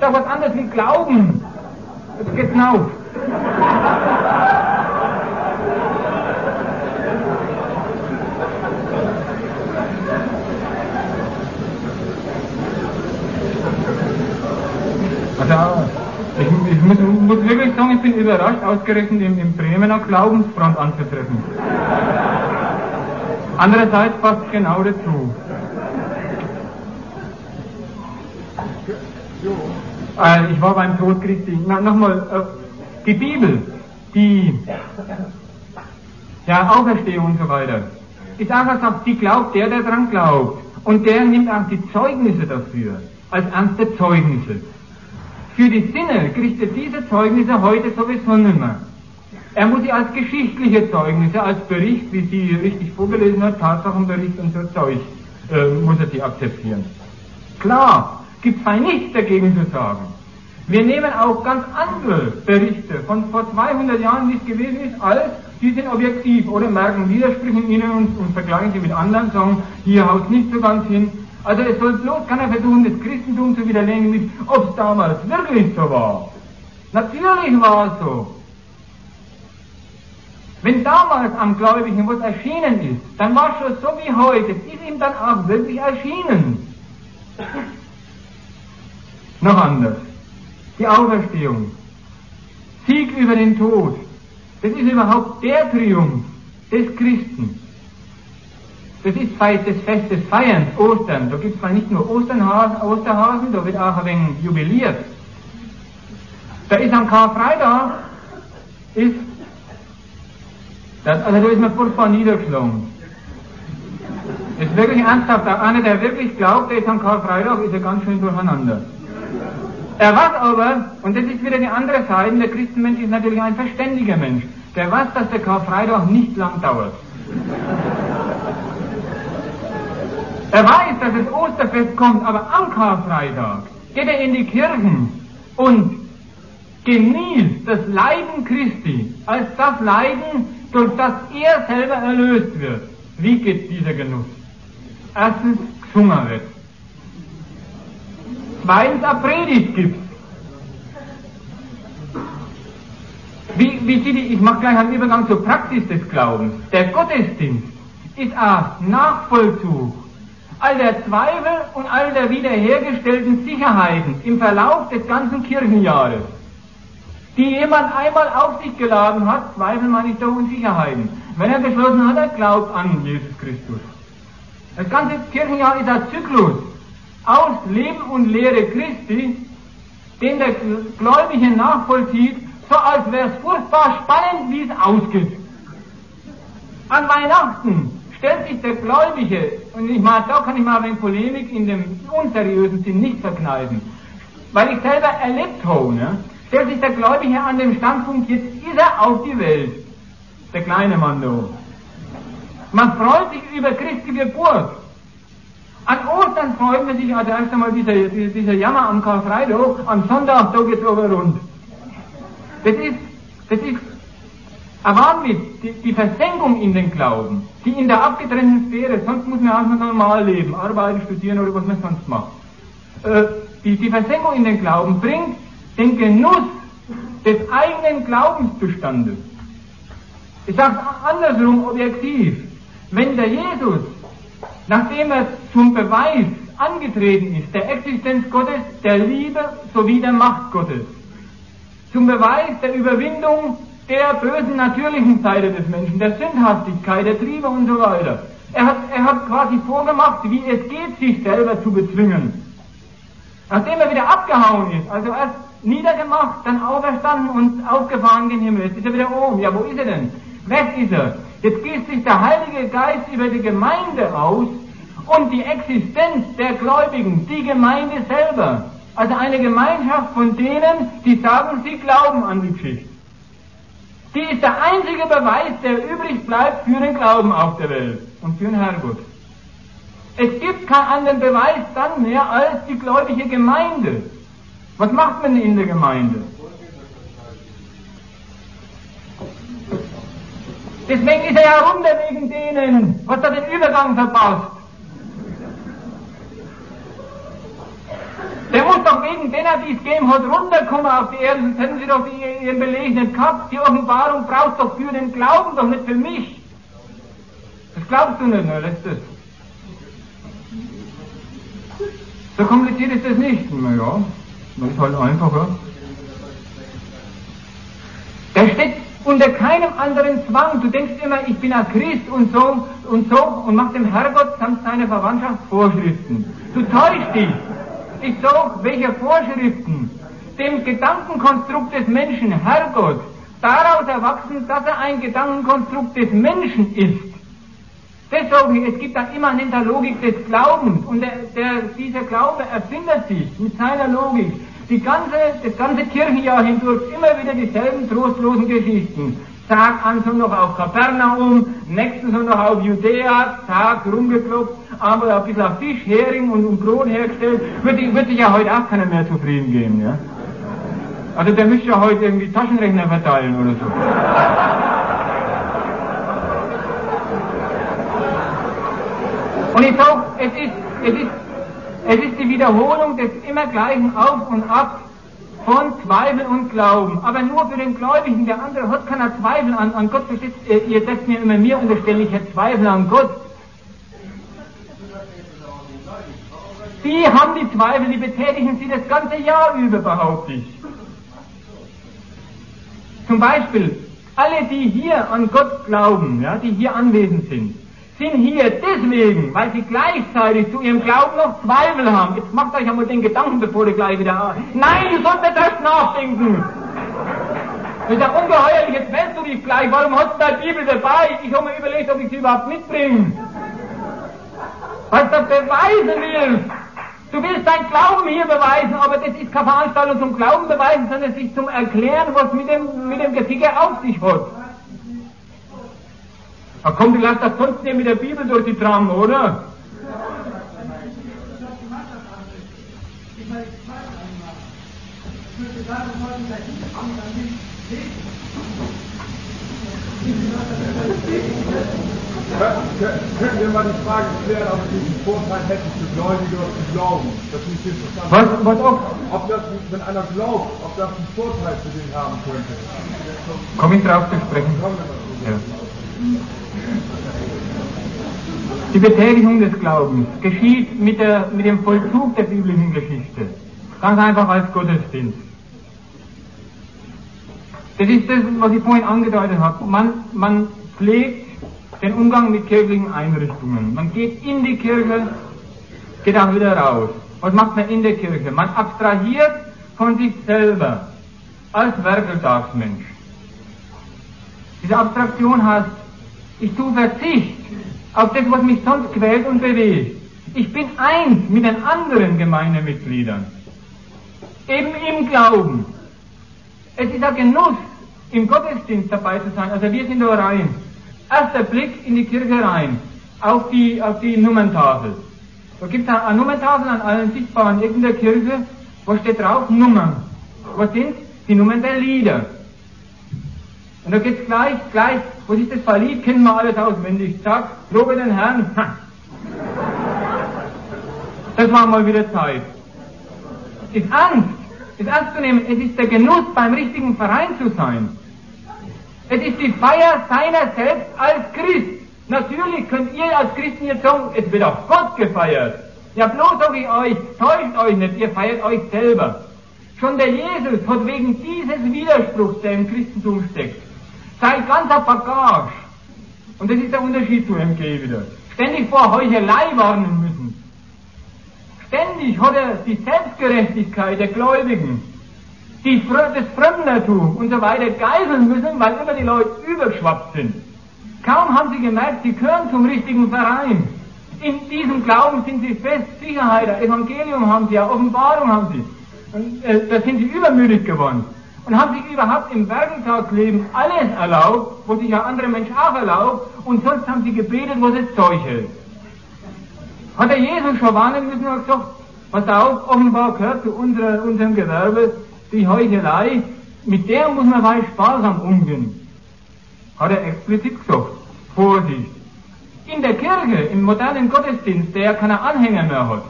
doch was anderes wie Glauben. Auf. Also, ich, ich muss, muss, wirklich sagen, ich bin überrascht, ausgerechnet im, im Bremener Glaubensfront anzutreffen. Andererseits passt genau dazu. Äh, ich war beim Tod Christi. Na, nochmal, äh, die Bibel, die ja, Auferstehung und so weiter, ist einfach sagt, die glaubt der, der dran glaubt. Und der nimmt auch die Zeugnisse dafür, als ernste Zeugnisse. Für die Sinne kriegt er diese Zeugnisse heute sowieso nicht mehr. Er muss sie als geschichtliche Zeugnisse, als Bericht, wie sie richtig vorgelesen hat, Tatsachenbericht und so Zeug, äh, muss er sie akzeptieren. Klar, gibt es nichts dagegen zu sagen. Wir nehmen auch ganz andere Berichte von vor 200 Jahren, wie es gewesen ist, als die sind objektiv oder merken Widersprüche in ihnen und, und vergleichen sie mit anderen, sagen, hier haut nicht so ganz hin. Also es soll bloß keiner versuchen, das Christentum zu widerlegen mit, ob es damals wirklich so war. Natürlich war es so. Wenn damals am Gläubigen was erschienen ist, dann war es schon so wie heute. Es ist ihm dann auch wirklich erschienen. Noch anders. Die Auferstehung. Sieg über den Tod. Das ist überhaupt der Triumph des Christen. Das ist das Fest des Feierns, Ostern. Da gibt es mal nicht nur Osternhasen, Osterhasen, da wird auch ein wenig jubiliert. Da ist am Karfreitag, ist, das, also da ist man furchtbar niedergeschlagen. Das ist wirklich ernsthaft, einer, der wirklich glaubt, der ist am Karfreitag, ist er ganz schön durcheinander. Er weiß aber, und das ist wieder die andere Seite, der Christenmensch ist natürlich ein verständiger Mensch. Der weiß, dass der Karfreitag nicht lang dauert. Er weiß, dass das Osterfest kommt, aber am Karfreitag geht er in die Kirchen und genießt das Leiden Christi als das Leiden, durch das er selber erlöst wird. Wie geht dieser Genuss? Erstens, gesungen wird eine Predigt gibt. Wie, wie, sieht die, ich mache gleich einen Übergang zur Praxis des Glaubens. Der Gottesdienst ist ein Nachvollzug all der Zweifel und all der wiederhergestellten Sicherheiten im Verlauf des ganzen Kirchenjahres, die jemand einmal auf sich geladen hat, Zweifel meine ich doch Unsicherheiten, wenn er beschlossen hat, er glaubt an Jesus Christus. Das ganze Kirchenjahr ist ein Zyklus aus Leben und Lehre Christi, den der Gläubige nachvollzieht, so als wäre es furchtbar spannend, wie es ausgeht. An Weihnachten stellt sich der Gläubige, und ich meine, da kann ich mal eine Polemik in dem unseriösen Sinn nicht verkneifen, weil ich selber erlebt habe, ne, stellt sich der Gläubige an dem Standpunkt, jetzt ist er auf die Welt, der kleine Mann da. Man freut sich über Christi Geburt. An Ostern freut man sich also erst einmal dieser, dieser Jammer am Karfreitag, am Sonntag, da geht's aber rund. Das ist, das ist ein Wahnwitz, die, die Versenkung in den Glauben, die in der abgetrennten Sphäre, sonst muss man auch normal leben, arbeiten, studieren oder was man sonst macht. Äh, die, die Versenkung in den Glauben bringt den Genuss des eigenen Glaubensbestandes. Ich sage andersrum objektiv. Wenn der Jesus, nachdem er zum Beweis angetreten ist, der Existenz Gottes, der Liebe sowie der Macht Gottes, zum Beweis der Überwindung der bösen natürlichen Seite des Menschen, der Sündhaftigkeit, der Triebe und so weiter. Er hat, er hat quasi vorgemacht, wie es geht, sich selber zu bezwingen. Nachdem er wieder abgehauen ist, also erst niedergemacht, dann auferstanden und aufgefahren gen Himmel. Jetzt ist er wieder oben. Ja, wo ist er denn? Weg ist er. Jetzt gießt sich der Heilige Geist über die Gemeinde aus und die Existenz der Gläubigen, die Gemeinde selber. Also eine Gemeinschaft von denen, die sagen, sie glauben an die Geschichte. Die ist der einzige Beweis, der übrig bleibt für den Glauben auf der Welt und für den Herrgott. Es gibt keinen anderen Beweis dann mehr als die gläubige Gemeinde. Was macht man in der Gemeinde? Deswegen ist er ja runter wegen denen, was da den Übergang verpasst. Der muss doch wegen derer, die es gegeben hat, runterkommen auf die Erde, sonst hätten sie doch ihren Beleg nicht gehabt. Die Offenbarung brauchst doch für den Glauben, doch nicht für mich. Das glaubst du nicht, ne? Lässt das. So kompliziert ist das nicht. Naja, das ist halt einfacher. Der steht unter keinem anderen Zwang. Du denkst immer, ich bin ein Christ und so und so und mach dem Herrgott samt seiner Verwandtschaft Vorschriften. Du täuschst dich. Ich sag, welche Vorschriften dem Gedankenkonstrukt des Menschen, Herrgott, daraus erwachsen, dass er ein Gedankenkonstrukt des Menschen ist. Ich, es gibt da immanenter Logik des Glaubens und der, der, dieser Glaube erfindet sich mit seiner Logik die ganze, das ganze Kirchenjahr hindurch immer wieder dieselben trostlosen Geschichten. Tag an Sonntag auf Kapernaum, nächsten Sonntag auf Judäa, Tag rumgeklopft, aber ein bisschen auf Fisch, Hering und, und Brot hergestellt, wird, wird sich ja heute auch keiner mehr zufrieden geben, ja. Also der müsste ja heute irgendwie Taschenrechner verteilen oder so. Und ich sag, es ist, es ist, es ist die Wiederholung des immer gleichen Auf und Ab von Zweifel und Glauben. Aber nur für den Gläubigen. Der andere hat keiner Zweifel an, an Gott. Versteht, ihr setzt mir immer mir unterstellen, ich hätte Zweifel an Gott. Die haben die Zweifel, die betätigen sie das ganze Jahr über, behaupte ich. Zum Beispiel, alle, die hier an Gott glauben, ja, die hier anwesend sind, sind hier deswegen, weil sie gleichzeitig zu ihrem Glauben noch Zweifel haben. Jetzt macht euch einmal den Gedanken, bevor ihr gleich wieder... Nein, du sollst nicht erst nachdenken. Das ist ja ungeheuerlich, jetzt wählst du dich gleich. Warum hast du deine Bibel dabei? Ich habe mir überlegt, ob ich sie überhaupt mitbringe. Was du beweisen willst. Du willst dein Glauben hier beweisen, aber das ist keine Veranstaltung zum Glauben beweisen, sondern sich zum Erklären, was mit dem, mit dem Geficke auf sich hat. Da kommt, du lasst das sonst nicht mit der Bibel durch die Tram, oder? Können wir mal die Frage klären, ob es diesen Vorteil hätte für Gläubige oder für Glauben? Das ist nicht interessant. Was, was auch? Ob das, wenn einer glaubt, ob das einen Vorteil für den haben könnte. Komme ich drauf zu sprechen? Ja. Die Betätigung des Glaubens geschieht mit, der, mit dem Vollzug der biblischen Geschichte. Ganz einfach als Gottesdienst. Das ist das, was ich vorhin angedeutet habe. Man, man pflegt den Umgang mit kirchlichen Einrichtungen. Man geht in die Kirche, geht auch wieder raus. Was macht man in der Kirche? Man abstrahiert von sich selber als Werkeltagsmensch. Diese Abstraktion heißt, ich tue Verzicht auf das, was mich sonst quält und bewegt. Ich bin eins mit den anderen Gemeindemitgliedern. Eben im Glauben. Es ist ein Genuss, im Gottesdienst dabei zu sein. Also wir sind da rein. Erster Blick in die Kirche rein, auf die, auf die Nummerntafel. Da gibt es eine Nummerntafel an allen sichtbaren Ecken der Kirche, wo steht drauf Nummern. Was sind Die Nummern der Lieder. Und da geht's gleich, gleich, was ist das Lied? Kennen wir alles auswendig. Zack, lobe den Herrn. Ha. Das war mal wieder Zeit. Ist Angst, ist ernst zu nehmen. Es ist der Genuss, beim richtigen Verein zu sein. Es ist die Feier seiner selbst als Christ. Natürlich könnt ihr als Christen jetzt sagen, es wird auf Gott gefeiert. Ja, bloß sag ich euch, täuscht euch nicht, ihr feiert euch selber. Schon der Jesus hat wegen dieses Widerspruchs, der im Christentum steckt, sein ganzer Bagage, und das ist der Unterschied zu MG wieder, ständig vor Heuchelei warnen müssen. Ständig hat er die Selbstgerechtigkeit der Gläubigen, die, das Fremdertum und so weiter geiseln müssen, weil immer die Leute übergeschwappt sind. Kaum haben sie gemerkt, sie gehören zum richtigen Verein. In diesem Glauben sind sie fest, Sicherheit, Evangelium haben sie, Offenbarung haben sie. Und äh, da sind sie übermütig geworden. Und haben sich überhaupt im Werkentagsleben alles erlaubt, was sich ja andere Menschen auch erlaubt, und sonst haben sie gebetet, was es Zeug hält. Hat der Jesus schon warnen müssen und gesagt, pass auf, offenbar gehört zu unserer, unserem Gewerbe die Heuchelei, mit der muss man weit sparsam umgehen. Hat er explizit gesagt. Vorsicht. In der Kirche, im modernen Gottesdienst, der keine Anhänger mehr hat.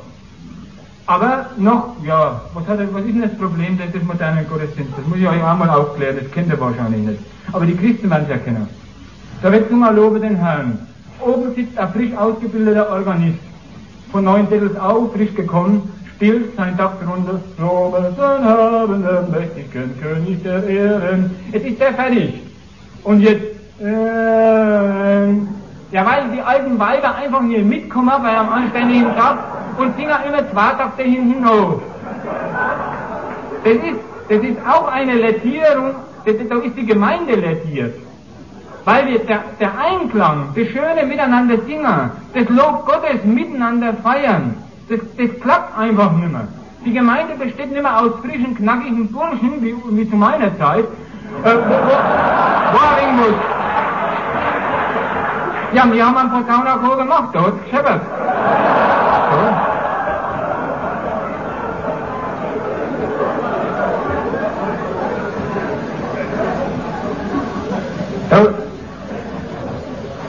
Aber noch, ja, was, hat er, was ist denn das Problem des modernen Gottesdienstes? Das muss ich euch einmal aufklären, das kennt ihr wahrscheinlich nicht. Aber die Christen werden es ja kennen. Da wird zum Lobe den Herrn. Oben sitzt ein frisch ausgebildeter Organist. Von neun Dettels auf, frisch gekommen, spielt sein Takt runter. Lobe den Herrn, den mächtigen König der Ehren. Jetzt ist der fertig. Und jetzt, äh, ja, weil die alten Weiber einfach nicht mitkommen bei einem anständigen Tag und singen immer zwei Takte hinten hoch. Das ist, das ist auch eine Lettierung, das, da ist die Gemeinde lettiert. Weil wir der, der Einklang, das schöne Miteinander singen, das Lob Gottes miteinander feiern, das, das klappt einfach nicht mehr. Die Gemeinde besteht nicht mehr aus frischen, knackigen Burschen, wie, wie zu meiner Zeit, äh, wo, wo, muss. Ja, wir haben einen Posaunachor gemacht, da hat's gescheppert. So. So.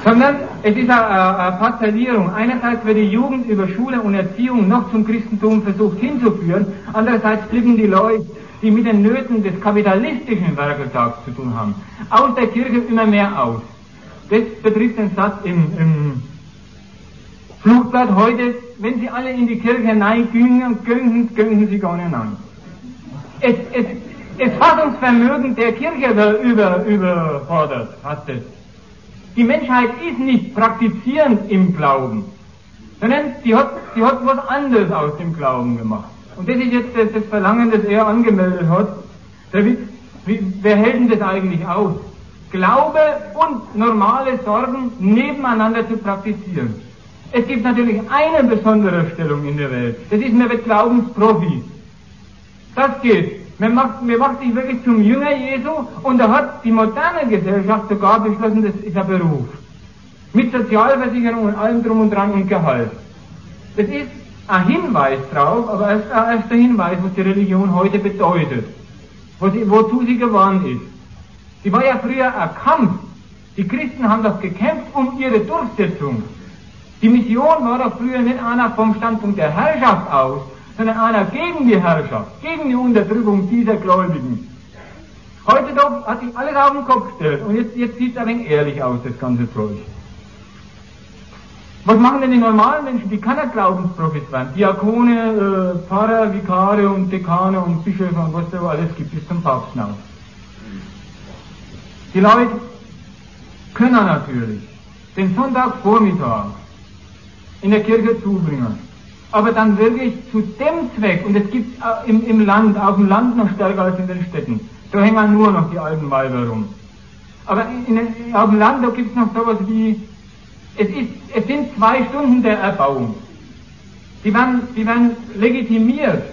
Sondern es ist eine, Parzellierung. Einerseits wird die Jugend über Schule und Erziehung noch zum Christentum versucht hinzuführen, andererseits flippen die Leute, die mit den Nöten des kapitalistischen Werkeltags zu tun haben, aus der Kirche immer mehr aus. Das betrifft den Satz im, im Flugblatt heute, wenn Sie alle in die Kirche hineingingen, gönnen, gönnen Sie gar nicht es, das Fassungsvermögen der Kirche wird über, überfordert, fast es. Die Menschheit ist nicht praktizierend im Glauben, sondern sie hat, sie hat was anderes aus dem Glauben gemacht. Und das ist jetzt das, das Verlangen, das er angemeldet hat. David, wie, wer hält denn das eigentlich aus? Glaube und normale Sorgen nebeneinander zu praktizieren. Es gibt natürlich eine besondere Stellung in der Welt. Das ist, man wird Glaubensprofi. Das geht. Man macht, man macht sich wirklich zum Jünger Jesu und da hat die moderne Gesellschaft sogar beschlossen, das ist ein Beruf. Mit Sozialversicherung und allem drum und dran und Gehalt. Das ist ein Hinweis drauf, aber erst, erst der Hinweis, was die Religion heute bedeutet. Wozu sie geworden ist. Sie war ja früher ein Kampf Die Christen haben doch gekämpft um ihre Durchsetzung. Die Mission war doch früher nicht einer vom Standpunkt der Herrschaft aus, sondern einer gegen die Herrschaft, gegen die Unterdrückung dieser Gläubigen. Heute doch hat sich alles auf den Kopf gestellt und jetzt, jetzt sieht es ein wenig ehrlich aus, das ganze Zeug. Was machen denn die normalen Menschen, die keiner Glaubensprofit werden? Diakone, äh, Pfarrer, Vikare und Dekane und Bischöfe und was da alles gibt, bis zum Papst hinaus. Die Leute können natürlich den Sonntagvormittag in der Kirche zubringen, aber dann wirklich zu dem Zweck, und es gibt äh, im, im Land, auf dem Land noch stärker als in den Städten, da hängen nur noch die alten Weiber rum. Aber in, in, auf dem Land, da gibt es noch sowas wie es, ist, es sind zwei Stunden der Erbauung. Die werden, die werden legitimiert.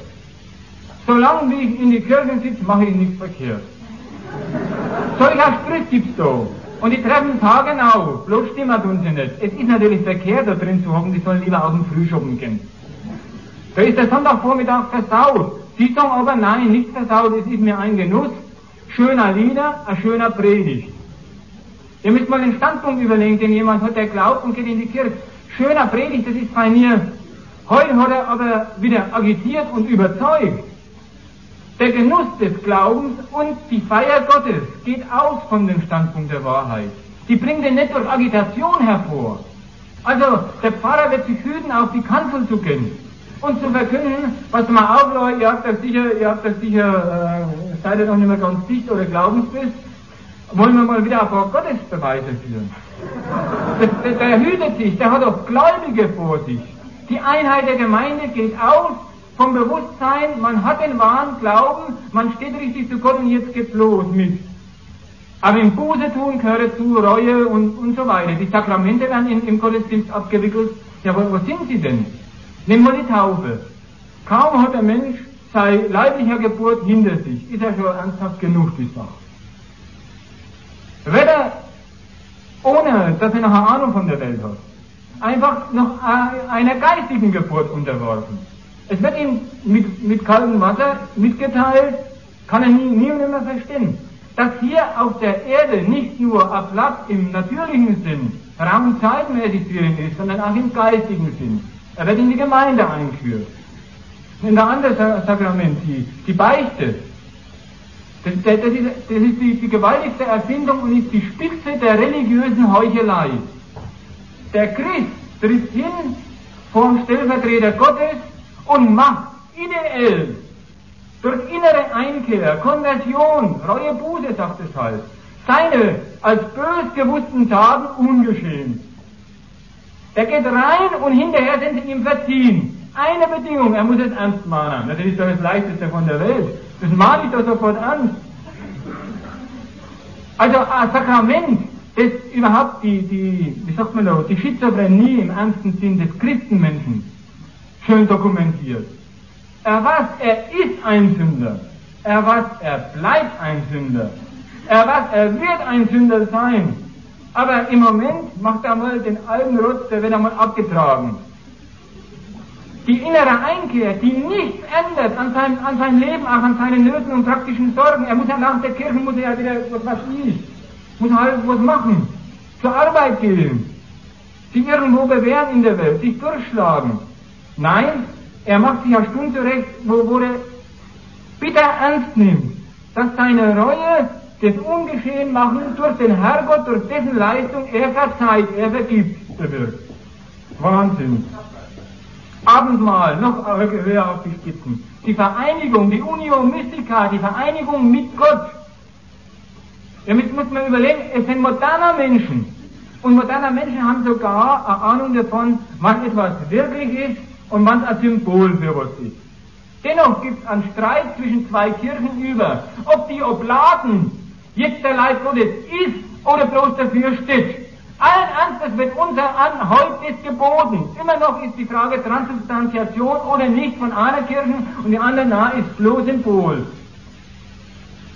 Solange wie ich in die Kirche sitze, mache ich nichts verkehrt. Solcher Strich gibt's da. Und die treffen Tage auf. Bloß stimmen tun sie nicht. Es ist natürlich verkehrt, da drin zu haben, die sollen lieber aus dem Frühschoppen gehen. Da ist der Sonntagvormittag versaut. Sagen aber nein, nicht versaut, es ist mir ein Genuss. Schöner Lieder, ein schöner Predigt. Ihr müsst mal den Standpunkt überlegen, den jemand hat, der glaubt und geht in die Kirche. Schöner Predigt, das ist bei mir. Heute hat er aber wieder agitiert und überzeugt. Der Genuss des Glaubens und die Feier Gottes geht aus von dem Standpunkt der Wahrheit. Die bringt den nicht durch Agitation hervor. Also, der Pfarrer wird sich hüten, auf die Kanzel zu gehen und zu verkünden, was mal auf, Leute, ihr habt das sicher, ihr habt das sicher, äh, seid ihr noch nicht mehr ganz dicht oder glaubensfest, wollen wir mal wieder ein paar Gottesbeweise führen. Der, der, der hütet sich, der hat auch Gläubige vor sich. Die Einheit der Gemeinde geht aus vom Bewusstsein, man hat den wahren Glauben, man steht richtig zu Gott und jetzt geht's los mit. Aber im Buße tun gehört zu Reue und, und so weiter. Die Sakramente werden in, im Gottesdienst abgewickelt. Ja, wo, wo sind sie denn? Nehmen wir die Taufe. Kaum hat der Mensch sei leiblicher Geburt hinter sich, ist er schon ernsthaft genug, die Sache. Weder ohne, dass er noch eine Ahnung von der Welt hat, einfach noch einer geistigen Geburt unterworfen. Es wird ihm mit, mit kaltem Wasser mitgeteilt, kann er nie, nie und nimmer verstehen, dass hier auf der Erde nicht nur ein Platz im natürlichen Sinn, raum- zeitmäßig für ihn ist, sondern auch im geistigen Sinn. Er wird in die Gemeinde eingeführt. In der anderen Sakrament, die, die Beichte, das, das, das, ist, das ist die, die gewaltigste Erfindung und ist die Spitze der religiösen Heuchelei. Der Christ tritt hin vor dem Stellvertreter Gottes und macht ideell durch innere Einkehr, Konversion, Reue Buße, sagt es halt, seine als bös gewussten Taten ungeschehen. Er geht rein und hinterher sind sie ihm verziehen. Eine Bedingung, er muss es ernst mahnen. Das ist doch das Leichteste von der Welt. Das mahne ich doch sofort an. Also ein Sakrament, das überhaupt die, die, wie sagt man da, die Schizophrenie im ernsten Sinn des Christenmenschen schön dokumentiert. Er weiß, er ist ein Sünder. Er weiß, er bleibt ein Sünder. Er weiß, er wird ein Sünder sein. Aber im Moment macht er mal den alten Rotz, der wird einmal abgetragen die innere Einkehr, die nichts ändert an seinem, an seinem Leben, auch an seinen Nöten und praktischen Sorgen. Er muss ja nach der Kirche, muss er ja wieder, was, was ist, muss halt was machen, zur Arbeit gehen, sich irgendwo bewähren in der Welt, sich durchschlagen. Nein, er macht sich ja Stunden zurecht, wo, wo er bitter ernst nimmt, dass seine Reue das Ungeschehen machen durch den Herrgott, durch dessen Leistung er verzeiht, er vergibt, bewirkt. Wahnsinn. Abendmahl, noch höher auf die Spitzen. Die Vereinigung, die Unio Mystica, die Vereinigung mit Gott. Damit muss man überlegen, es sind moderne Menschen. Und moderne Menschen haben sogar eine Ahnung davon, was etwas wirklich ist und was ein Symbol für was ist. Dennoch gibt es einen Streit zwischen zwei Kirchen über, ob die Oblaten jetzt der Leib Gottes ist oder bloß dafür steht. Allen Ernstes wird unser an, heute geboten. Immer noch ist die Frage Transubstantiation oder nicht von einer Kirche und die andere nahe ist bloß Symbol.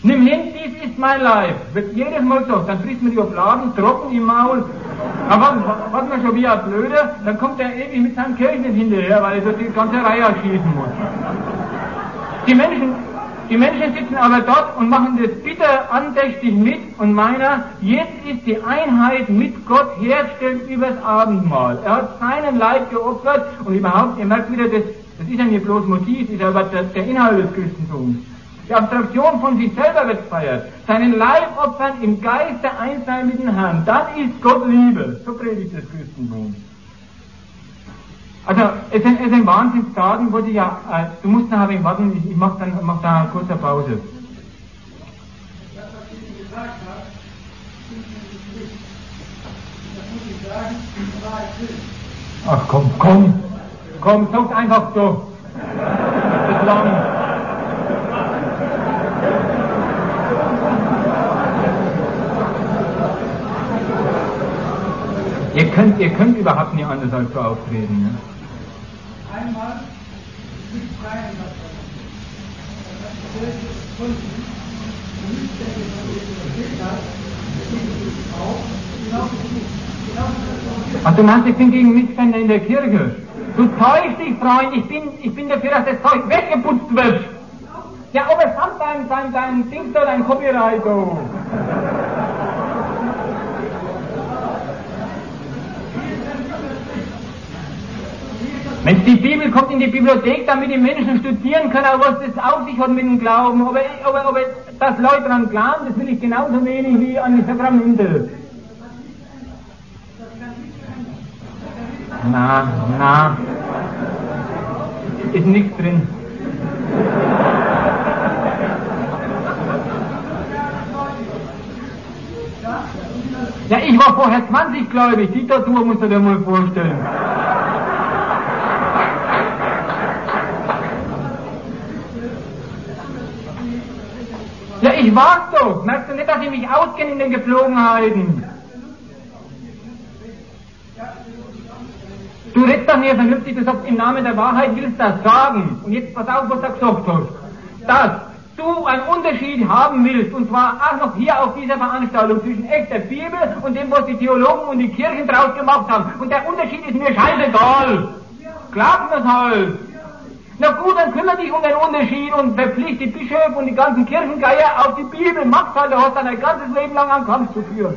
Nimm hin, dies ist mein Leib. Wird jedes Mal so. Dann frisst man die Obladen trocken im Maul. Aber warten wir schon wie ein Blöder, dann kommt er ewig mit seinem Kirchen hinterher, weil er so die ganze Reihe schießen muss. Die Menschen, Die Menschen sitzen aber dort und machen das bitter andächtig mit und meiner, jetzt ist die Einheit mit Gott hergestellt übers Abendmahl. Er hat seinen Leib geopfert und überhaupt, ihr merkt wieder, das, das ist ja nicht bloß Motiv, ist aber der, der Inhalt des Christentums. Die Abstraktion von sich selber wird gefeiert. Seinen Leib opfern im Geiste eins sein mit dem Herrn. Dann ist Gott Liebe. So predigt das Christentum. Also, es sind, es sind Wahnsinnstaten, wo die ja, äh, du musst nachher wegen warten, ich, ich mach dann, mach da eine kurze Pause. Ach komm, komm, komm, sag's einfach so. Das ist lang. Ihr könnt, ihr könnt überhaupt nicht anders als so auftreten. Ne? Einmal nicht freien Wasser. Das hat von denen du erzählt hast, sind auch das Ach, du meinst, ich bin gegen Missstände in der Kirche? Du täuschst dich, Freund, ich bin, ich bin dafür, dass das Zeug weggeputzt wird. Ja, aber samt dein, dein, dein Ding da, dein Copyright, oh. Mensch, die Bibel kommt in die Bibliothek, damit die Menschen studieren können, aber was das auf sich hat mit dem Glauben, aber, aber, aber dass Leute daran glauben, das will ich genauso wenig wie an die Sakramente. Na, na, ist nichts drin. Ja, ich war vorher 20 gläubig, die Tortur musst du dir mal vorstellen. Ja, ich war's doch. Merkst du nicht, dass ich mich auskenne in den Gepflogenheiten? Du redest doch nicht vernünftig, du sagst im Namen der Wahrheit willst das sagen. Und jetzt pass auf, was du gesagt hast. Dass du einen Unterschied haben willst, und zwar auch noch hier auf dieser Veranstaltung zwischen echter Bibel und dem, was die Theologen und die Kirchen draus gemacht haben. Und der Unterschied ist mir scheißegal. Glaub mir's halt. Na gut, dann kümmere dich um den Unterschied und verpflichte die Bischöfe und die ganzen Kirchengeier auf die Bibel. Mach's halt, du hast dann ein ganzes Leben lang einen Kampf zu führen.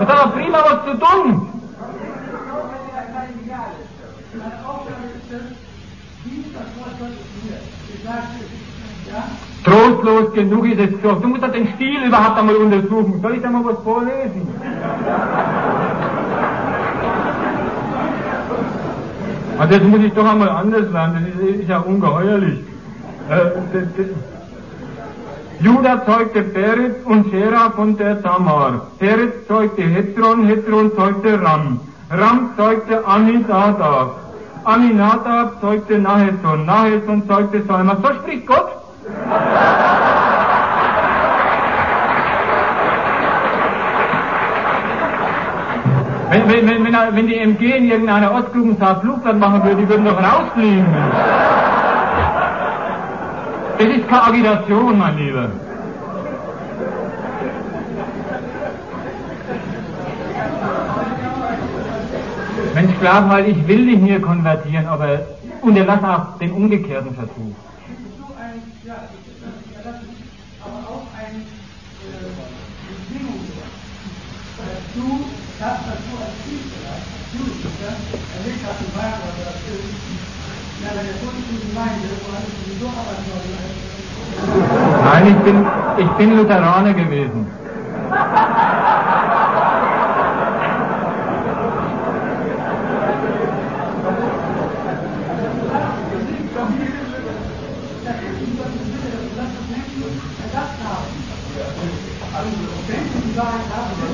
Das hat doch prima was zu tun. Trostlos genug ist es doch. Du musst doch den Stil überhaupt einmal untersuchen. Soll ich da mal was vorlesen? Also das muss ich doch einmal anders lernen, das ist, ja ungeheuerlich. Äh, Judah zeugte Peretz und Shera von der Tamar. Peretz zeugte Hezron, Hezron zeugte Ram. Ram zeugte Aminadab. Aminadab zeugte Naheson. Naheson zeugte Salma. So spricht Gott. Wenn, wenn, wenn, wenn, wenn die MG in irgendeiner Ostgrubensaat Flugzeug machen würde, die würden doch rausfliegen. Das ist keine Agitation, mein Lieber. Mensch, glaub mal, ich will dich hier konvertieren, aber unterlass auch den umgekehrten Versuch. Aber auch ein äh, Bedingung, du das, was du als als Jugendlicher erlebt hast in Bayern oder das ist, in einer katholischen Gemeinde, wo alles sowieso Arbeitsleute Nein, ich bin, ich bin Lutheraner gewesen. Jemand, der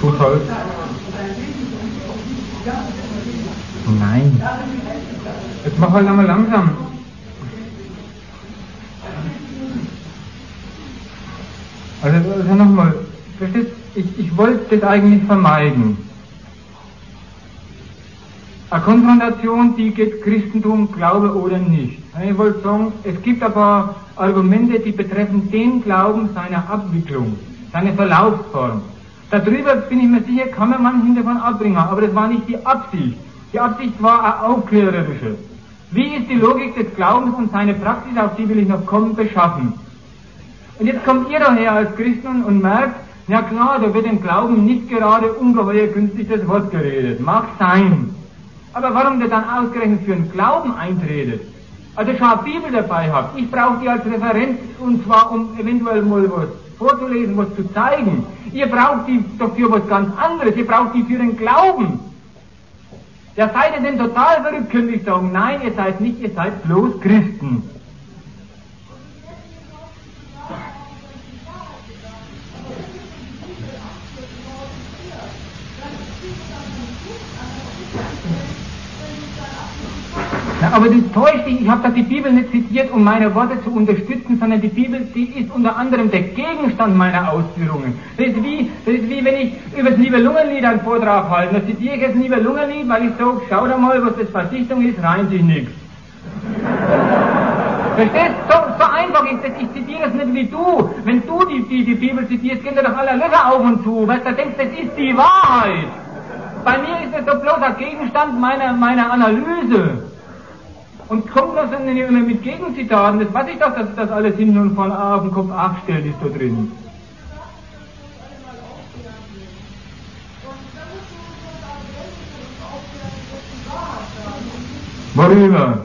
Fußball? Nein. Jetzt mach halt einmal langsam. Also, also nochmal, verstehst ich, ich wollte das eigentlich vermeiden. Eine Konfrontation, die geht Christentum, Glaube oder nicht. Ich wollte sagen, es gibt aber Argumente, die betreffen den Glauben seiner Abwicklung, seine Verlaufsform. Darüber bin ich mir sicher, kann man manchen davon abbringen, aber das war nicht die Absicht. Die Absicht war eine aufklärerische. Wie ist die Logik des Glaubens und seine Praxis, auf die will ich noch kommen, beschaffen? Und jetzt kommt ihr daher als Christen und merkt, ja klar, da wird im Glauben nicht gerade ungeheuer günstig das Wort geredet. Mag sein. Aber warum der dann ausgerechnet für den Glauben eintretet? Also schon eine Bibel dabei habt. Ich brauche die als Referenz und zwar um eventuell mal was vorzulesen, was zu zeigen. Ihr braucht die doch für was ganz anderes. Ihr braucht die für den Glauben. Ja, seid ihr denn total verrückt, könnte ich sagen. Nein, ihr seid nicht, ihr seid bloß Christen. Ja, aber das täuscht dich. Ich habe da die Bibel nicht zitiert, um meine Worte zu unterstützen, sondern die Bibel, die ist unter anderem der Gegenstand meiner Ausführungen. Das ist wie, das ist wie wenn ich über das Nibelungenlied einen Vortrag halte. Da zitiere ich jetzt Nibelungenlied, weil ich sage, schau da mal, was das Verdichtung ist, rein sich nichts. Verstehst? So, so einfach ist das. Ich zitiere es nicht wie du. Wenn du die, die, die Bibel zitierst, gehen da doch alle Löcher auf und zu. Weißt du, denkst, das ist die Wahrheit. Bei mir ist das doch bloß ein Gegenstand meiner, meiner Analyse. Und kommt das dann immer mit Gegenzitaten? Das weiß ich doch, dass das alles hinten und vorne auf den Kopf abgestellt ist da drin. Worüber?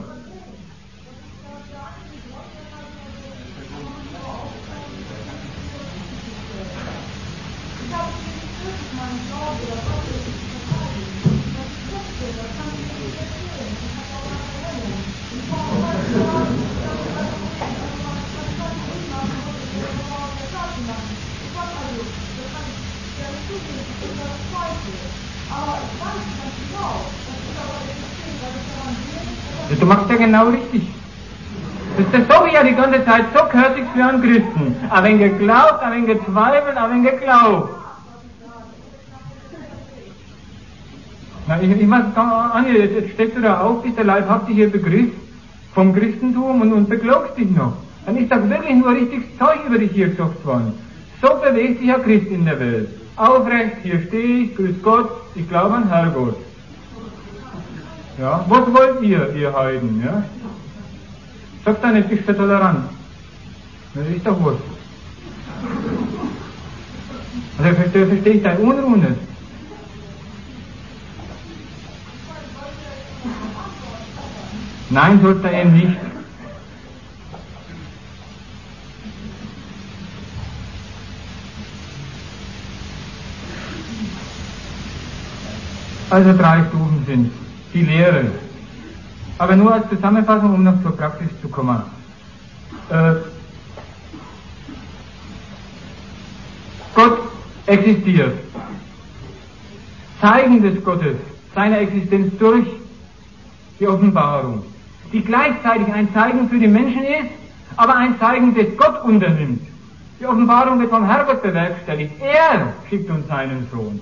Du machst ja genau richtig. Das, das sage ich ja die ganze Zeit, so sich für einen Christen. Aber wenn geglaubt, aber wenn gezweifelt, aber wenn geglaubt. Na, ich, ich weiß, Anja, jetzt, jetzt steckst du da auf, bist der leibhaftige Begriff vom Christentum und, und beglaubst dich noch. Dann ist das wirklich nur richtiges Zeug über dich hier gesagt worden. So bewegt sich ein Christ in der Welt. Aufrecht, hier stehe ich, grüß Gott, ich glaube an Herrgott. Ja, was wollt ihr, ihr Heiden, ja? Sagt da nicht, ich bin tolerant. Das ist doch was. Also verstehe, verstehe ich deine Unruhe nicht. Nein, sollst du eben nicht. Also drei Stufen sind die Lehre. Aber nur als Zusammenfassung, um noch zur Praxis zu kommen. Äh, Gott existiert. Zeigen des Gottes, seiner Existenz durch die Offenbarung, die gleichzeitig ein Zeigen für die Menschen ist, aber ein Zeigen, das Gott unternimmt. Die Offenbarung wird vom Herrgott bewerkstelligt. Er schickt uns seinen Sohn.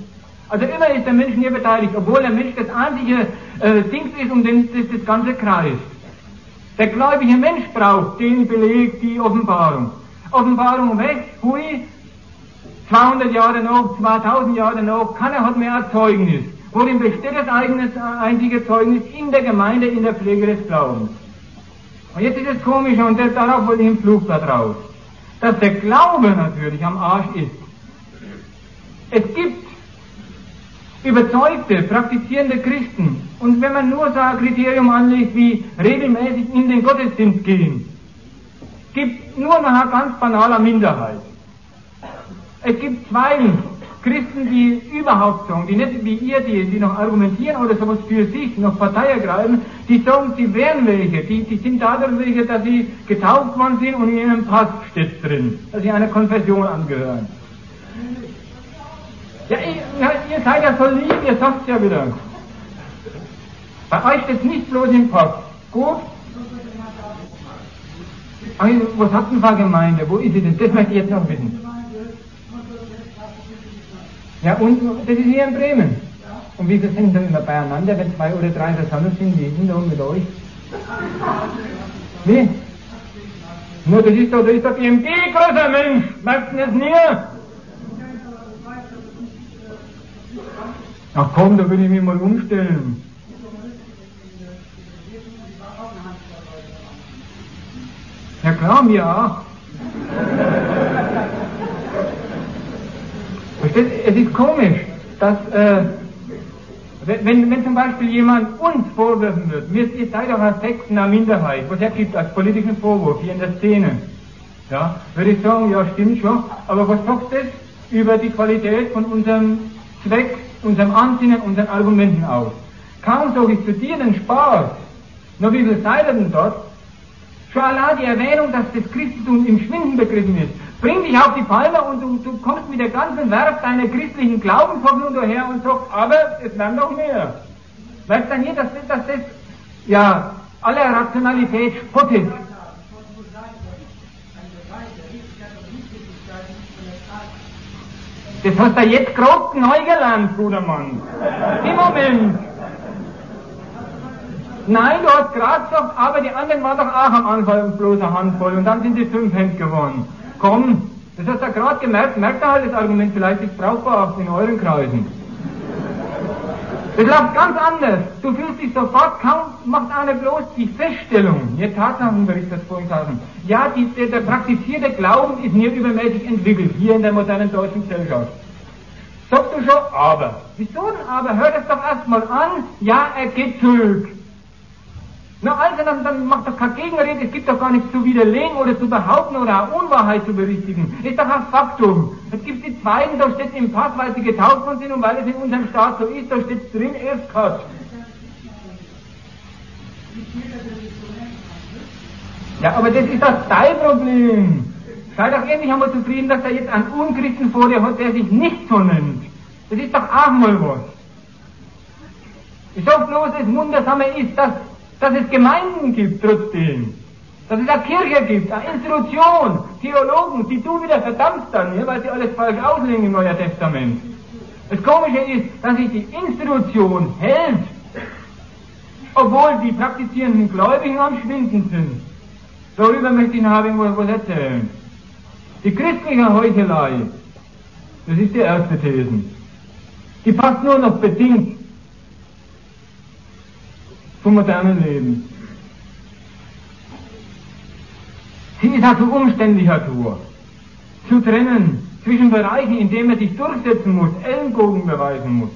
Also immer ist der Mensch hier beteiligt, obwohl der Mensch das einzige äh, Ding ist, um den das, das Ganze kreist. Der gläubige Mensch braucht den Beleg, die Offenbarung. Offenbarung weg, hui, 200 Jahre noch, 2000 Jahre noch, keiner hat mehr ein Zeugnis. Worin besteht das eigenes, einzige Zeugnis? In der Gemeinde, in der Pflege des Glaubens. Und jetzt ist es komisch, und das, darauf wollte ich im Flugblatt raus, dass der Glaube natürlich am Arsch ist. Es gibt überzeugte, praktizierende Christen. Und wenn man nur so ein Kriterium anlegt wie regelmäßig in den Gottesdienst gehen, gibt nur noch eine ganz banale Minderheit. Es gibt zwei Christen, die überhaupt sagen, die nicht wie ihr, die, die noch argumentieren oder sowas für sich, noch Partei ergreifen, die sagen, sie wären welche, die, die sind dadurch welche, dass sie getauft worden sind und in ihrem Pass steht drin, dass sie einer Konfession angehören. Ja, ihr, ihr seid ja so lieb, ihr sagt's ja wieder. Bei euch steht nicht bloß im Pass. Gut? Also, was habt ihr für Gemeinde? Wo ist sie denn? Das möchte ich jetzt noch wissen. Ja, und das ist hier in Bremen. Und wie viele sind da immer beieinander, wenn zwei oder drei versammelt sind, ist denn da mit euch? Wie? Nur das ist doch, das ist doch die MG, großer Mensch, merkt ihr das nie? Ach komm, da will ich mich mal umstellen. Ja klar, mir auch. Versteht? Es ist komisch, dass äh, wenn, wenn zum Beispiel jemand uns vorwerfen wird, wir, ihr seid doch als Sekt einer Minderheit, was er gibt als politischen Vorwurf hier in der Szene, ja, würde ich sagen, ja stimmt schon, aber was sagt das über die Qualität von unserem Zweck, unserem Ansinnen, unseren Argumenten aus? Kaum sage ich zu dir den Spaß, nur wie viel seid ihr denn dort? Schon allein die Erwähnung, dass das Christentum im Schwinden begriffen ist, bringt dich auf die Palme und du, du kommst mit der ganzen Werf deiner christlichen Glaubenshoffnung daher und sagst, aber es werden noch mehr. Weißt du hier, dass, dass das ja aller Rationalität spottet? Das hast du jetzt gerade neu gelernt, guter Mann. Im Moment. Nein, du hast gerade gesagt, aber die anderen waren doch auch am Anfang bloß eine Handvoll und dann sind die fünf Hände geworden. Komm, das hast du gerade gemerkt, merkt er halt das Argument, vielleicht ist brauchbar auch in euren Kreisen. Es läuft ganz anders. Du fühlst dich sofort, kaum macht einer bloß die Feststellung, ihr Tatsachenbericht hat vorhin ja, die, der, der praktizierte Glauben ist mir übermäßig entwickelt, hier in der modernen deutschen Gesellschaft. Sagst du schon, aber. Wieso denn aber? Hör das doch erstmal an, ja, er geht zurück. Na also, dann, dann macht doch keine Gegenrede, es gibt doch gar nichts zu widerlegen oder zu behaupten oder eine Unwahrheit zu berichtigen. Ist doch ein Faktum. Jetzt gibt die Zweiten, da steht im Pass, weil sie getauft worden sind und weil es in unserem Staat so ist, da steht drin, erst Gott. Ja, aber das ist doch dein Problem. Sei doch endlich einmal zufrieden, dass er jetzt einen Unchristen vor dir hat, der sich nicht so nennt. Das ist doch auch mal was. Ich sag bloß, das Wundersame ist, dass dass es Gemeinden gibt trotzdem, dass es eine Kirche gibt, eine Institution, Theologen, die du wieder verdammst dann, ja, weil sie alles falsch auslegen im Neuen Testament. Das Komische ist, dass sich die Institution hält, obwohl die praktizierenden Gläubigen am Schwinden sind. Darüber möchte ich noch was erzählen. Die christliche Heuchelei, das ist die erste These, die passt nur noch bedingt vom modernen Leben. Sie ist also umständlicher Tour. Zu trennen zwischen Bereichen, in denen man sich durchsetzen muss, Ellenbogen beweisen muss,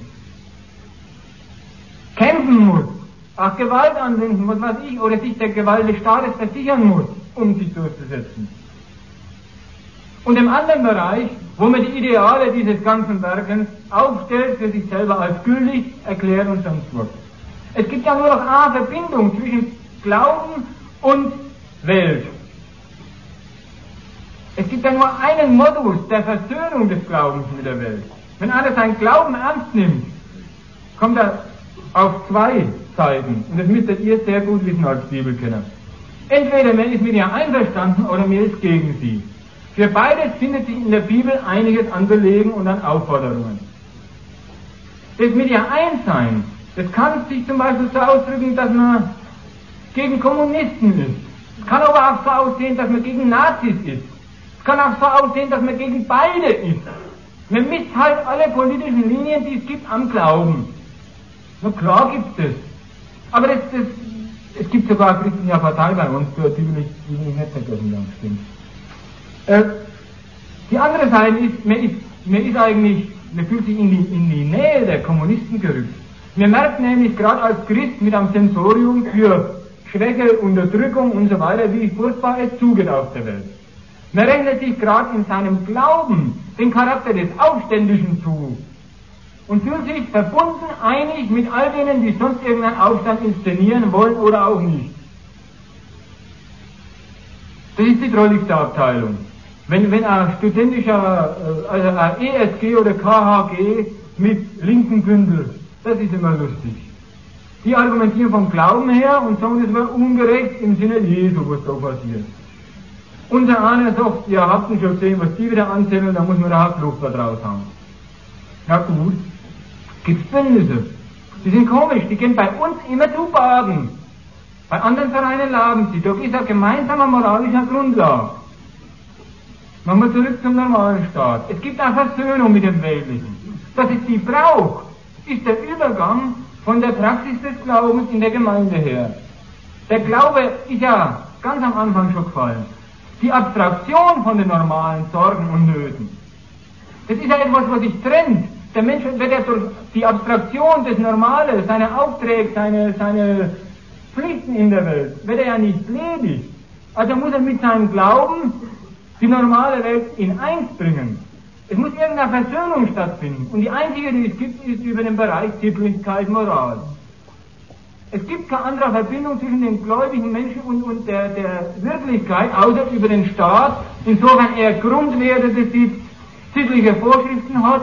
kämpfen muss, auch Gewalt anwenden, was weiß ich, oder sich der Gewalt des Staates versichern muss, um sich durchzusetzen. Und im anderen Bereich, wo man die Ideale dieses ganzen Werkens aufstellt, für sich selber als gültig erklärt und sonst was. Es gibt ja nur noch eine Verbindung zwischen Glauben und Welt. Es gibt ja nur einen Modus der Versöhnung des Glaubens mit der Welt. Wenn einer seinen Glauben ernst nimmt, kommt er auf zwei Seiten. Und das müsstet ihr sehr gut wissen als Bibelkenner. Entweder man ist mit ihr einverstanden oder man ist gegen sie. Für beides findet sich in der Bibel einiges an Belegen und an Aufforderungen. Das mit ihr Einssein das kann sich zum Beispiel so ausdrücken, dass man gegen Kommunisten ist. Es kann aber auch so aussehen, dass man gegen Nazis ist. Es kann auch so aussehen, dass man gegen beide ist. Man misst halt alle politischen Linien, die es gibt, am Glauben. Na klar gibt es. Aber das, das, es gibt sogar eine christliche Partei bei uns, die will ich, die will ich nicht vergessen, ganz stimmt. Äh, die andere Seite ist, man ist, man ist eigentlich, man fühlt sich in die, in die Nähe der Kommunisten gerückt. Wir merken nämlich gerade als Christ mit einem Sensorium für Schwäche, Unterdrückung und so weiter, wie furchtbar es zugeht auf der Welt. Man rechnet sich gerade in seinem Glauben den Charakter des Aufständischen zu und fühlt sich verbunden, einig mit all denen, die sonst irgendeinen Aufstand inszenieren wollen oder auch nicht. Das ist die drolligste Abteilung. Wenn, wenn ein studentischer, äh, also ein ESG oder KHG mit linken Bündel das ist immer lustig. Die argumentieren vom Glauben her und sagen, das war ungerecht im Sinne Jesu, was da passiert. Unser einer sagt, ihr habt nicht schon gesehen, was die wieder anzählen, da muss man da Luft draus haben. Na gut, gibt's Bündnisse. Die sind komisch, die gehen bei uns immer zu baden. Bei anderen Vereinen lagen sie. Doch ist ein gemeinsamer moralischer Grundlage. Nochmal zurück zum normalen Staat. Es gibt eine Versöhnung mit dem Weltlichen. Dass es die braucht, ist der Übergang von der Praxis des Glaubens in der Gemeinde her. Der Glaube ist ja ganz am Anfang schon gefallen. Die Abstraktion von den normalen Sorgen und Nöten. Das ist ja etwas, was sich trennt. Der Mensch wird ja durch die Abstraktion des Normalen, seine Aufträge, seine, seine Pflichten in der Welt, wird er ja nicht ledig. Also muss er mit seinem Glauben die normale Welt in eins bringen. Es muss irgendeine Versöhnung stattfinden. Und die einzige, die es gibt, ist über den Bereich Sittlichkeit, Moral. Es gibt keine andere Verbindung zwischen den gläubigen Menschen und, und der, der Wirklichkeit, außer über den Staat, insofern er Grundwerte besitzt, sittliche Vorschriften hat,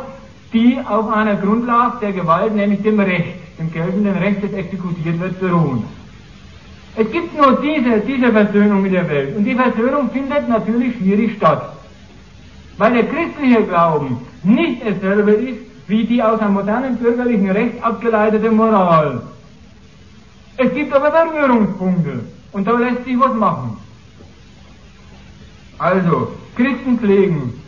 die auf einer Grundlage der Gewalt, nämlich dem Recht, dem geltenden Recht, das exekutiert wird, beruhen. Es gibt nur diese, diese Versöhnung mit der Welt. Und die Versöhnung findet natürlich schwierig statt. Weil der christliche Glauben nicht dasselbe ist wie die aus einem modernen bürgerlichen Recht abgeleitete Moral. Es gibt aber Berührungspunkte und da lässt sich was machen. Also, Christen pflegen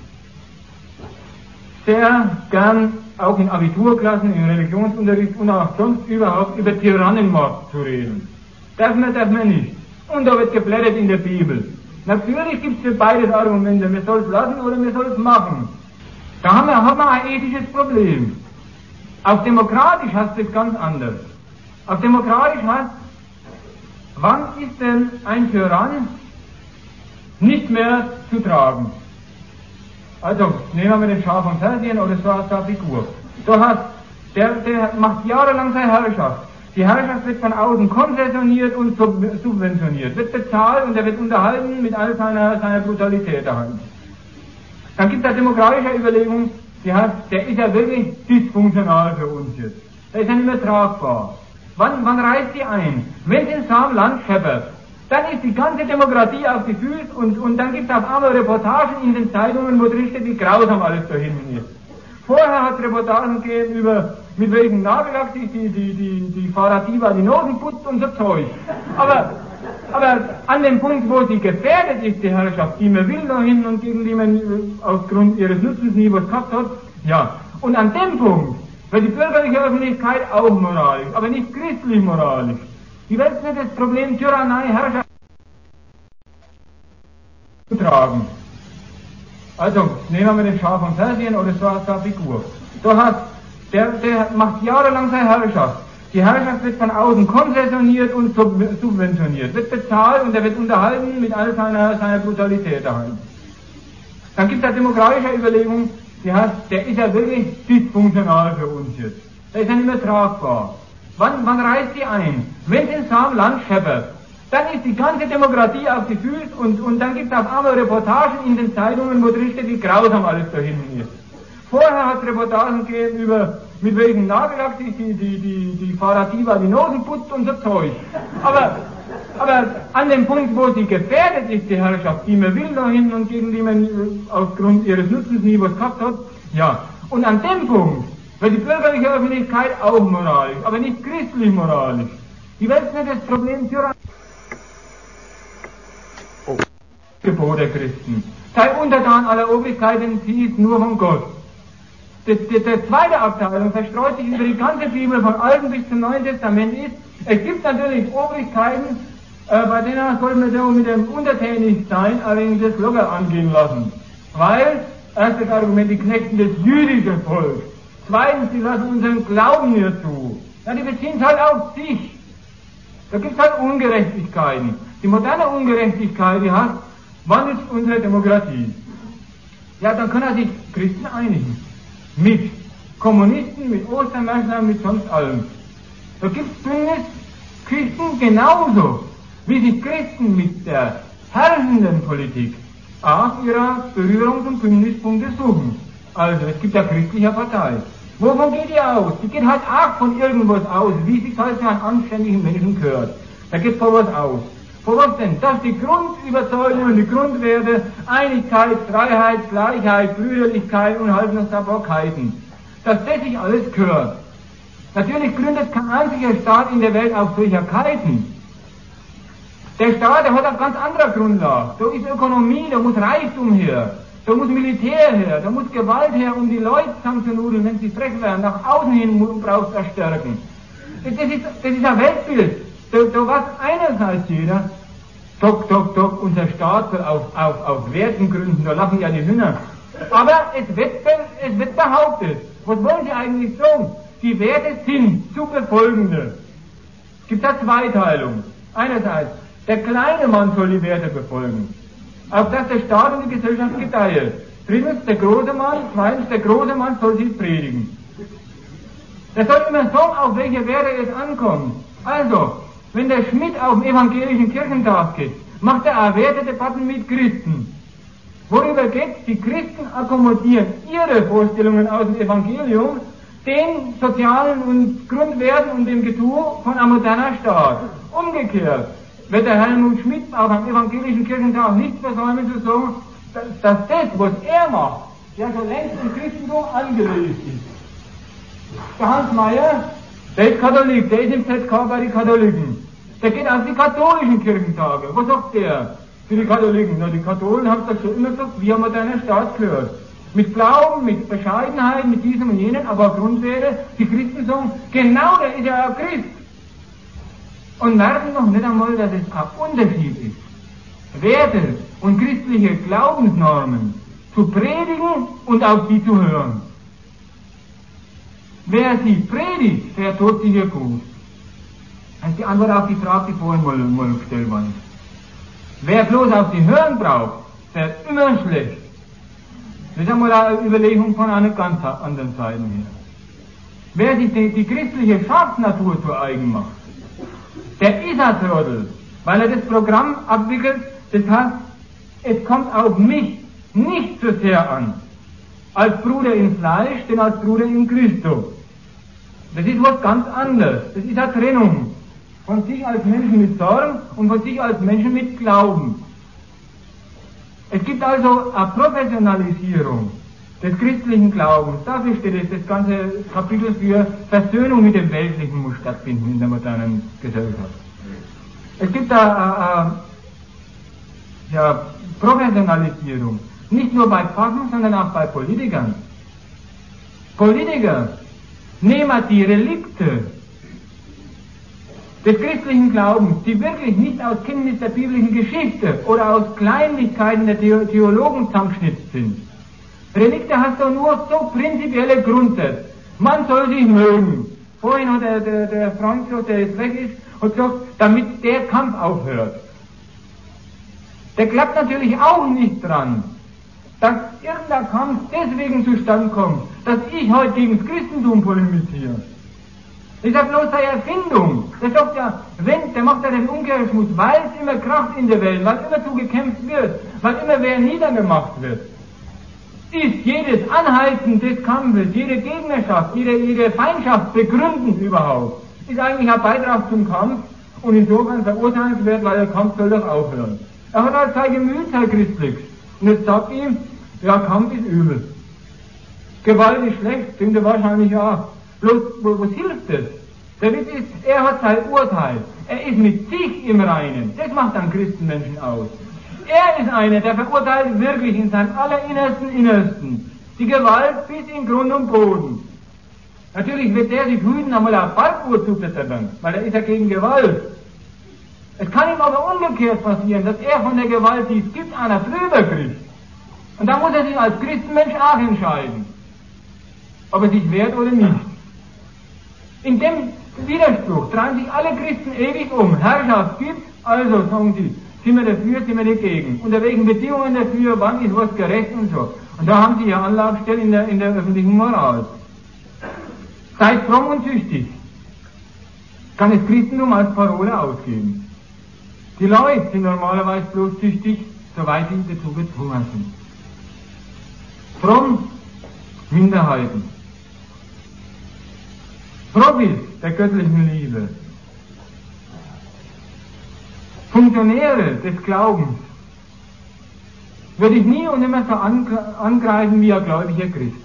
sehr gern auch in Abiturklassen, im Religionsunterricht und auch sonst überhaupt über Tyrannenmord zu reden. Darf man, darf man nicht. Und da wird geblättert in der Bibel. Natürlich gibt es für beides Argumente. Man soll es lassen oder man soll es machen. Da haben wir, haben wir ein ethisches Problem. Auf demokratisch heißt es ganz anders. Auf demokratisch heißt, wann ist denn ein Tyrann nicht mehr zu tragen? Also, nehmen wir den Schaf von Persien oder so eine Figur. Du hast, der, der macht jahrelang seine Herrschaft. Die Herrschaft wird von außen konzessioniert und subventioniert, wird bezahlt und er wird unterhalten mit all seiner, seiner Brutalität daheim. Dann gibt es demokratische Überlegung, die heißt, der ist ja wirklich dysfunktional für uns jetzt. Der ist ja nicht mehr tragbar. Wann, wann reißt sie ein? Wenn es in seinem Land scheppert, dann ist die ganze Demokratie auf die Füße und, und dann gibt es auf einmal Reportagen in den Zeitungen, wo drin steht, wie grausam alles da hinten ist. Vorher hat es Reportagen gegeben über, mit welchem Nagellack sich die, die, die, die Fahrradiva die Nosen putzt und so Zeug. Aber, aber an dem Punkt, wo sie gefährdet ist, die Herrschaft, die man will da hin und gegen die man aufgrund ihres Nutzens nie was gehabt hat, ja. Und an dem Punkt wird die bürgerliche Öffentlichkeit auch moralisch, aber nicht christlich moralisch. Die Welt wird das Problem Tyrannei, Herrschaft tragen. Also, nehmen wir den Schaf von Persien oder so eine Figur. Du hast, der, der macht jahrelang seine Herrschaft. Die Herrschaft wird von außen konzessioniert und subventioniert, wird bezahlt und er wird unterhalten mit all seiner, seiner Brutalität daheim. Dann gibt es eine demokratische Überlegung, die heißt, der ist ja wirklich dysfunktional für uns jetzt. Der ist ja nicht mehr tragbar. Wann, wann reißt sie ein? Wenn es in seinem Land scheppert, dann ist die ganze Demokratie auf die Füße und, und dann gibt es auf einmal Reportagen in den Zeitungen, wo drin steht, wie grausam alles da hinten ist. Vorher hat es Reportagen gegeben über, mit welchem Nagellack sich die, die, die, die Fahrradiva die Nosen putzt und so Zeug. Aber, aber an dem Punkt, wo sie gefährdet ist, die Herrschaft, die man will da hinten und gegen die man aufgrund ihres Nutzens nie was gehabt hat, ja. Und an dem Punkt wird die bürgerliche Öffentlichkeit auch moralisch, aber nicht christlich moralisch. Die Welt wird das Problem Tyrannie. Gebot der Christen. Sei untertan aller Obrigkeiten, sie ist nur von Gott. Das, das, der zweite Abteilung verstreut sich über die ganze Bibel von Alten bis zum Neuen Testament ist, es gibt natürlich Obrigkeiten, äh, bei denen soll man so mit dem untertänig sein, allerdings das locker angehen lassen. Weil, erstes Argument, die Knechten des jüdischen Volks. Zweitens, sie lassen unseren Glauben mir zu. Ja, die beziehen es halt auf sich. Da gibt es halt Ungerechtigkeiten. Die moderne Ungerechtigkeit, die hat, Wann ist unsere Demokratie? Ja, dann können sich Christen einigen. Mit Kommunisten, mit Ostermärklern, mit sonst allem. Da gibt es Bündnis Christen genauso, wie sich Christen mit der herrschenden Politik auch ihrer Berührungs- und Bündnispunkte suchen. Also, es gibt ja christliche Partei. Wovon geht die aus? Die geht halt auch von irgendwas aus, wie sich halt für einen anständigen Menschen gehört. Da geht von was aus. Was denn? Dass die Grundüberzeugungen, die Grundwerte, Einigkeit, Freiheit, Gleichheit, Brüderlichkeit und noch Sabbarkeiten. dass das sich alles gehört. Natürlich gründet kein einziger Staat in der Welt auf solcher Kalten. Der Staat, der hat auf ganz anderer Grundlage. Da ist Ökonomie, da muss Reichtum her, da muss Militär her, da muss Gewalt her, um die Leute zusammenzunudeln, wenn sie frech werden, nach außen hin braucht es erstärken. Das ist, das ist ein Weltbild. Da, da weiß einerseits jeder, Doc, doc, doc, unser Staat soll auf, auf, auf Werten gründen, da lachen ja die Hühner. Aber es wird, es wird behauptet, was wollen Sie eigentlich sagen? Die Werte sind zu befolgende. Es gibt da Zweiteilung. Einerseits, der kleine Mann soll die Werte befolgen, auf dass der Staat und die Gesellschaft gedeihe. Drittens, der große Mann, zweitens, der große Mann soll sie predigen. Der soll immer sagen, auf welche Werte es ankommt. Also, wenn der Schmidt auf dem evangelischen Kirchentag geht, macht er auch Wertedebatten mit Christen. Worüber geht's? Die Christen akkommodieren ihre Vorstellungen aus dem Evangelium den sozialen und Grundwerten und dem Getue von einem modernen Staat. Umgekehrt wird der Helmut Schmidt auch am evangelischen Kirchentag nicht versäumen zu sagen, dass das, was er macht, ja schon längst im Christentum angelegt ist. Der Hans Mayer, der ist Katholik, der ist im ZK bei den Katholiken. Der geht auf die katholischen Kirchentage. Was sagt der für die Katholiken? Na, die Katholen haben doch schon immer gesagt, wir haben moderner Staat gehört. Mit Glauben, mit Bescheidenheit, mit diesem und jenem, aber Grundwerte, die Christen sagen, genau, der ist ja auch Christ. Und merken noch nicht einmal, dass es ein Unterschied ist. Werte und christliche Glaubensnormen zu predigen und auf sie zu hören. Wer sie predigt, der tut sich ja gut. Das ist die Antwort auf die Frage, die vorhin mal, mal gestellt worden ist. Wer bloß auf die hören braucht, der immer schlecht. Das ist einmal eine Überlegung von einer ganz anderen Seite her. Wer sich die, die christliche Schafsnatur zu eigen macht, der ist ein Trottel, weil er das Programm abwickelt, das heißt, es kommt auf mich nicht so sehr an, als Bruder im Fleisch, denn als Bruder in Christus. Das ist was ganz anderes. Das ist eine Trennung von sich als Menschen mit Sorgen und von sich als Menschen mit Glauben. Es gibt also eine Professionalisierung des christlichen Glaubens. Dafür steht es, das ganze Kapitel für Versöhnung mit dem Weltlichen muss stattfinden in der modernen Gesellschaft. Es gibt eine, eine, ja, Professionalisierung, nicht nur bei Pfaffen, sondern auch bei Politikern. Politiker nehmen die Relikte des christlichen Glaubens, die wirklich nicht aus Kenntnis der biblischen Geschichte oder aus Kleinlichkeiten der Theologen zusammengeschnitzt sind. Relikte hast du nur so prinzipielle Grundsätze. Man soll sich mögen. Vorhin hat der, der, der Frank gesagt, der jetzt weg ist, hat gesagt, damit der Kampf aufhört. Der klappt natürlich auch nicht dran, dass irgendein Kampf deswegen zustande kommt, dass ich heute gegen das Christentum polemisiere. Ist ja bloß eine Erfindung. Der sagt ja, wenn, der macht ja den Umkehrschluss, weil es immer Kraft in der Welt, weil immer zu gekämpft wird, weil immer wer niedergemacht wird. Ist jedes Anhalten des Kampfes, jede Gegnerschaft, jede, jede Feindschaft begründen überhaupt, ist eigentlich ein Beitrag zum Kampf und insofern verurteilenswert, weil der Kampf soll doch aufhören. Er hat halt sein Gemüt, sein Christlich. Und jetzt sagt ihm, ja, Kampf ist übel. Gewalt ist schlecht, denkt er wahrscheinlich auch. Bloß, wo, was hilft das? Der Witz ist, er hat sein Urteil. Er ist mit sich im Reinen. Das macht dann Christenmenschen aus. Er ist einer, der verurteilt wirklich in seinem allerinnersten Innersten die Gewalt bis in Grund und Boden. Natürlich wird der sich hüten, einmal auf Parkuhr zu verzettern, weil er ist ja gegen Gewalt. Es kann ihm aber umgekehrt passieren, dass er von der Gewalt, die es gibt, einer drüber kriegt. Und da muss er sich als Christenmensch auch entscheiden, ob er sich wehrt oder nicht. In dem Widerspruch drehen sich alle Christen ewig um. Herrschaft gibt, also sagen sie, sind wir dafür, sind wir dagegen. Unter welchen Bedingungen dafür, wann ist was gerecht und so. Und da haben sie ja Anlaufstellen in der, in der öffentlichen Moral. Seid fromm und süchtig. Kann das Christentum als Parole ausgeben. Die Leute sind normalerweise bloß süchtig, soweit sie dazu gezwungen sind. Fromm, Minderheiten. Profis der göttlichen Liebe, Funktionäre des Glaubens, würde ich nie und immer so angreifen wie ein gläubiger Christ.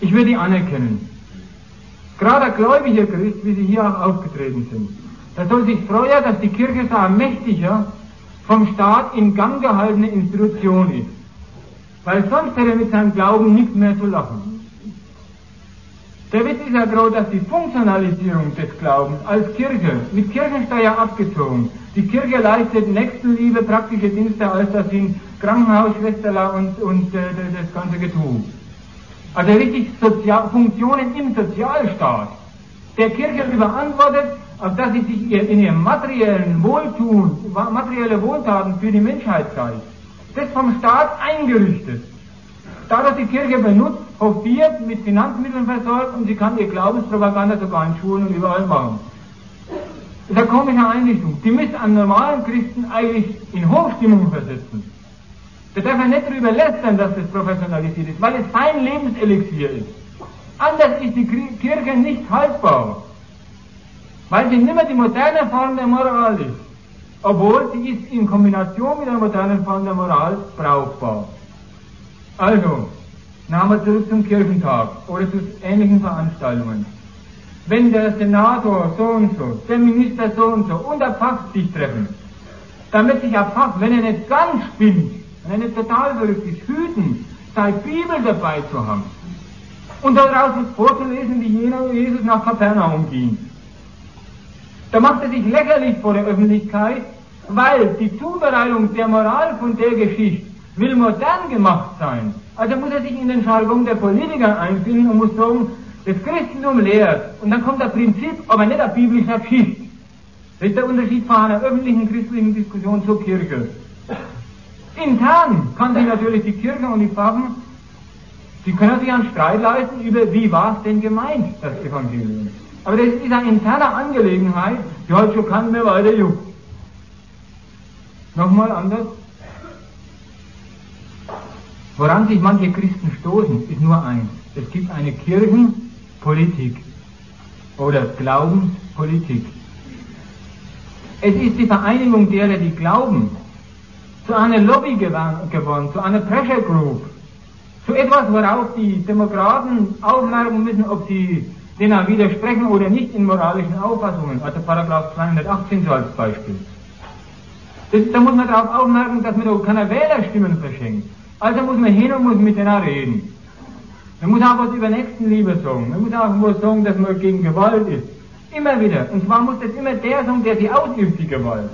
Ich würde die anerkennen. Gerade ein gläubiger Christ, wie Sie hier auch aufgetreten sind, der soll sich freuen, dass die Kirche so ein mächtiger, vom Staat in Gang gehaltene Institution ist. Weil sonst hätte er mit seinem Glauben nichts mehr zu lachen. Der Witz ist ja gerade, dass die Funktionalisierung des Glaubens als Kirche, mit Kirchensteuer abgezogen, die Kirche leistet Nächstenliebe, praktische Dienste, als das sind Krankenhausschwesterler und, und äh, das ganze Getue. Also richtig Sozial Funktionen im Sozialstaat der Kirche überantwortet, auf dass sie sich in ihrem materiellen Wohltun, materielle Wohltaten für die Menschheit zeigt. Das vom Staat eingerichtet. Dadurch die Kirche benutzt, hofiert, mit Finanzmitteln versorgt und sie kann ihr Glaubenspropaganda sogar in Schulen und überall machen. Das ist eine komische Einrichtung. Die müsste einen normalen Christen eigentlich in Hochstimmung versetzen. Da darf er nicht darüber lästern, dass das professionalisiert ist, weil es sein Lebenselixier ist. Anders ist die Kirche nicht haltbar, weil sie nicht mehr die moderne Form der Moral ist, obwohl sie ist in Kombination mit der modernen Form der Moral brauchbar. Also, nahmen wir zurück zum Kirchentag oder zu ähnlichen Veranstaltungen. Wenn der Senator so und so, der Minister so und so und der Papst sich treffen, wird sich der Papst, wenn er nicht ganz spinnt, wenn er nicht total verrückt ist, hüten, seine Bibel dabei zu haben und daraus ist vorzulesen, wie jener Jesus nach Kapernaum ging. Da macht er sich lächerlich vor der Öffentlichkeit, weil die Zubereitung der Moral von der Geschichte will modern gemacht sein. Also muss er sich in den Jargon der Politiker einfinden und muss sagen, das Christentum lehrt. Und dann kommt das Prinzip, aber nicht ein biblischer Geschichte. Das ist der Unterschied von einer öffentlichen christlichen Diskussion zur Kirche. Intern kann sich natürlich die Kirche und die Pfaffen Sie können sich einen Streit leisten über, wie war es denn gemeint, das Evangelium. Aber das ist eine interne Angelegenheit, die heute schon keinen mehr weiter juckt. Nochmal anders. Woran sich manche Christen stoßen, ist nur eins. Es gibt eine Kirchenpolitik oder Glaubenspolitik. Es ist die Vereinigung derer, die glauben, zu einer Lobby geworden, zu einer Pressure Group, zu etwas, worauf die Demokraten aufmerken müssen, ob sie denen widersprechen oder nicht in moralischen Auffassungen, also Paragraph 218 so als Beispiel. Das, da muss man darauf aufmerken, dass man doch keine Wählerstimmen verschenkt. Also muss man hin und muss mit denen reden. Man muss auch was über Nächstenliebe sagen. Man muss auch was sagen, dass man gegen Gewalt ist. Immer wieder. Und zwar muss das immer der sagen, der sie ausübt, die Gewalt.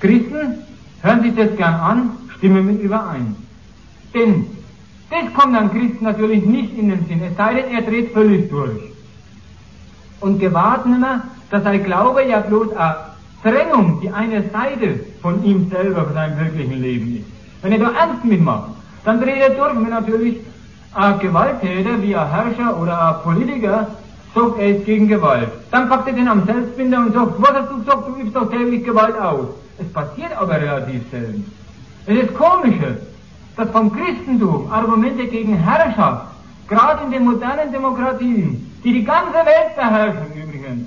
Christen hören sich das gern an, stimmen mit überein. Denn das kommt an Christen natürlich nicht in den Sinn, es sei denn, er dreht völlig durch. Und gewahrt nimmer, dass sein Glaube ja bloß eine Trennung, die eine Seite von ihm selber, von seinem wirklichen Leben ist. Wenn er da ernst mitmacht, dann dreht er durch, wenn natürlich ein Gewalttäter, wie ein Herrscher oder ein Politiker, sagt, er ist gegen Gewalt. Dann packt er den am Selbstbinder und sagt, was hast du gesagt, du übst doch täglich Gewalt aus. Es passiert aber relativ selten. Es ist komisches dass vom Christentum Argumente gegen Herrschaft, gerade in den modernen Demokratien, die die ganze Welt beherrschen übrigens,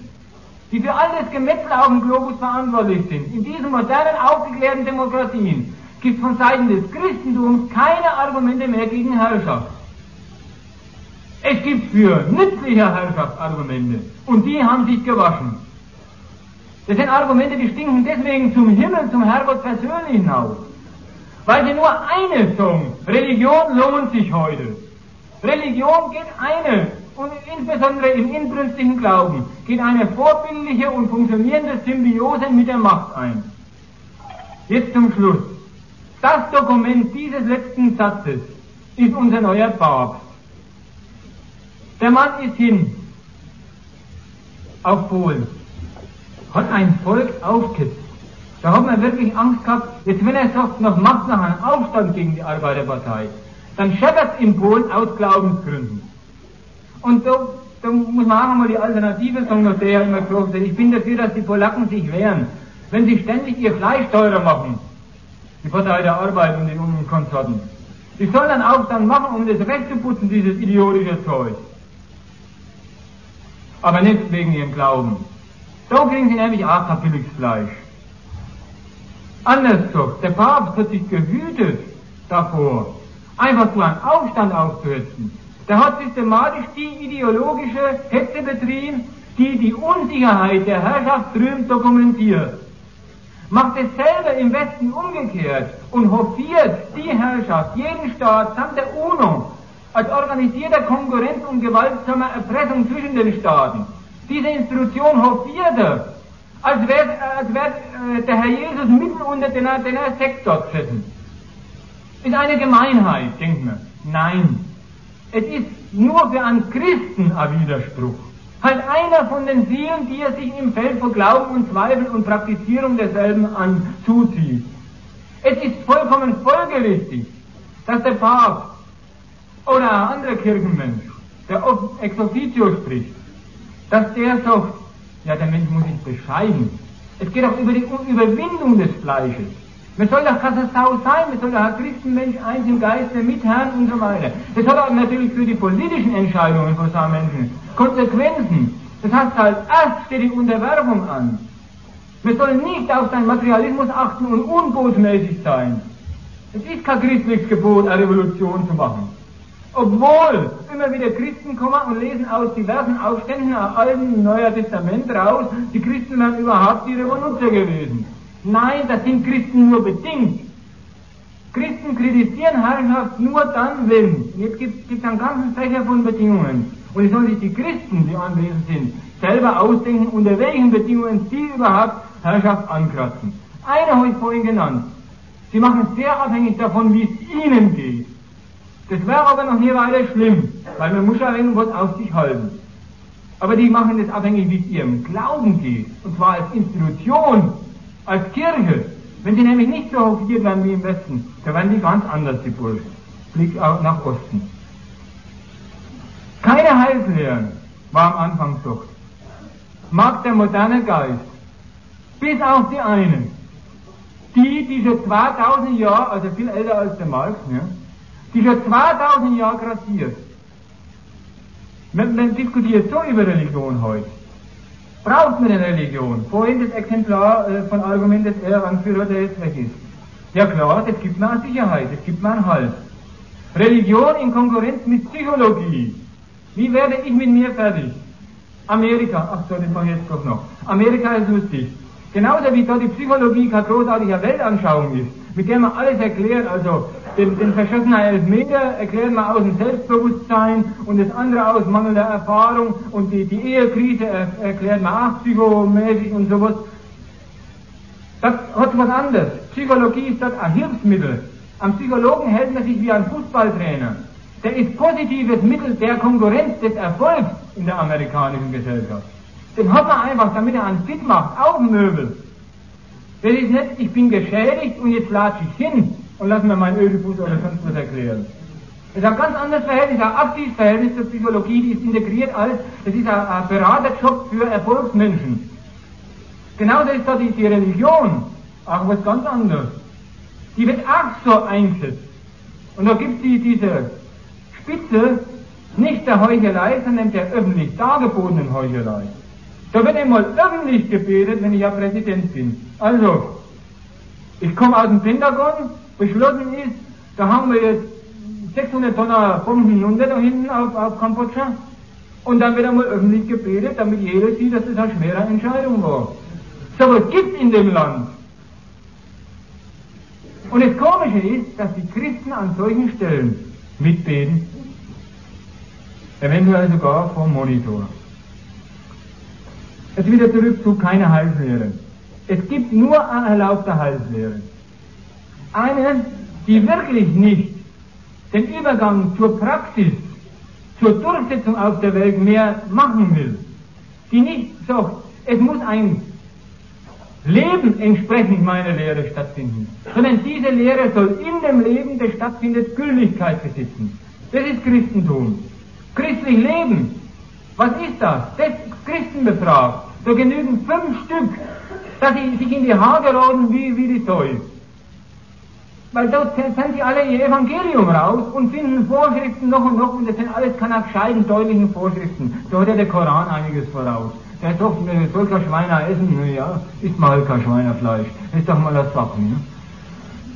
die für all das Gemetzel auf dem Globus verantwortlich sind, in diesen modernen, aufgeklärten Demokratien, gibt von Seiten des Christentums keine Argumente mehr gegen Herrschaft. Es gibt für nützliche Herrschaft Argumente und die haben sich gewaschen. Das sind Argumente, die stinken deswegen zum Himmel, zum Herrgott persönlich hinaus. Weil sie nur eine sagen, Religion lohnt sich heute. Religion geht eine, und insbesondere im inbrünstigen Glauben, geht eine vorbildliche und funktionierende Symbiose mit der Macht ein. Jetzt zum Schluss. Das Dokument dieses letzten Satzes ist unser neuer Papst. Der Mann ist hin auf Polen, hat ein Volk aufgesetzt da hat man wirklich Angst gehabt, jetzt wenn er sagt, noch macht noch einen Aufstand gegen die Arbeiterpartei, dann scheppert in Polen aus Glaubensgründen. Und da, da muss man auch einmal die Alternative sagen, nach der ja immer gesagt. Ich bin dafür, dass die Polacken sich wehren, wenn sie ständig ihr Fleisch teurer machen. Die Partei der Arbeit und die Konsorten. Die sollen einen Aufstand machen, um das wegzuputzen, dieses idiotische Zeug. Aber nicht wegen ihrem Glauben. Da kriegen sie nämlich auch billiges Fleisch. Anders doch, der Papst hat sich gehütet davor, einfach so einen Aufstand aufzuhetzen. Der hat systematisch die ideologische Hetze betrieben, die die Unsicherheit der Herrschaft drüben dokumentiert. Macht es selber im Westen umgekehrt und hofiert die Herrschaft, jeden Staat samt der UNO als organisierter Konkurrenz und gewaltsamer Erpressung zwischen den Staaten. Diese Institution hofiert er, als wäre als wär, äh, der Herr Jesus mitten unter den, den Sektor gesessen. Ist eine Gemeinheit, denkt man. Nein. Es ist nur für einen Christen ein Widerspruch. Halt einer von den vielen, die er sich im Feld von Glauben und Zweifel und Praktizierung derselben anzuzieht. Es ist vollkommen folgerichtig, dass der Papst oder ein anderer Kirchenmensch, der ex officio spricht, dass der sagt, ja, der Mensch muss sich bescheiden. Es geht auch über die Überwindung des Fleisches. Man soll doch keine Sau sein, man soll doch ein Christenmensch eins im Geiste mit Herrn und so weiter. Das hat aber natürlich für die politischen Entscheidungen von so Menschen Konsequenzen. Das heißt halt, erst steht die Unterwerfung an. Man soll nicht auf seinen Materialismus achten und unbotmäßig sein. Es ist kein christliches Gebot, eine Revolution zu machen. Obwohl immer wieder Christen kommen und lesen aus diversen Aufständen aus Alten und Neuer Testament raus, die Christen wären überhaupt die Revoluzer gewesen. Nein, das sind Christen nur bedingt. Christen kritisieren Herrschaft nur dann, wenn. Jetzt gibt es einen ganzen Fächer von Bedingungen. Und es sollen sich die Christen, die anwesend sind, selber ausdenken, unter welchen Bedingungen sie überhaupt Herrschaft ankratzen. Eine habe ich vorhin genannt. Sie machen es sehr abhängig davon, wie es ihnen geht. Das wäre aber noch nie weiter schlimm, weil man muss ja irgendwas auf sich halten. Aber die machen das abhängig, wie es ihrem Glauben geht. Und zwar als Institution, als Kirche. Wenn sie nämlich nicht so hofiert werden wie im Westen, dann werden die ganz anders, die Burschen. Blick auch nach Osten. Keine Heilslehren war am Anfang so. Mag der moderne Geist, bis auf die einen, die, die schon 2000 Jahre, also viel älter als der Marx, ne, die schon 2000 Jahre grassiert. Man, man diskutiert so über Religion heute. Braucht man eine Religion? Vorhin das Exemplar äh, von Argument des Ehrenführer, der jetzt weg ist. Ja klar, das gibt eine Sicherheit, das gibt mir einen Halt. Religion in Konkurrenz mit Psychologie. Wie werde ich mit mir fertig? Amerika, ach so, das ich jetzt doch noch. Amerika ist lustig. Genauso wie dort die Psychologie keine großartige Weltanschauung ist, mit der man alles erklärt, also den, den verschossenen Elfmeter erklärt man aus dem Selbstbewusstsein und das andere aus mangelnder Erfahrung und die, die Ehekrise er, erklärt man auch psychomäßig und sowas. Das hat was anderes. Psychologie ist dort ein Hilfsmittel. Am Psychologen hält man sich wie ein Fußballtrainer. Der ist positives Mittel der Konkurrenz des Erfolgs in der amerikanischen Gesellschaft. Den hat man einfach, damit er einen fit macht, auf dem Möbel. Das ist nicht, ich bin geschädigt und jetzt latsche ich hin und lass mir meinen Ödipus oder sonst was erklären. Das ist ein ganz anderes Verhältnis, ein aktives Verhältnis zur Psychologie, die ist integriert als, das ist ein, ein Beraterjob für Erfolgsmenschen. Genauso ist da die, die Religion, auch was ganz anderes. Die wird auch so eingesetzt. Und da gibt es die, diese Spitze nicht der Heuchelei, sondern der öffentlich dargebotenen Heuchelei. Da wird einmal öffentlich gebetet, wenn ich ja Präsident bin. Also, ich komme aus dem Pentagon, beschlossen ist, da haben wir jetzt 600 Tonner Bomben hinunter da hinten auf, auf Kambodscha. Und dann wird einmal öffentlich gebetet, damit jeder sieht, dass das eine schwere Entscheidung war. So was gibt in dem Land. Und das Komische ist, dass die Christen an solchen Stellen mitbeten, eventuell sogar vom Monitor. Jetzt wieder zurück zu keiner Heilslehre. Es gibt nur eine erlaubte Heilslehre. Eine, die wirklich nicht den Übergang zur Praxis, zur Durchsetzung auf der Welt mehr machen will. Die nicht sagt, es muss ein Leben entsprechend meiner Lehre stattfinden, sondern diese Lehre soll in dem Leben, das stattfindet, Gültigkeit besitzen. Das ist Christentum. Christlich Leben was ist das? Das ist Christenbetrag. Da genügen fünf Stück, dass sie sich in die Haare roden wie, wie die Säue. Weil dort sind sie alle ihr Evangelium raus und finden Vorschriften noch und noch und das sind alles keine gescheiten, deutlichen Vorschriften. Da hat ja der Koran einiges voraus. Der sagt, soll kein Schweiner essen, ja, isst mal halt kein Schweinerfleisch. ist doch mal das Sachen. Ne?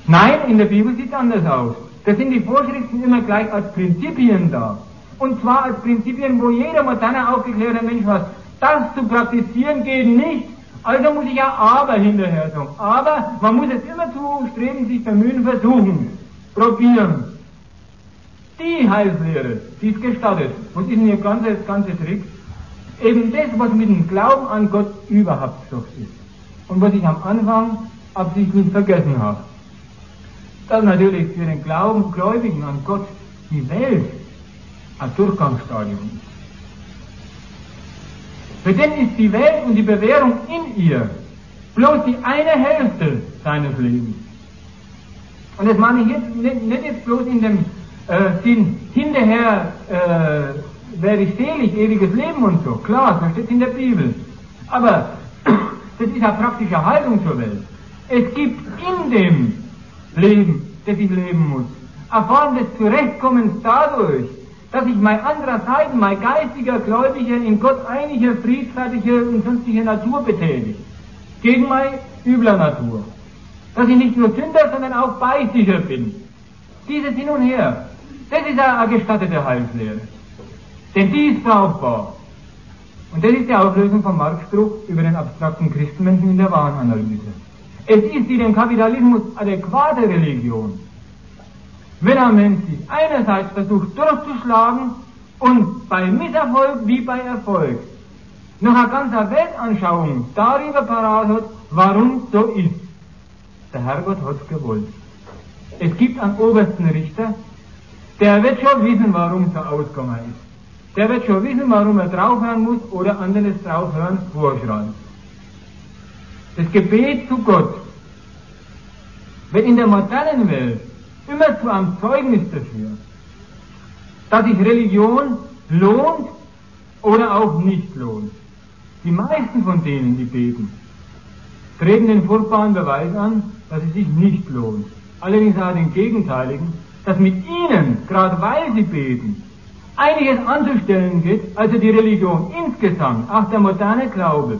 Nein, in der Bibel sieht es anders aus. Da sind die Vorschriften immer gleich als Prinzipien da. Und zwar als Prinzipien, wo jeder moderne aufgeklärte Mensch weiß, das zu praktizieren geht nicht. Also muss ich ja aber hinterher sagen. Aber man muss es immer zu streben, sich bemühen, versuchen, probieren. Die Heilslehre, die ist gestattet. Was ist denn ihr ganze, ganze Trick? Eben das, was mit dem Glauben an Gott überhaupt so ist. Und was ich am Anfang absichtlich vergessen habe. Dass natürlich für den Glauben, Gläubigen an Gott die Welt ein Durchgangsstadium ist. Für den ist die Welt und die Bewährung in ihr bloß die eine Hälfte seines Lebens. Und das meine ich jetzt nicht, nicht jetzt bloß in dem äh, Sinn, hinterher äh, werde ich selig, ewiges Leben und so. Klar, das steht in der Bibel. Aber das ist eine praktische Haltung zur Welt. Es gibt in dem Leben, das ich leben muss, eine Form des Zurechtkommens dadurch, dass ich mein andererseits, mein geistiger, gläubiger, in Gott einiger, friedfertiger und sonstige Natur betätigt. Gegen meine übler Natur. Dass ich nicht nur Sünder, sondern auch Beistiger bin. Dieses Hin und Her, das ist eine gestattete Heilslehre. Denn die ist brauchbar. Und das ist die Auflösung von Marx Spruch über den abstrakten Christenmenschen in der Warenanalyse. Es ist die dem Kapitalismus adäquate Religion, wenn Mensch sich einerseits versucht durchzuschlagen und bei Misserfolg wie bei Erfolg noch eine ganze Weltanschauung darüber parat hat, warum so ist. Der Herrgott hat es gewollt. Es gibt einen obersten Richter, der wird schon wissen, warum so ausgegangen ist. Der wird schon wissen, warum er draufhören muss oder anderes draufhören vorschreibt. Das Gebet zu Gott wird in der modernen Welt immer zu einem Zeugnis dafür, dass sich Religion lohnt oder auch nicht lohnt. Die meisten von denen, die beten, treten den furchtbaren Beweis an, dass es sich nicht lohnt. Allerdings auch den Gegenteiligen, dass mit ihnen, gerade weil sie beten, einiges anzustellen geht, also die Religion insgesamt, auch der moderne Glaube,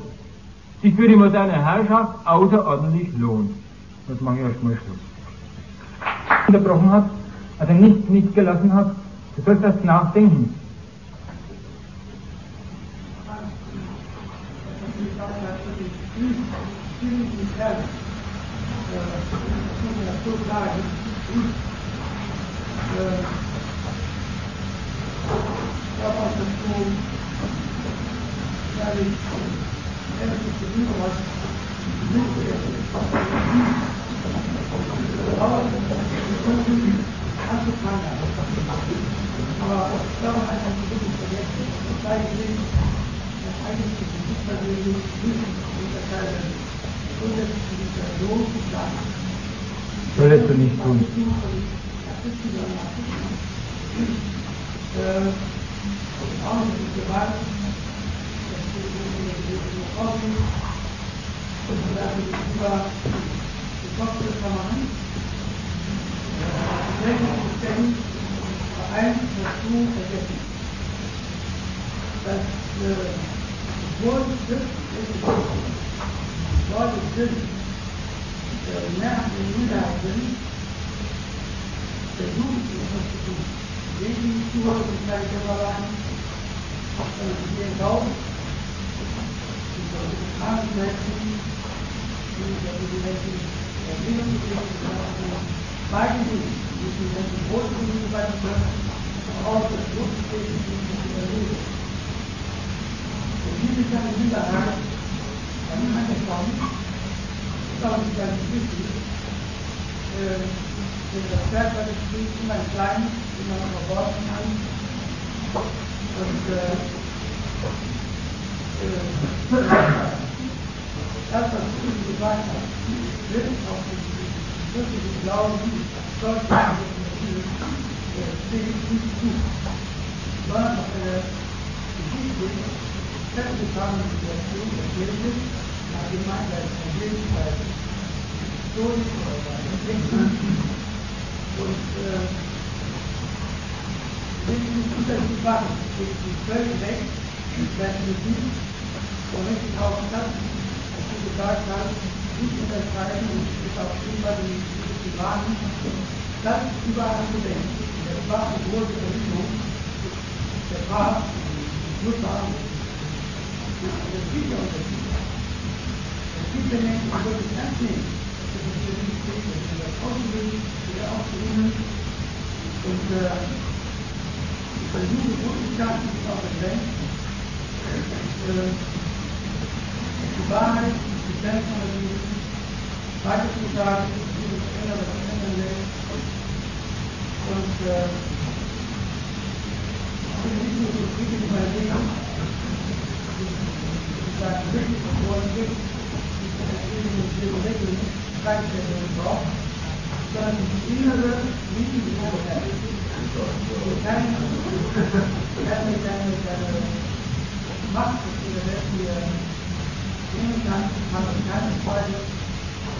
sich für die moderne Herrschaft außerordentlich lohnt. Das mache ich erstmal Schluss unterbrochen hat, also nicht, nicht gelassen hat, du sollst das nachdenken. Aber ich Solltest du nicht tun. Und werden über die Kopfhörer machen. Welches System eins dazu vergessen. Das äh, Wohlstück ist Leute sind, äh, mehr an den Minderheit sind, versuchen sie etwas zu tun. Lesen die Schuhe und keine Kameraden, sondern sie gehen raus, sie sollen Krankenmenschen, die Menschen erleben, die beide Dinge, die Menschen großen Dinge werden können, auch das Leben in der Leben. Und diese kleine Minderheit, dann kann auch nicht, ist auch nicht ganz wichtig, denn das Pferd wird es immer klein, immer verborgen kann. Und äh, äh, das, was ich gesagt habe, wird auch nicht wirklichen Glauben sollte man nicht zu, sondern auf eine Geschichte festgefahrene Situation der Kirche allgemein als Persönlichkeit historisch oder Entwicklung und äh, wenn Sie nicht Unterschied machen zwischen die völlig weg, werden wir nicht und richtig auch das, was Sie gesagt haben, nicht unterscheiden und ist auch immer die, die Wagen. Das ist überall denken. Das war eine große der Papst, ich muss sagen, es gibt ja Unterschiede. Es gibt ja Menschen, die wirklich ernst nehmen. Das ist für mich wichtig, dass man das ausbildet, wieder aufzunehmen. Und äh, ich versuche Möglichkeiten, die auch begrenzt. Äh, die Wahrheit, die Grenzen natürlich, weiter zu sagen, wie das was ändern will. Und ich bin nicht nur zufrieden mit meinem Leben, ich sage wirklich, geworden bin, ich erzähle mir diese Regeln, keine Person braucht, sondern die innere Liebe, die meine Herzen. Keine, keine, keine, keine Macht, die der Welt hier nehmen kann, Zweifel,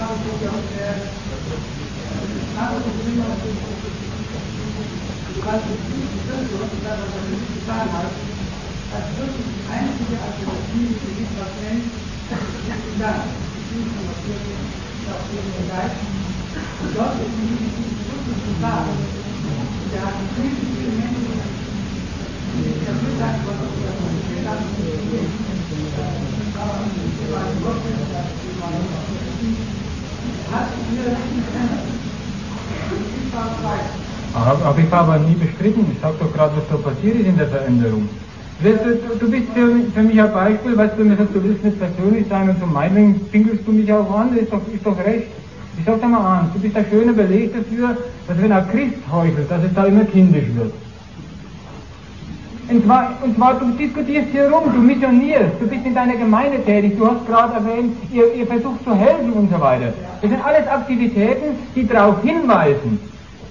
das habe Aber ich habe nie bestritten. Ich sage doch gerade, was da passiert ist in der Veränderung. Du, du bist für, mich ein Beispiel, weißt du, du willst nicht persönlich sein und zum Meinung pinkelst du mich auch an, das ist doch, ist doch recht. Ich sag dir mal an, du bist ein schöner Beleg dafür, dass wenn ein Christ heuchelt, dass es da immer kindisch wird. Und zwar, und zwar, du diskutierst hier rum, du missionierst, du bist in deiner Gemeinde tätig, du hast gerade erwähnt, ihr, ihr versucht zu helfen und so weiter. Das sind alles Aktivitäten, die darauf hinweisen,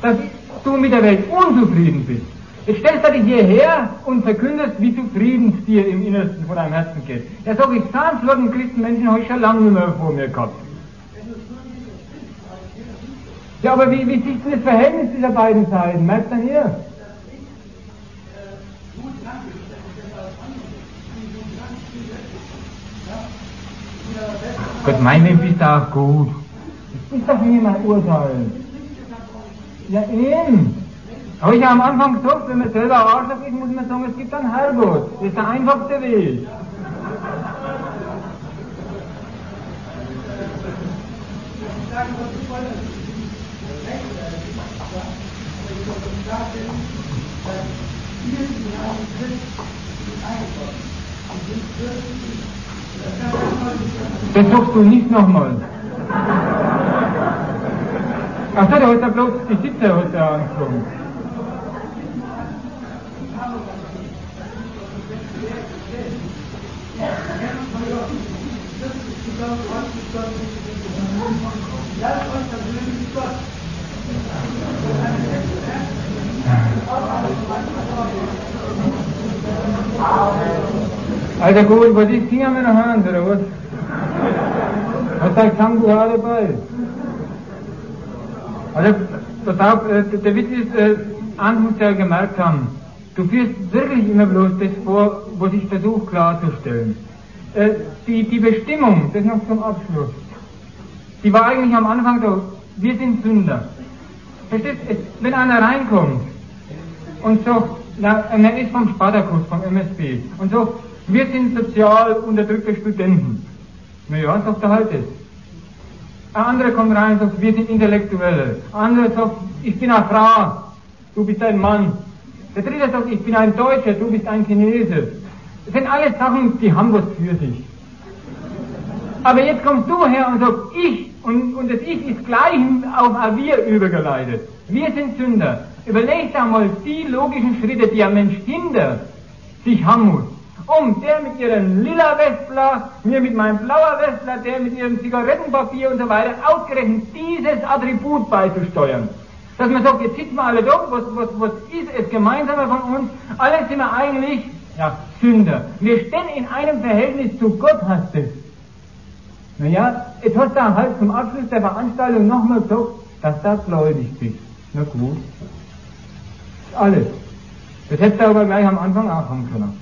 dass du mit der Welt unzufrieden bist. Jetzt stellst du dich hierher und verkündest, wie zufrieden es dir im Innersten von deinem Herzen geht. Ja, sag ich, Zahnflotten Christenmenschen habe ich schon lange nicht mehr vor mir gehabt. Ja, aber wie, wie siehst du das Verhältnis dieser beiden Seiten? Merkst du dann hier? Gott, mein Leben ist auch gut. Das ist doch nicht mein Urteil. Ja, eben. Aber ich habe am Anfang gesagt, wenn man selber Arschloch ist, muss man sagen, es gibt einen Herrgott. Das ist der einfachste Weg. Das sagst du nicht nochmal. Ach so, der hat ja bloß die Sitze hat er angezogen. Lasst euch Also gut, was ist hier mit der Hand, oder was? Was sagt Sambuha dabei? Also, pass auf, äh, der Witz ist, äh, eins muss ja gemerkt haben, du führst wirklich immer bloß das vor, was ich versuche klarzustellen. Äh, die, die Bestimmung, das noch zum Abschluss, die war eigentlich am Anfang so, wir sind Sünder. Verstehst du, wenn einer reinkommt und sagt, na, er ist vom Spartakus, vom MSB, und sagt, wir sind sozial unterdrückte Studenten. Na ja, sagt er das. Ein anderer kommt rein und sagt, wir sind Intellektuelle. Ein anderer sagt, ich bin eine Frau, du bist ein Mann. Der dritte sagt, ich bin ein Deutscher, du bist ein Chinese. Das sind alles Sachen, die haben was für sich. Aber jetzt kommst du her und sagst, ich, und, und das Ich ist gleich auf ein Wir übergeleitet. Wir sind Sünder. Überleg dir mal die logischen Schritte, die ein Mensch hinter sich haben muss. Um der mit ihrem lila Westler, mir mit meinem blauer Westler, der mit ihrem Zigarettenpapier und so weiter, ausgerechnet dieses Attribut beizusteuern. Dass man sagt, jetzt sitzen wir alle da, was, was, was ist es Gemeinsame von uns? Alle sind wir eigentlich Ja, Sünder. Wir stehen in einem Verhältnis zu Gott, heißt es. Naja, jetzt hast du halt zum Abschluss der Veranstaltung nochmal gesagt, dass du gläubig bist. Na gut. Alles. Das hättest du aber gleich am Anfang auch haben können.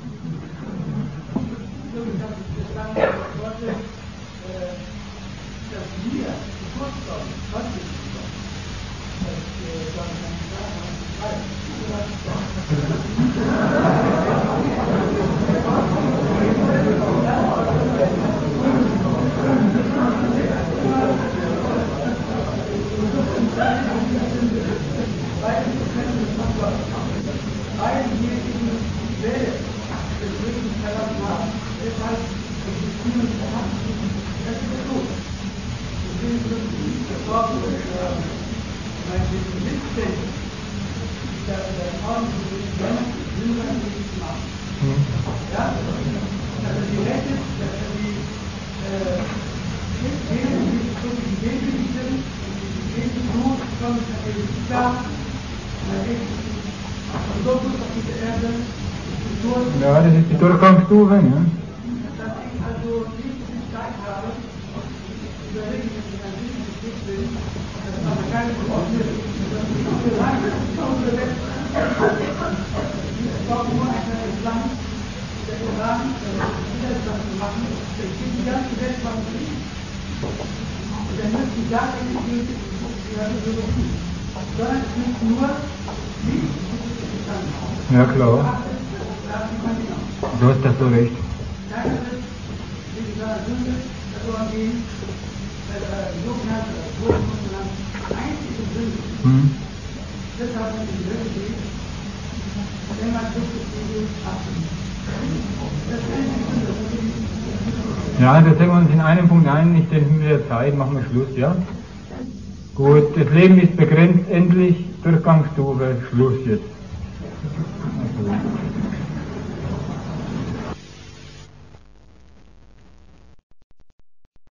Ja, das ist die Durchgangsstufe, ne? Ja, klar. Du hast das so recht. Hm. Ja, da sind wir uns in einem Punkt ein. Ich denke, mit der Zeit machen wir Schluss, ja? Gut, das Leben ist begrenzt, endlich Durchgangsstufe, Schluss jetzt.